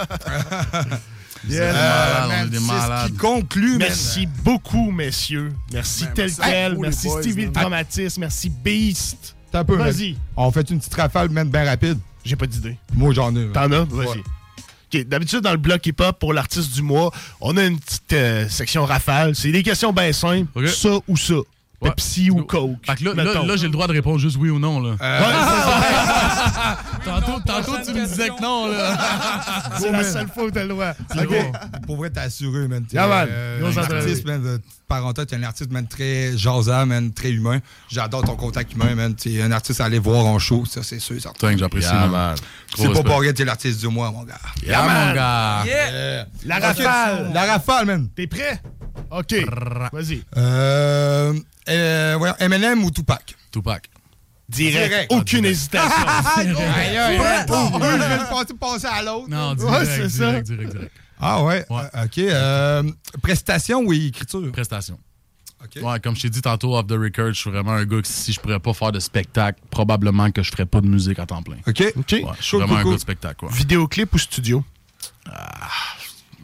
Yes. (laughs) Euh, man, des ce qui conclut, man. Merci beaucoup, messieurs. Merci Ben, tel merci quel. Merci boys, Stevie le man. traumatisme. Merci Beast. T'as un peu, man. Vas-y. On fait une petite rafale, man, bien rapide. J'ai pas d'idée. Moi, j'en ai. man. T'en as? Vas-y. Ouais. OK, D'habitude, dans le bloc hip-hop, pour l'artiste du mois, on a une petite euh, section rafale. C'est des questions bien simples. Ça ou ça. Pepsi ou Coke. Fait que là, là, mettons. là, j'ai le droit de répondre juste oui ou non. Là. Euh, (laughs) tantôt, tantôt, tu me disais que non. Là. (laughs) C'est la seule fois où t'as le droit. C'est OK. bon. Pour vrai, t'es assuré, man. T'es, Yeah, man. euh, un artiste, man. de parenthèse, t'es un artiste, man, très jasant, man, très humain. J'adore ton contact humain, man. T'es un artiste à aller voir en show, ça, c'est sûr. certain. Que j'apprécie. Yeah, man. C'est pas pour rien, t'es l'artiste du mois, mon gars. Yeah, mon gars. Yeah. La rafale. La rafale, man. T'es prêt? OK. Vas-y. Euh, euh, voyons, Eminem ou Tupac? Tupac. Direct. Aucune hésitation. (laughs) Aïe, aïe, je de passer, à l'autre. Non, Ouais, direct, ça. direct, direct, direct. Ah ouais? Euh, OK. euh, prestation ou écriture? Prestation. Ouais, comme je t'ai dit tantôt, off the record, je suis vraiment un gars que si je pourrais pas faire de spectacle, probablement que je ferais pas de musique à temps plein. OK. OK. Ouais, je suis vraiment un gars de spectacle. Vidéoclip ou studio?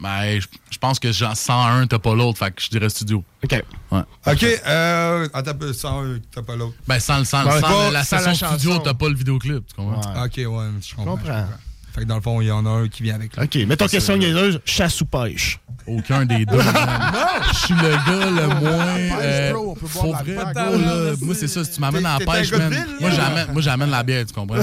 Mais je, je pense que genre 101, t'as pas l'autre, fait que je dirais studio. OK. Ouais. OK. Euh, attends un peu, sans eux, t'as pas l'autre. Ben, sans, le- sans, sans pas- la sans session la studio, t'as pas le vidéoclip, tu comprends? OK, ouais, je comprends. comprends. je comprends. Fait que dans le fond, il y en a un qui vient avec lui. OK. Mettons question niaiseuse. Chasse ou pêche? Aucun des deux. (laughs) Je suis le gars le moins. Pêche, euh, bro, on peut boire pour la vrai, là. là, moi, c'est ça. Si tu m'amènes à la pêche, un man, ville, moi, là? j'amène, moi, j'amène la bière, tu comprends? (laughs) (laughs)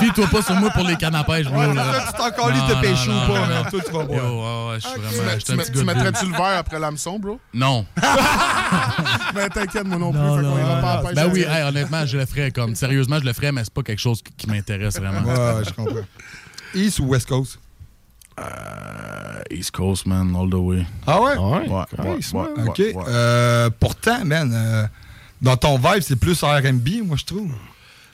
Fie-toi pas sur moi pour les cannes à pêche. Ouais, là. tu t'en calisses de pêcher ou pas, non. Toi, tu vas Yo, boire. ouais, ouais, je suis Tu, vraiment. tu mets- mettrais-tu le verre après l'hameçon, bro? Non. (laughs) Mais t'inquiète, moi non plus. Non, fait qu'on ira pas à pêche. Ben oui, hey, honnêtement, je le ferais comme. Sérieusement, je le ferais, mais c'est pas quelque chose qui- m'intéresse vraiment. Ouais, je comprends. East ou West Coast? Euh, East Coast, man, all the way. Ah ouais? Ouais, ouais, OK. Euh, pourtant, man, euh, dans ton vibe, c'est plus R&B, moi, je trouve.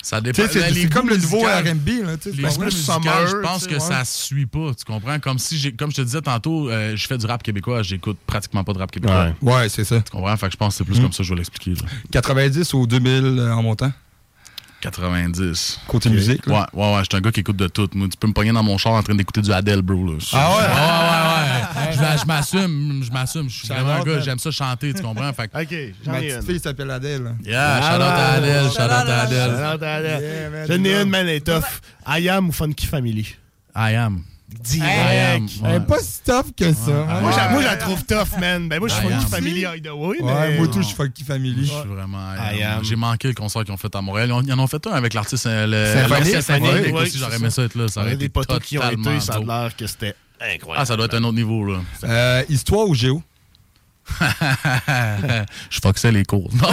Ça dépend. c'est- comme le nouveau R&B, là, tu sais, Les goûts je pense que sais, ça ouais. suit pas, tu comprends? Comme si j'ai, comme je te disais tantôt, euh, je fais du rap québécois, j'écoute pratiquement pas de rap québécois. Ouais. Ouais, c'est ça. Tu comprends? Fait que je pense que c'est plus Mm. comme ça que je vais l'expliquer. là. 90 ou 2000 euh, en montant? 90. Côté musique, là? Ouais, ouais, ouais, je suis un gars qui écoute de tout. Moi, tu peux me pogner dans mon char en train d'écouter du Adele, bro. Là. Ah ouais? Ouais, ouais, ouais. Je, je m'assume, je m'assume. Je suis vraiment un gars, hein? j'aime ça chanter, tu comprends? Fait que- OK. J'en Ma ai petite une. fille s'appelle Adèle. Yeah, shout out à Adele, shout out à Adele. Shout-out à J'en ai dis-moi. une, man, elle est tough. I am ou Funky Family? I am. Direct. Elle est pas si tough que ça. Ouais. hein. Moi, moi, je la trouve tough, man. Ben, moi, je suis Funky am. Family Hideaway, Ouais, mais... moi, tout, je suis Funky Family. Je suis vraiment. J'ai manqué le concert qu'ils ont fait à Montréal. Ils en, ont fait un avec l'artiste euh, Symphonique, J'aurais ça. aimé ça être là. Ça aurait été des potos qui ont été, ça a l'air que c'était incroyable. Ah, ça doit être un autre niveau, là. Euh, histoire ou géo? (laughs) je foxais les cours. Non, (laughs)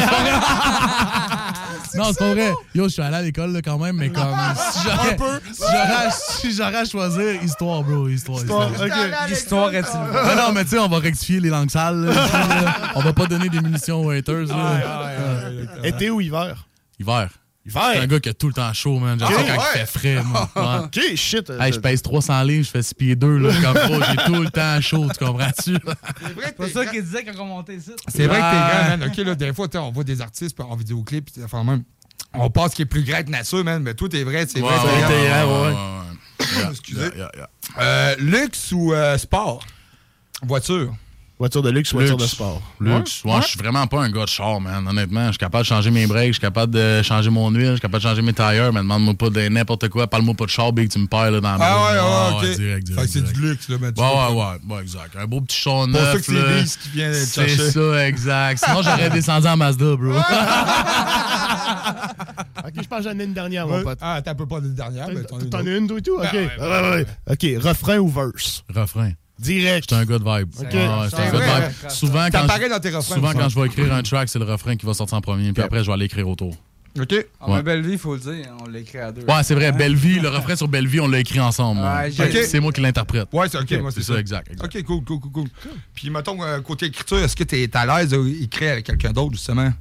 non c'est pas vrai. Yo, je suis allé à l'école là, quand même, mais comme (laughs) si j'aurais si j'aurais- si j'aurais à choisir, histoire, bro, histoire. Histoire, L'histoire est une. Ah non, mais tu sais, on va rectifier les langues sales. là, là. on va pas donner des munitions aux haters. là. Été ou hiver? Hiver. Suis un gars qui a tout le temps chaud, man. J'aime Ok. ça quand Ouais. il fait frais, moi. (laughs) Ouais. OK, shit. Hey, je pèse 300 livres, je fais 6 pieds 2, là, comme gros, j'ai tout le temps chaud, tu comprends-tu? (laughs) C'est pas ça qu'il disait quand on montait ici. C'est vrai que t'es grand, man. OK, là, des fois, sais, on voit des artistes en vidéoclip, pis enfin, même, on pense qu'il est plus grand que nature, man. Mais tout est vrai, c'est vrai. C'est vrai. Excusez. Euh, luxe ou euh, sport? Voiture. Voiture de luxe, voiture de sport. Luxe. Ouais, je suis vraiment pas un gars de char, man. Honnêtement, je suis capable de changer mes breaks, je suis capable de changer mon huile, je suis capable de changer mes tailleurs, mais demande-moi pas de n'importe quoi, parle-moi pas de char, big, tu me perds là, dans la Ah ouais, maison. ouais, ok. direct, direct. Fait que c'est du luxe, là, tu Ouais, ouais, ouais, ouais, exact. Un beau petit char Pour neuf. ça que c'est qui vient C'est chercher. ça, exact. Sinon, j'aurais descendu en Mazda, bro. (laughs) OK, je pense que j'en ai une dernière, mon Ouais. pote. Ah, t'as un peu pas de dernière, mais t'en as une T'en as une, toi et tout? OK. Ben ouais, Ouais, ouais, ouais. OK, refrain ou verse? Refrain. Direct. J'étais un gars de vibe. Ok. Ouais, ouais, j'étais un vrai. vibe. Souvent, quand, je, dans tes refrains, souvent quand je vais écrire un track, c'est le refrain qui va sortir en premier, puis après, je vais aller écrire autour. OK. En Ouais. belle vie, il faut le dire. On l'a écrit à deux. Ouais, c'est vrai, Belle Vie, le refrain sur Belle Vie, on l'a écrit ensemble. C'est moi qui l'interprète. Ouais, c'est OK, moi, c'est ça, exact. exact. OK, cool, cool, cool, cool. Puis, mettons, euh, côté écriture, est-ce que t'es à l'aise d'écrire avec quelqu'un d'autre, justement?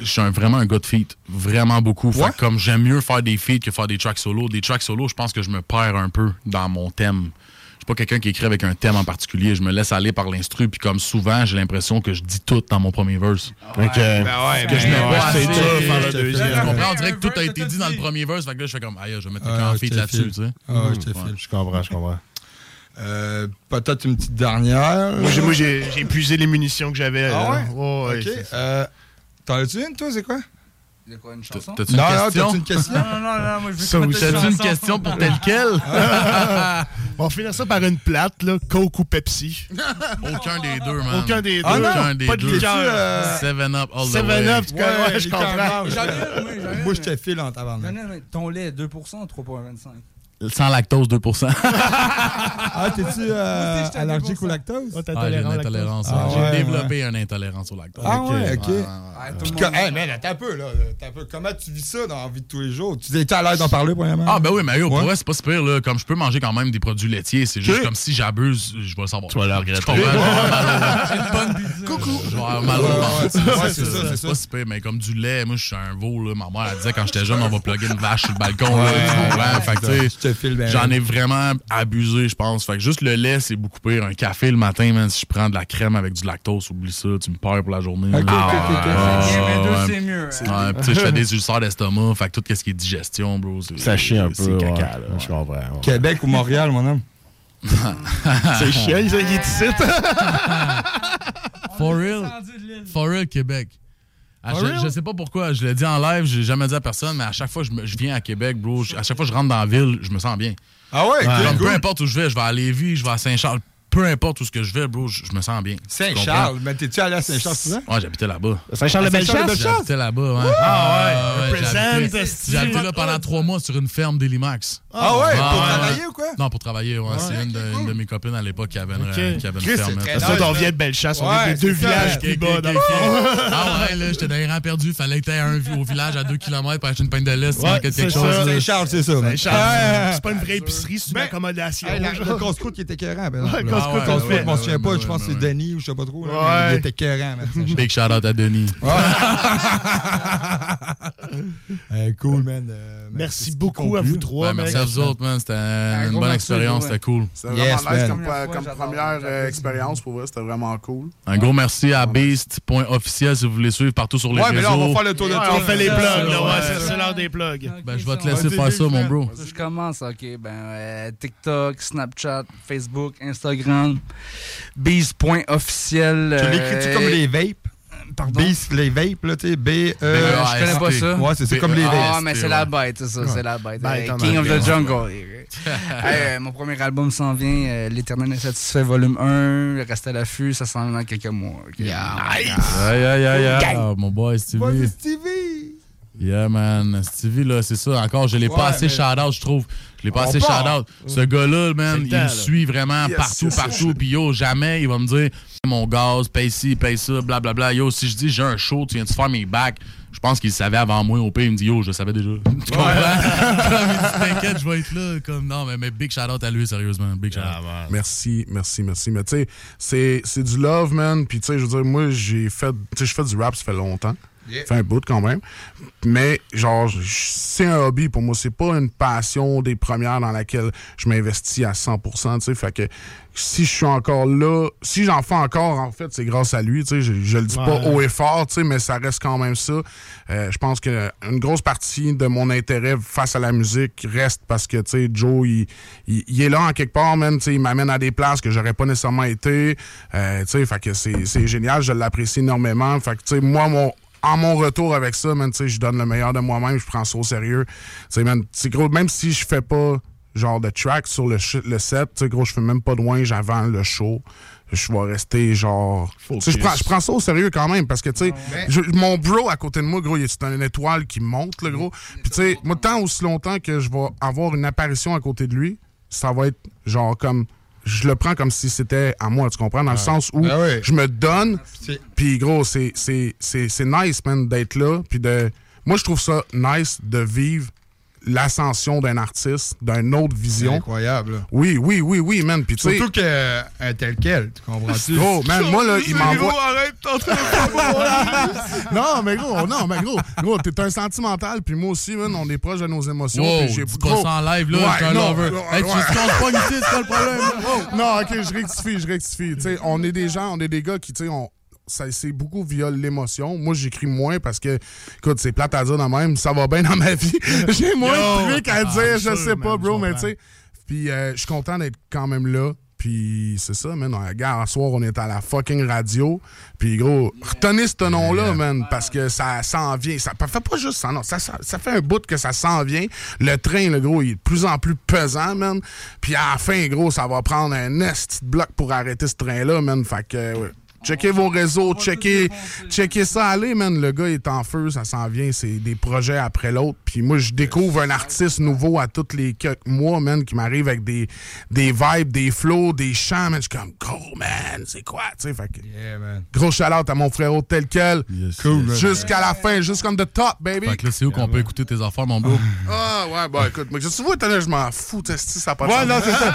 Je suis un- vraiment un gars de feat. Vraiment beaucoup. Fait Ouais? que comme j'aime mieux faire des feats que faire des tracks solo. Des tracks solo, je pense que je me perds un peu dans mon thème. Je suis pas quelqu'un qui écrit avec un thème en particulier. Je me laisse aller par l'instru. Puis comme souvent, j'ai l'impression que je dis tout dans mon premier verse. OK. que je mets pas assez. c'est de faire le deuxième. comprends? On dirait que tout a été dit dans le premier verse. Fait que là, je fais comme, aïe, je vais mettre Ah, je feat te là-dessus, tu sais. Ah, je te Ouais. file. Je comprends, je comprends. Euh, Peut-être une petite dernière. Moi, j'ai- moi, j'ai j'ai épuisé les munitions que j'avais. Ah là. ouais? Ouais, ouais. Euh, T'en as-tu une, toi, c'est quoi? De quoi, une chanson? T'as-tu une Non, non, question? t'as-tu une question? Non, non, non, non, moi je veux Ça que T'as-tu une question pour tel quel? (laughs) On va finir ça par une plate, là. Coke ou Pepsi? (laughs) Aucun des deux, man. Aucun des deux. Ah non, Aucun des pas de deux. liqueur. Euh, Seven Up all the Seven way. Up, tu connais, ouais, je comprends. J'en ai moi, je te file en tabarnak. J'en ai une. Ton lait, 2% ou 3,25? Sans lactose, 2%. (laughs) Ah, t'es-tu euh, allergique au lactose? Oh, Ah, j'ai une au intolérance. Ah, J'ai ouais, développé une intolérance au lactose. Ah ouais, ok. Ah, hey, un peu, là. Attends un peu. Comment tu vis ça dans la vie de tous les jours? Tu étais à l'aise d'en parler, premièrement? Ah, ben oui, mais yo, pour vrai, c'est pas super, là. Comme je peux manger quand même des produits laitiers, c'est juste comme si j'abuse, je vais le savoir. Tu vas le regretter. Au- Coucou. Je vais avoir mal au (laughs) c'est- c'est ça, c'est C'est ça. pas super, mais comme du lait, moi, je suis un veau, là. Ma mère, elle disait quand j'étais jeune, on va plugger une vache sur le balcon, là. Tu comprends? Fait que, J'en ai vraiment abusé, je pense. Fait que juste le lait, c'est beaucoup pire. Un café le matin, man, si je prends de la crème avec du lactose, oublie ça, tu me perds pour la journée. Ok, là. ok, ok, ok. Ah, c'est mieux. hein. Je fais des ulcères d'estomac, fait que tout ce qui est digestion, bro, c'est Ça chie un peu. c'est caca, ouais. là. Je comprends. ouais. Québec ou Montréal, mon homme? (laughs) C'est chiant, il est ici. For real? For real, Québec. Real? je sais pas pourquoi, je l'ai dit en live, j'ai jamais dit à personne, mais à chaque fois que je, me- je viens à Québec, bro, je- à chaque fois que je rentre dans la ville, je me sens bien. Ah ouais, peu importe où je vais, je vais à Lévis, je vais à Saint-Charles, peu importe où ce que je vais, bro, je, je me sens bien. Saint-Charles. Mais t'es-tu allé à Saint-Charles souvent? Ouais, j'habitais là-bas. Saint-Charles-de-Bellechasse? J'habitais là-bas, ouais. Ah ouais, represent, habité là pendant trois mois sur une ferme d'Elimax. Ah ouais, pour ouais. travailler ou quoi? Non, pour travailler, ouais. C'est une, de- une de mes copines à l'époque qui avait une, Ok. qui avait une Chris, ferme. c'est là. très Ça, on vient de Bellechasse. On Ouais, est des deux villages plus bas. Ah ouais, là, j'étais dans les rangs perdus. Fallait que t'aies un au village à 2 km pour acheter une pinte de de quelque c'est chose. Saint-Charles, c'est ça. Saint-Charles. C'est pas une vraie épicerie, c'est une Ben, accommodation. Le casse-croûte qui était écœurant. Ouais. Ah ouais, ouais, je m'en ouais, souviens pas, je pense que c'est. Denis ou je sais pas trop. là. Il était écœurant. Big shout out à Denis. (laughs) (laughs) Cool, man. Euh, Merci beaucoup à vous trois, merci mec. à vous autres, man. C'était une bonne expérience. C'était cool. C'était Yes, vraiment nice man. comme, Première fois, première euh, expérience pour vrai. C'était vraiment cool. Un gros merci à Beast.officiel si vous voulez suivre partout sur les Ouais, mais là, on réseaux. va faire le tour de on fait les plugs, c'est- l'heure des plugs. Ben, je vais te laisser faire ça, mon bro. Je commence, ok. Ben, euh, TikTok, Snapchat, Facebook, Instagram, Beast.officiel. Tu euh, l'écris-tu comme les vapes? Pardon? Beast, les vapes, là, tu sais, B, Euh, E. je connais pas ça. Ouais, c'est ça, comme les Ah, vapes. mais c'est la bête, c'est ça, c'est la bête. Euh, King of the. Jungle. (laughs) Euh, mon premier album s'en vient, euh, L'éternel insatisfait, volume 1. Reste à l'affût, ça s'en vient dans quelques mois. ok? Aïe, aïe, aïe, aïe. Ah, Mon boy, Stevie. Yeah, man. Stevie, là, c'est ça. Encore, je l'ai Ouais, pas assez mais- shout-out, je trouve. Je l'ai pas On assez shout-out. Ce gars-là, man, il me suit vraiment Yes, partout, partout. Puis yo, jamais il va me dire mon gaz, paye ci, paye ça, blablabla. Yo, si je dis j'ai un show, tu viens-tu faire mes bacs? Je pense qu'il savait avant moi. Au pire, il me dit yo, je le savais déjà. Tu comprends? (laughs) T'inquiète, je vais être là. Comme non, mais, mais big shout-out à lui, sérieusement. Big shout-out. Merci, merci, merci. Mais tu sais, c'est- c'est du love, man. Puis tu sais, je veux dire, moi, j'ai fait. Je fais du rap, ça fait longtemps. Yeah. Fait un bout quand même. Mais, genre, c'est un hobby pour moi. C'est pas une passion des premières dans laquelle je m'investis à 100%. Tu sais, fait que si je suis encore là, si j'en fais encore, en fait, c'est grâce à lui. Tu sais, je, je le dis pas haut et fort, tu sais, mais ça reste quand même ça. Euh, je pense que une grosse partie de mon intérêt face à la musique reste parce que, tu sais, Joe, il, il, il est là en quelque part, man. Tu sais, il m'amène à des places que j'aurais pas nécessairement été. Euh, tu sais, fait que c'est c'est génial. Je l'apprécie énormément. Fait que, tu sais, moi, mon en mon retour avec ça, man, tu sais, je donne le meilleur de moi-même, je prends ça au sérieux. Tu sais, man, c'est gros, même si je fais pas genre de track sur le, le set, tu sais, gros, je fais même pas de wing avant le show. Je vais rester genre. Tu sais, je prends, je prends ça au sérieux quand même parce que, tu sais, je- mon bro à côté de moi, gros, il est une étoile qui monte, le gros. Puis, tu sais, moi, tant aussi longtemps que je vais avoir une apparition à côté de lui, ça va être genre comme. Je le prends comme si c'était à moi, tu comprends? Dans le sens où Ah ouais. je me donne, puis gros, c'est, c'est, c'est, c'est nice, man, d'être là. Puis de. Moi, je trouve ça nice de vivre l'ascension d'un artiste, d'une autre C'est vision. incroyable. Oui, oui, oui, oui, man. Puis tu sais. Surtout qu'un tel quel, tu comprends-tu? Gros, man, moi, là, il m'envoie. arrête, t'es en train de (laughs) non, mais gros, non, mais gros, gros, t'es un sentimental, puis moi aussi, man, on est proche de nos émotions. Wow, puis j'ai pas ça en live, là, Ouais, je suis un non, lover. non, Hey, tu ouais. qu'on se pogne ici, c'est quoi le problème? là? Non, ok, je rectifie, je rectifie. Tu sais, on est des gens, on est des gars qui, tu sais, on. Ça, c'est beaucoup via l'émotion. Moi, j'écris moins parce que, écoute, c'est plate à dire de même, ça va bien dans ma vie. (laughs) J'ai moins Yo! de trucs à Ah, dire, je sûr, sais pas, bro, je mais tu sais. Puis, euh, je suis content d'être quand même là. Puis c'est ça, man. Regarde, un soir, on est à la fucking radio. Puis gros, retenez ce nom-là, man, parce que ça s'en vient. Ça fait pas juste ça, non. Ça, ça, ça fait un bout que ça s'en vient. Le train, le gros, il est de plus en plus pesant, man. Puis à la fin, gros, ça va prendre un nest bloc pour arrêter ce train-là, man. Fait que, ouais. Checkez vos réseaux, checkez, checkez ça, allez, man. Le gars est en feu, ça s'en vient, c'est des projets après l'autre. Puis moi, je découvre un artiste nouveau à tous les quelques mois, man, qui m'arrive avec des, des vibes, des flows, des chants, man. Je suis comme, cool, man, c'est quoi, tu sais. Fait que, gros shout à mon frérot tel quel. cool, man. Jusqu'à la fin, jusqu'à the top, baby. Fait que là, c'est où qu'on peut écouter tes affaires, mon beau? Ah, ouais, bah écoute, moi, je sais pas, je m'en fous, tu sais, si ça passe. Ouais, non, c'est ça.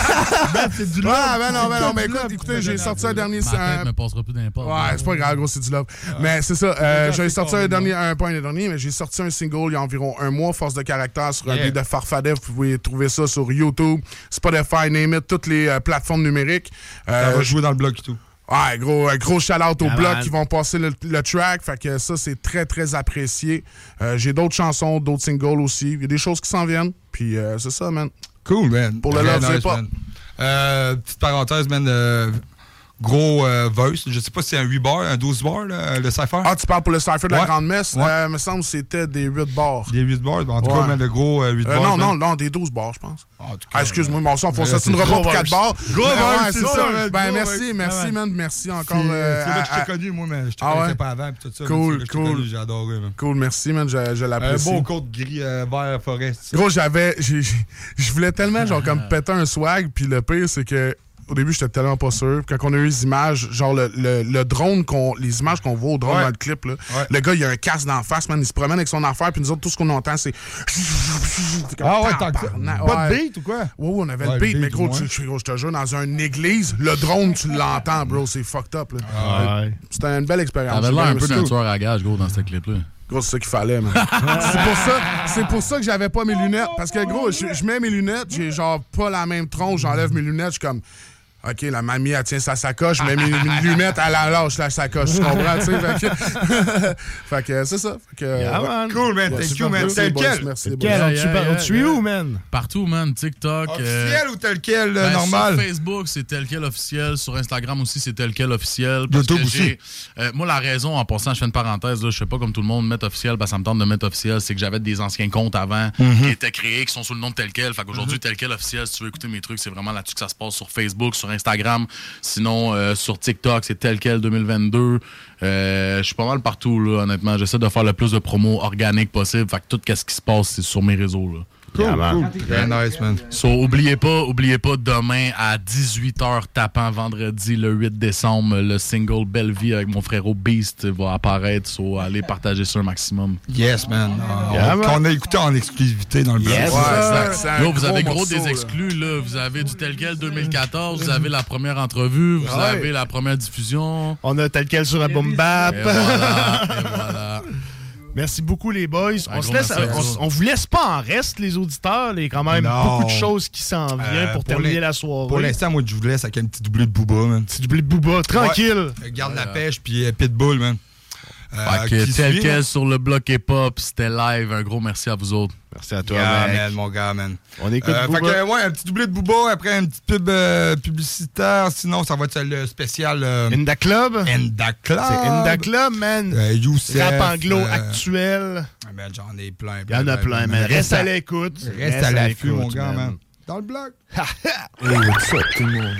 (laughs) ben, c'est du love. Ouais, ben non, ben non, mais (laughs) écoute, écoutez, j'ai sorti un dernier. Ma tête me passera plus Ouais, c'est pas grave, gros, c'est du love. Mais c'est ça, euh, j'ai sorti un dernier, un point le dernier, mais j'ai sorti un single il y a environ un mois, Force de caractère, sur un beat de Farfadet. Vous pouvez trouver ça sur YouTube, Spotify, name it, toutes les euh, plateformes numériques. Ça va jouer dans le bloc et tout. Ouais, gros, un gros shout-out au bloc qui vont passer le, le track. Fait que ça, c'est très, très apprécié. Euh, j'ai d'autres chansons, d'autres singles aussi. Il y a des choses qui s'en viennent. Puis euh, c'est ça, man. Cool, man. Pour le love, c'est pas. Euh, petite parenthèse, man. Euh, gros euh, verse. Je sais pas si c'est un 8 bar, un 12 bar, là, le cypher. Ah, tu parles pour le Cypher de la Ouais. Grande Messe? Ouais. Euh, me semble que c'était des 8 bars. Des 8 bars. En tout Ouais. cas, man, le gros euh, 8 Euh, bars. non, non, non, des 12 bars, je pense. Ah, excuse-moi, mais on s'en fout. Ouais, Ça, c'est une repas gros pour 4 verse. bars. Gros Mais verse, c'est ça, Ben, gros merci, merci, Ouais. man. Merci encore. Euh, euh, c'est là que je t'ai connu, moi, mais je te Ah connaissais pas avant. Tout ça, Cool, cool. J'ai adoré. Cool, merci, man. Je, je Un l'apprécie. beau côte gris, euh, vert, forêt. Gros, j'avais. Je voulais tellement, genre, comme péter un swag. Puis le pire, c'est que. Au début, j'étais tellement pas sûr. Puis Quand on a eu les images, genre le, le, le drone, qu'on, les images qu'on voit au drone Ouais. dans le clip, là, le gars, il a un casque d'en face, man. Il se promène avec son affaire. Puis nous autres, tout ce qu'on entend, c'est. Ah ouais, que ça. Tabarnak, Pas de ouais. beat ou quoi? Ouais, ouais, on avait Ouais, le beat, mais gros, ouais. tu, je te jure, dans une église, le drone, tu l'entends, bro. C'est fucked up, là. Ah ouais. C'était une belle expérience. T'avais l'air un peu d'un tueur à gage, gros, dans ce clip-là. Gros, c'est ça qu'il fallait, man. (laughs) c'est pour ça, c'est pour ça que j'avais pas mes lunettes. Parce que, gros, je, je mets mes lunettes, j'ai genre pas la même tronche, j'enlève mes lunettes, je suis comme. OK, la mamie, elle tient sa sacoche, mes, mes lunettes, elle la lâche la sacoche, tu comprends, tu sais? Fait que, (laughs) fait que c'est ça. Fait que, Yeah, ouais. man. Cool, man. Ouais, Thank you, man. merci, Tel quel. Merci, te suit où, man? Partout, man. TikTok. euh, Officiel ou tel quel, euh, ben, normal? Sur Facebook, c'est tel quel officiel. Sur Instagram aussi, c'est tel quel officiel. Parce YouTube que aussi. euh, moi, la raison, en passant, je fais une parenthèse, là, je fais pas comme tout le monde mettre officiel, parce que ça me tente de mettre officiel, c'est que j'avais des anciens comptes avant Mhm. qui étaient créés, qui sont sous le nom de tel quel. Fait qu'aujourd'hui, tel quel officiel, si tu veux écouter mes trucs, c'est vraiment là-dessus que ça se passe sur Facebook, sur Instagram. Sinon, euh, sur TikTok, c'est tel quel 2022. Euh, je suis pas mal partout, là, honnêtement. J'essaie de faire le plus de promos organiques possible. Fait que tout ce qui se passe, sur mes réseaux, là. Cool, cool. Very nice, man. So, oubliez pas, oubliez pas, demain à 18h tapant vendredi le 8 décembre, le single Belle Vie avec mon frérot Beast va apparaître. So, allez partager ça un maximum. Yes, man. Yeah, on- man. A écouté en exclusivité dans le blog. Yes, Ouais, Là, vous avez gros morceau, des là. exclus, là. Vous avez du tel quel 2014, vous avez la première entrevue, vous Ouais. avez la première diffusion. On a tel quel sur un boom bap. Et voilà, et voilà. (laughs) Merci beaucoup, les boys. On, se laisse, vous. on vous laisse pas en reste, les auditeurs. Il y a quand même Non. beaucoup de choses qui s'en viennent Euh, pour, terminer la soirée. Pour l'instant, moi, je vous laisse avec un petit doublé de Booba, man. Petit doublé de Booba, tranquille. Ouais. Garde la pêche, puis euh, Pitbull, man. Euh, Fait que tel suit, quel sur le bloc hip-hop, c'était live. Un gros merci à vous autres. Merci à toi, Yeah, mec. man, mon gars, man. On écoute Euh, Booba. fait que, ouais, un petit doublé de Booba, après une petite pub euh, publicitaire. Sinon, ça va être le spécial. Euh, Inda Club? Inda Club. C'est Inda Club, man. Euh, Youssef, Rap anglo euh, actuel. man, J'en ai plein. Il y en a plein, man. Reste à l'écoute. Reste à l'affût, mon gars, man. Dans le bloc. (laughs) Hey, what's up, tout le monde?